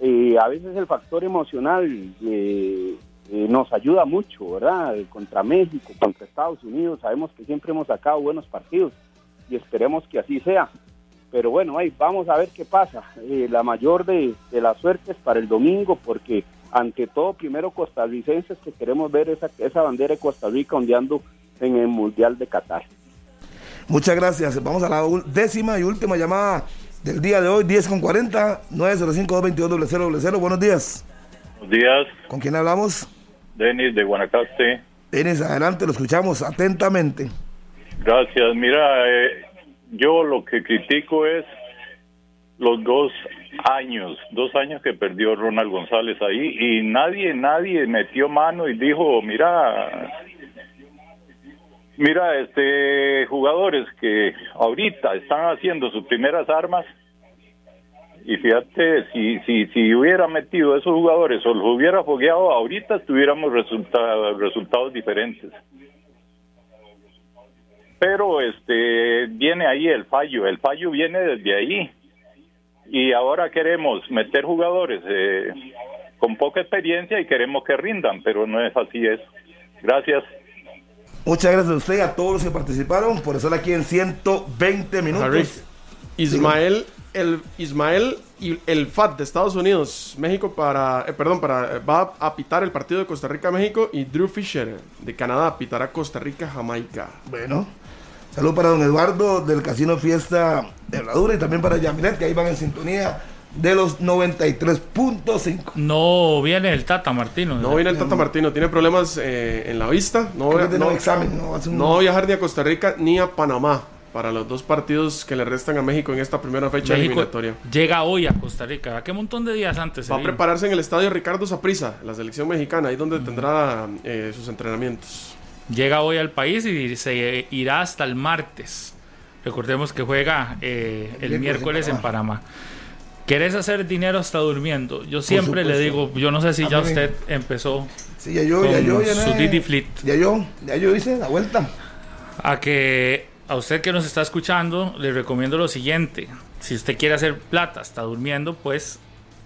Q: Eh, a veces el factor emocional eh, eh, nos ayuda mucho, ¿verdad? Contra México, contra Estados Unidos, sabemos que siempre hemos sacado buenos partidos y esperemos que así sea. Pero bueno, ahí vamos a ver qué pasa. La mayor de, de las suertes para el domingo, porque ante todo, primero costarricenses que queremos ver esa, esa bandera de Costa Rica ondeando en el Mundial de Qatar.
C: Muchas gracias. Vamos a la décima y última llamada del día de hoy, 10 con 40, 905-222-0000. Buenos días.
R: Buenos días,
C: ¿Con quién hablamos?
R: Denis de Guanacaste.
C: Denis, adelante, lo escuchamos atentamente.
R: Gracias. Mira, eh, yo lo que critico es los dos años, dos años que perdió Ronald González ahí y nadie, nadie metió mano y dijo, mira, mira, este, jugadores que ahorita están haciendo sus primeras armas y fíjate, si, si, si hubiera metido esos jugadores o los hubiera fogueado, ahorita tuviéramos resulta- resultados diferentes. Pero este viene ahí el fallo, el fallo viene desde ahí. Y ahora queremos meter jugadores eh, con poca experiencia y queremos que rindan, pero no es así eso. Gracias.
C: Muchas gracias a usted y a todos los que participaron por estar aquí en 120 minutos.
D: Harry, Ismael, el Ismael y el FAT de Estados Unidos, México para, eh, perdón, para va a pitar el partido de Costa Rica México y Drew Fisher de Canadá pitará Costa Rica Jamaica.
C: Bueno, Salud para don Eduardo del Casino Fiesta de Herradura y también para Yamilet, que ahí van en sintonía de los 93.5.
E: No viene el Tata Martino.
D: No viene el Tata Martino, tiene problemas eh, en la vista. No,
C: Creo
D: voy a-
C: que tiene
D: no-
C: examen, ¿no? Un-
D: va viajar ni a Costa Rica ni a Panamá para los dos partidos que le restan a México en esta primera fecha
E: México
D: eliminatoria.
E: llega hoy a Costa Rica. ¿A qué montón de días antes?
D: Va a prepararse en el estadio Ricardo Saprissa, la selección mexicana, ahí donde tendrá eh, sus entrenamientos.
E: Llega hoy al país y se irá hasta el martes. Recordemos que juega eh, el
C: Miércoles en
E: miércoles en
C: Panamá.
E: Panamá. ¿Querés hacer dinero hasta durmiendo? Yo siempre le digo, yo no sé si
C: A
E: ya
C: me-
E: usted empezó
C: Sí, ya yo, ya
E: con
C: yo, ya
E: su Didi Fleet.
C: Ya yo, ya yo hice la vuelta.
E: a que a usted que nos está escuchando le recomiendo lo siguiente. Si usted quiere hacer plata, está durmiendo, pues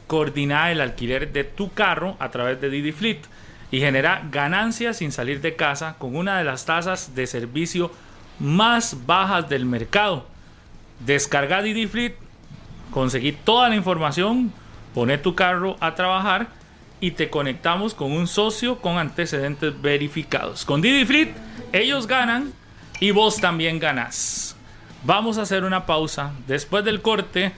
E: coordina el alquiler de tu carro a través de Didi Fleet y genera ganancias sin salir de casa con una de las tasas de servicio más bajas del mercado. Descarga Didi Fleet, conseguí toda la información, pone tu carro a trabajar y te conectamos con un socio con antecedentes verificados. Con Didi Fleet, ellos ganan y vos también ganás. Vamos a hacer una pausa. Después del corte,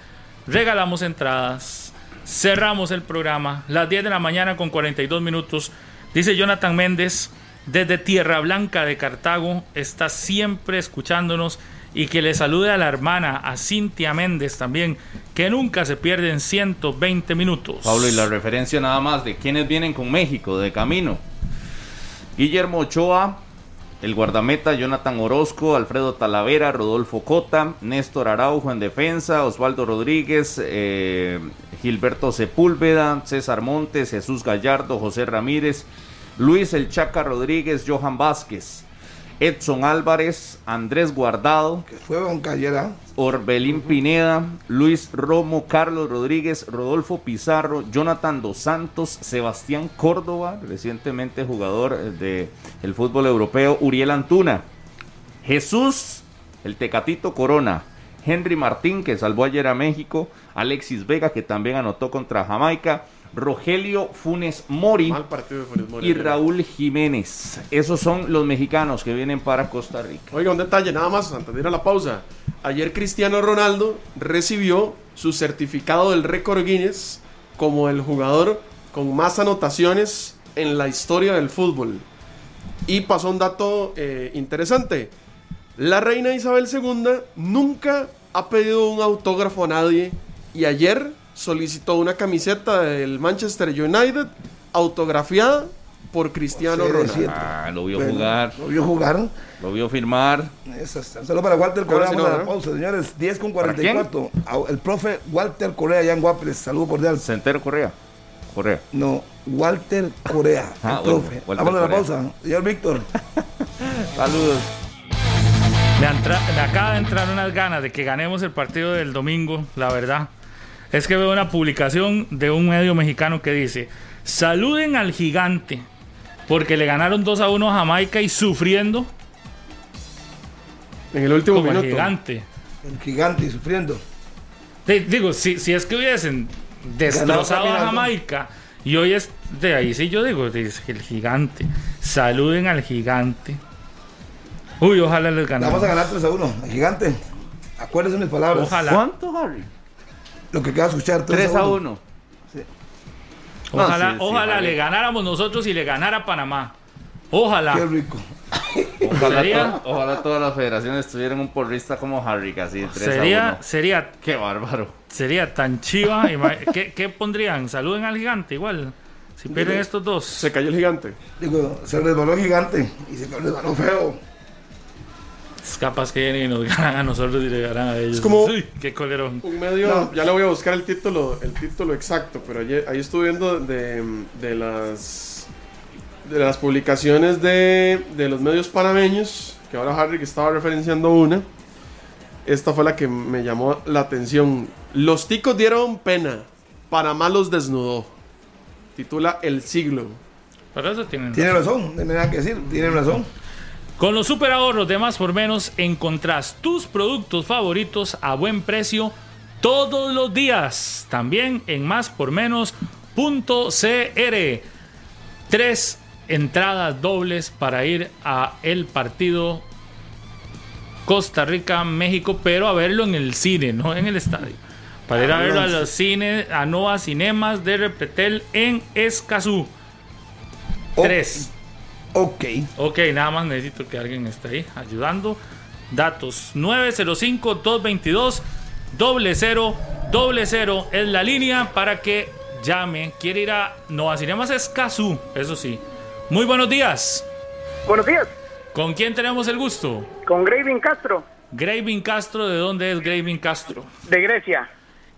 E: regalamos entradas. cerramos el programa. Las 10 de la mañana con 42 minutos. Dice Jonathan Méndez, desde Tierra Blanca de Cartago, está siempre escuchándonos y que le salude a la hermana, a Cintia Méndez también, que nunca se pierden 120 minutos.
B: Pablo, y la referencia nada más de quienes vienen con México de camino. Guillermo Ochoa, el guardameta Jonathan Orozco, Alfredo Talavera, Rodolfo Cota, Néstor Araujo en defensa, Osvaldo Rodríguez, eh, Gilberto Sepúlveda, César Montes, Jesús Gallardo, José Ramírez, Luis El Chaca Rodríguez, Johan Vázquez, Edson Álvarez, Andrés Guardado,
C: que fue
B: Orbelín Pineda, Luis Romo, Carlos Rodríguez, Rodolfo Pizarro, Jonathan Dos Santos, Sebastián Córdoba, recientemente jugador del el fútbol europeo, Uriel Antuna, Jesús, el Tecatito Corona, Henry Martín, que salvó ayer a México, Alexis Vega, que también anotó contra Jamaica, Rogelio Funes Mori, y Raúl Jiménez. Esos son los mexicanos que vienen para Costa Rica.
D: Oiga, un detalle nada más antes de ir a la pausa. Ayer Cristiano Ronaldo recibió su certificado del récord Guinness como el jugador con más anotaciones en la historia del fútbol. Y pasó un dato eh, interesante. La reina Isabel II nunca ha pedido un autógrafo a nadie y ayer solicitó una camiseta del Manchester United autografiada por Cristiano Ronaldo.
B: Ah, lo vio jugar.
C: Lo vio jugar.
B: Lo vio firmar.
C: Eso Solo para Walter Correa. Vamos a la pausa, señores. 10 con 44. El profe Walter Correa, allá en Guaples. Saludos cordial.
B: Centero Correa. Correa.
C: No, Walter Correa. Ah, el profe. Vamos a la pausa. Señor Víctor.
B: Saludos.
E: Me, me acaba de entrar unas ganas de que ganemos el partido del domingo, la verdad es que veo una publicación de un medio mexicano que dice, saluden al gigante, porque le ganaron 2 a 1 a Jamaica y sufriendo.
D: En el último
E: como
D: minuto.
E: El gigante.
C: El gigante y sufriendo.
E: digo, si, si es que hubiesen destrozado a Jamaica y hoy es de ahí, sí yo digo, dice el gigante. Saluden al gigante. Uy, ojalá les ganemos.
C: Vamos a ganar 3 a 1. El gigante. Acuérdense mis palabras.
E: Ojalá.
B: ¿Cuánto, Harry?
C: Lo que queda escuchar
B: 3, a 1.
C: Sí.
E: Ojalá,
B: sí, sí,
E: ojalá
B: Harry.
E: le ganáramos nosotros y le ganara Panamá. Ojalá.
C: Qué rico.
B: Ojalá,
E: Sería-
B: to- ojalá todas las federaciones tuvieran un porrista como Harry, casi 3 a
E: Sería,
B: 1.
E: sería,
B: Qué bárbaro.
E: sería tan chiva. ¿Qué, qué pondrían? Saluden al gigante igual. Si pierden estos dos.
D: Se cayó el gigante.
C: Digo, se resbaló el gigante y se resbaló feo.
E: Es capaz que vienen y nos ganan a nosotros y le ganan a ellos.
D: Es como-
E: Uy, qué colerón.
D: Un medio,
C: No.
D: ya le voy a buscar el título, el título exacto, pero ayer, ahí estuve viendo de, de las de las publicaciones de, de los medios panameños, que ahora Harry que estaba referenciando una. Esta fue la que me llamó la atención. Los ticos dieron pena, Panamá los desnudó. Titula El siglo.
E: Pero eso tienen
C: Tiene razón, no hay nada que decir, tiene razón.
E: Con los super ahorros de más por menos encontrás tus productos favoritos a buen precio todos los días. También en máspormenos.cr. Tres entradas dobles para ir a el partido Costa Rica México, pero a verlo en el cine, no en el estadio. Para ir a verlo a los cines, a Nova Cinemas de Repetel en Escazú. Tres.
C: Ok.
E: Ok, nada más necesito que alguien esté ahí ayudando. Datos 905-222 doble cero doble cero es la línea para que llame. Quiere ir a Nova Cinemas Escazú, eso sí. Muy buenos días.
M: Buenos días,
E: ¿Con quién tenemos el gusto?
M: con Graving Castro,
E: Graving Castro, ¿de dónde es Graving Castro?
M: de Grecia.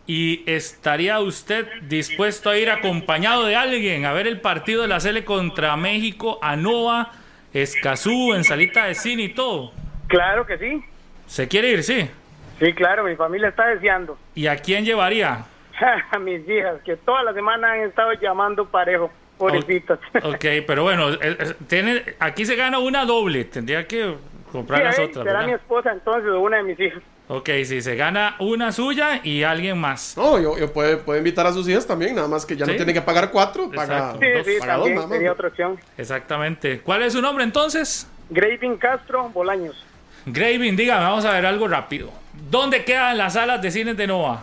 E: ¿Y estaría usted dispuesto a ir acompañado de alguien a ver el partido de la Sele contra México, a Nova, Escazú, en salita de cine y todo?
M: Claro que sí.
E: ¿Se quiere ir? Sí.
M: Sí, claro, mi familia está deseando.
E: ¿Y a quién llevaría?
M: A mis hijas, que toda la semana han estado llamando parejo, pobrecitas.
E: Ok, pero bueno, eh, eh, tiene, aquí se gana una doble. Tendría que comprar
M: Sí,
E: las otras.
M: será mi esposa entonces o una de mis hijas.
E: Ok, sí, se gana una suya y alguien más.
D: No, yo, yo puede, puede invitar a sus hijas también, nada más que ya
E: Sí.
D: no tiene que pagar cuatro, paga,
E: Exacto.
M: Sí,
E: Dos.
M: sí,
D: paga dos
M: también
D: nada más.
M: sería otra opción.
E: Exactamente. ¿Cuál es su nombre entonces?
M: Graving Castro Bolaños.
E: Graving, dígame, vamos a ver algo rápido. ¿Dónde quedan las salas de cines de Nova?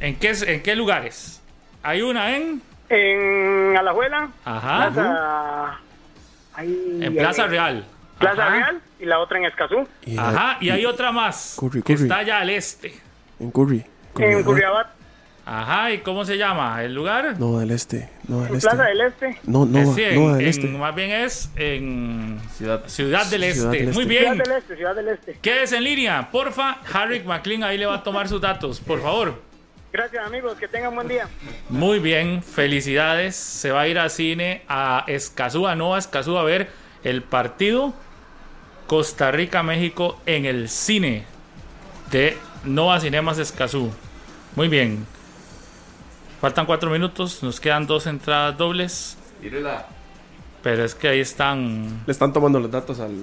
E: ¿En qué, en qué lugares? Hay una en.
M: En Alajuela.
E: Ajá.
M: Plaza,
E: En Plaza. Real.
M: Plaza
E: Ajá.
M: Real y la otra en Escazú.
E: Ajá, y hay otra más.
D: Curry,
E: que
D: Curry.
E: está allá al este.
D: En Curry.
M: En Curriabat.
E: Ajá, ¿y cómo se llama el lugar?
D: No, del este. No, del
M: En
D: este.
M: Plaza del Este.
D: No, no,
E: Eh, sí, en-
D: no, del
E: en-
D: este.
E: Más bien es en
B: Ciudad,
E: del Este.
D: Ciudad del Este.
E: Muy
M: Ciudad
E: bien.
M: del Este, Ciudad del Este.
E: Quédese en línea, porfa. Harry McLean ahí le va a tomar sus datos, por favor.
M: Gracias amigos, que tengan buen día.
E: Muy bien, felicidades. Se va a ir a cine a Escazú, a Nova Escazú, a ver el partido Costa Rica-México en el cine de Nova Cinemas Escazú. Muy bien. Faltan cuatro minutos, nos quedan dos entradas dobles.
B: Mírela.
E: Pero es que ahí están.
D: Le están tomando los datos al.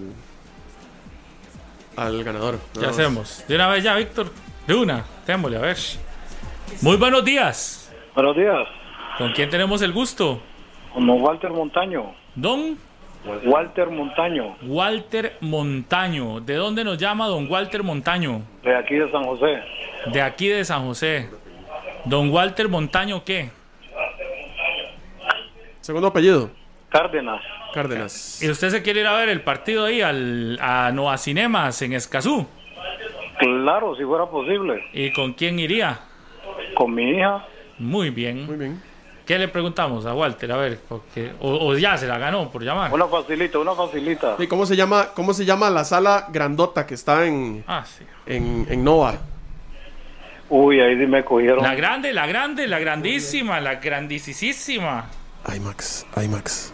D: Al ganador.
E: Ya hacemos. De una vez ya, Víctor. De una. Démosle, a ver. Muy buenos días.
S: Buenos días,
E: ¿Con quién tenemos el gusto?
S: como Walter Montaño.
E: Don
S: Walter Montaño,
E: Walter Montaño. ¿De dónde nos llama don Walter Montaño?
S: de aquí de San José.
E: De aquí de San José. Don Walter Montaño, ¿qué?
D: Segundo apellido.
S: Cárdenas.
D: Cárdenas.
E: ¿Y usted se quiere ir a ver el partido ahí al, a Nova Cinemas en Escazú?
S: Claro, si fuera posible.
E: ¿Y con quién iría?
S: Con mi hija.
E: Muy bien.
D: Muy bien.
E: ¿Qué le preguntamos a Walter? A ver, porque, o, o ya se la ganó por llamar.
S: Una facilita, una facilita.
D: ¿Y cómo se llama, cómo se llama la sala grandota que está en,
E: Ah, sí.
D: en, en Nova?
S: Uy, ahí sí me cogieron.
E: La grande, la grande, la grandísima, la grandísima.
D: IMAX, IMAX.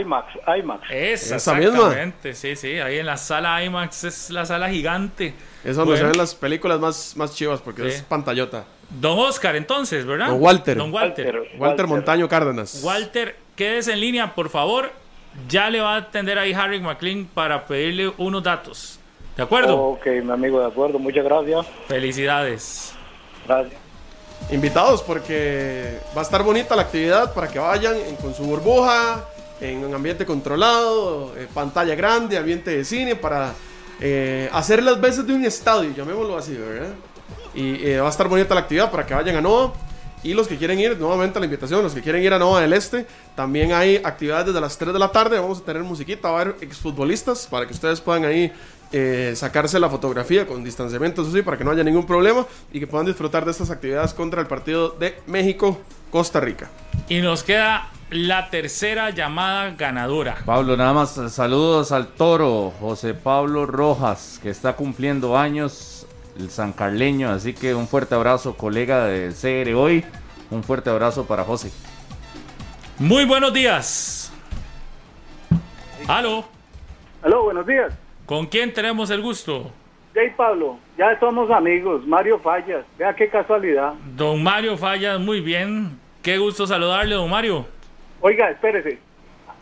S: IMAX, IMAX.
E: Esa,
D: Esa misma.
E: exactamente, sí, sí, ahí en la sala IMAX es la sala gigante.
D: Es donde se ven las películas más, más chivas porque
E: Sí.
D: es pantallota.
E: Don Oscar, entonces, ¿verdad?
D: Don Walter.
E: Don Walter.
D: Walter, Montaño Cárdenas.
E: Walter, quédese en línea, por favor. Ya le va a atender ahí Harry McLean para pedirle unos datos. ¿De acuerdo?
S: Ok, mi amigo, de acuerdo. Muchas gracias.
E: Felicidades.
S: Gracias.
D: Invitados porque va a estar bonita la actividad para que vayan en- con su burbuja, en un ambiente controlado, eh, pantalla grande, ambiente de cine para eh, hacer las veces de un estadio, llamémoslo así, ¿verdad? Y eh, va a estar bonita la actividad para que vayan a Nova. Y los que quieren ir, nuevamente la invitación, los que quieren ir a Nova del Este, también hay actividades desde las 3 de la tarde. Vamos a tener musiquita, va a haber exfutbolistas para que ustedes puedan ahí eh, sacarse la fotografía con distanciamiento, eso sí, para que no haya ningún problema y que puedan disfrutar de estas actividades contra el partido de México-Costa Rica.
E: Y nos queda la tercera llamada ganadora.
B: Pablo, nada más saludos al toro, José Pablo Rojas, que está cumpliendo años, el sancarleño, así que un fuerte abrazo, colega de CR hoy, un fuerte abrazo para José.
E: Muy buenos días. Aló,
M: Aló, buenos días.
E: ¿con quién tenemos el gusto?
M: Jay Pablo, ya somos amigos. Mario Fallas, vea qué casualidad.
E: Don Mario Fallas, muy bien. Qué gusto saludarle, don Mario.
M: Oiga, espérese.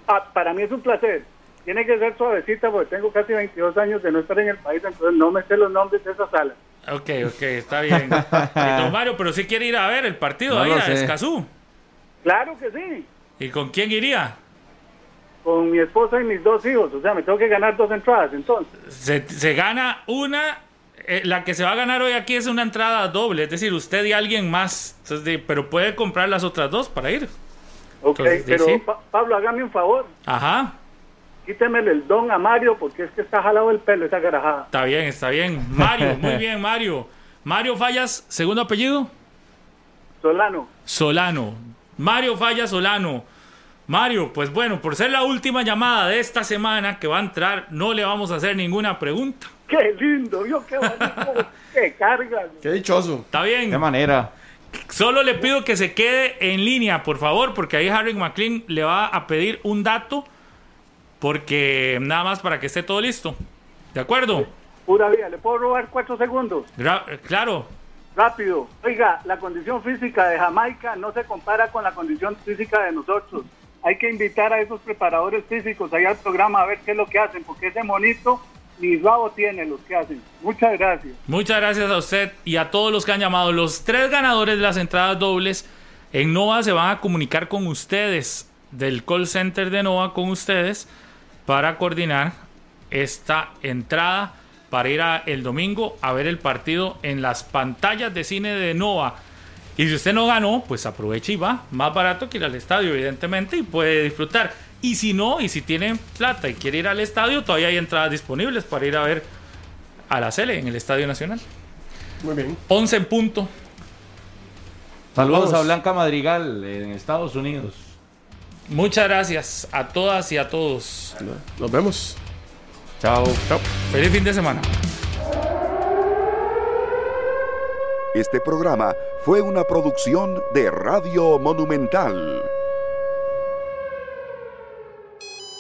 M: Ah, para mí es un placer. Tiene que ser suavecita porque tengo casi 22 años de no estar en el país, entonces no me sé los nombres de esa sala.
E: Ok, ok, está bien. Y don Mario, pero sí quiere ir a ver el partido
B: No
E: ahí a
B: sé.
E: Escazú.
M: Claro que sí.
E: ¿Y con quién iría?
M: Con mi esposa y mis dos hijos. O sea, me tengo que ganar dos entradas entonces.
E: Se, se gana una. eh, la que se va a ganar hoy aquí es una entrada doble, es decir, usted y alguien más. Entonces, de- pero puede comprar las otras dos para ir.
M: Ok,
E: Entonces,
M: pero
E: sí.
M: Pa- Pablo, hágame un favor.
E: Ajá,
M: Quítemele el don a Mario porque es que está jalado el pelo esa garajada.
E: está bien, está bien. Mario, muy bien, Mario. Mario Fallas, segundo apellido.
M: Solano.
E: Solano. Mario Fallas Solano. Mario, pues bueno, por ser la última llamada de esta semana que va a entrar, no le vamos a hacer ninguna pregunta.
M: Qué lindo, yo qué bonito. qué carga.
D: Qué dichoso.
E: ¿Está bien?
B: De manera.
E: Solo le pido que se quede en línea, por favor, porque ahí Harry McLean le va a pedir un dato, porque nada más para que esté todo listo. ¿De acuerdo?
M: Pura vida, ¿le puedo robar cuatro segundos?
E: Eh, claro.
M: Rápido. Oiga, la condición física de Jamaica no se compara con la condición física de nosotros. Hay que invitar a esos preparadores físicos ahí al programa a ver qué es lo que hacen, porque ese monito ni rabo tiene los que hacen. Muchas gracias.
E: Muchas gracias a usted y a todos los que han llamado. Los tres ganadores de las entradas dobles en Nova se van a comunicar con ustedes, del call center de Nova con ustedes, para coordinar esta entrada para ir a el domingo a ver el partido en las pantallas de cine de Nova. Y si usted no ganó, pues aproveche y va. Más barato que ir al estadio, evidentemente, y puede disfrutar. Y si no, y si tiene plata y quiere ir al estadio, todavía hay entradas disponibles para ir a ver a la Cele en el Estadio Nacional.
D: Muy bien.
E: 11 en punto.
B: Saludos
E: Vamos.
B: a Blanca Madrigal en Estados Unidos.
E: Muchas gracias a todas y a todos.
D: Nos vemos.
B: Chao.
D: Chao.
E: Feliz fin de semana.
A: Este programa fue una producción de Radio Monumental.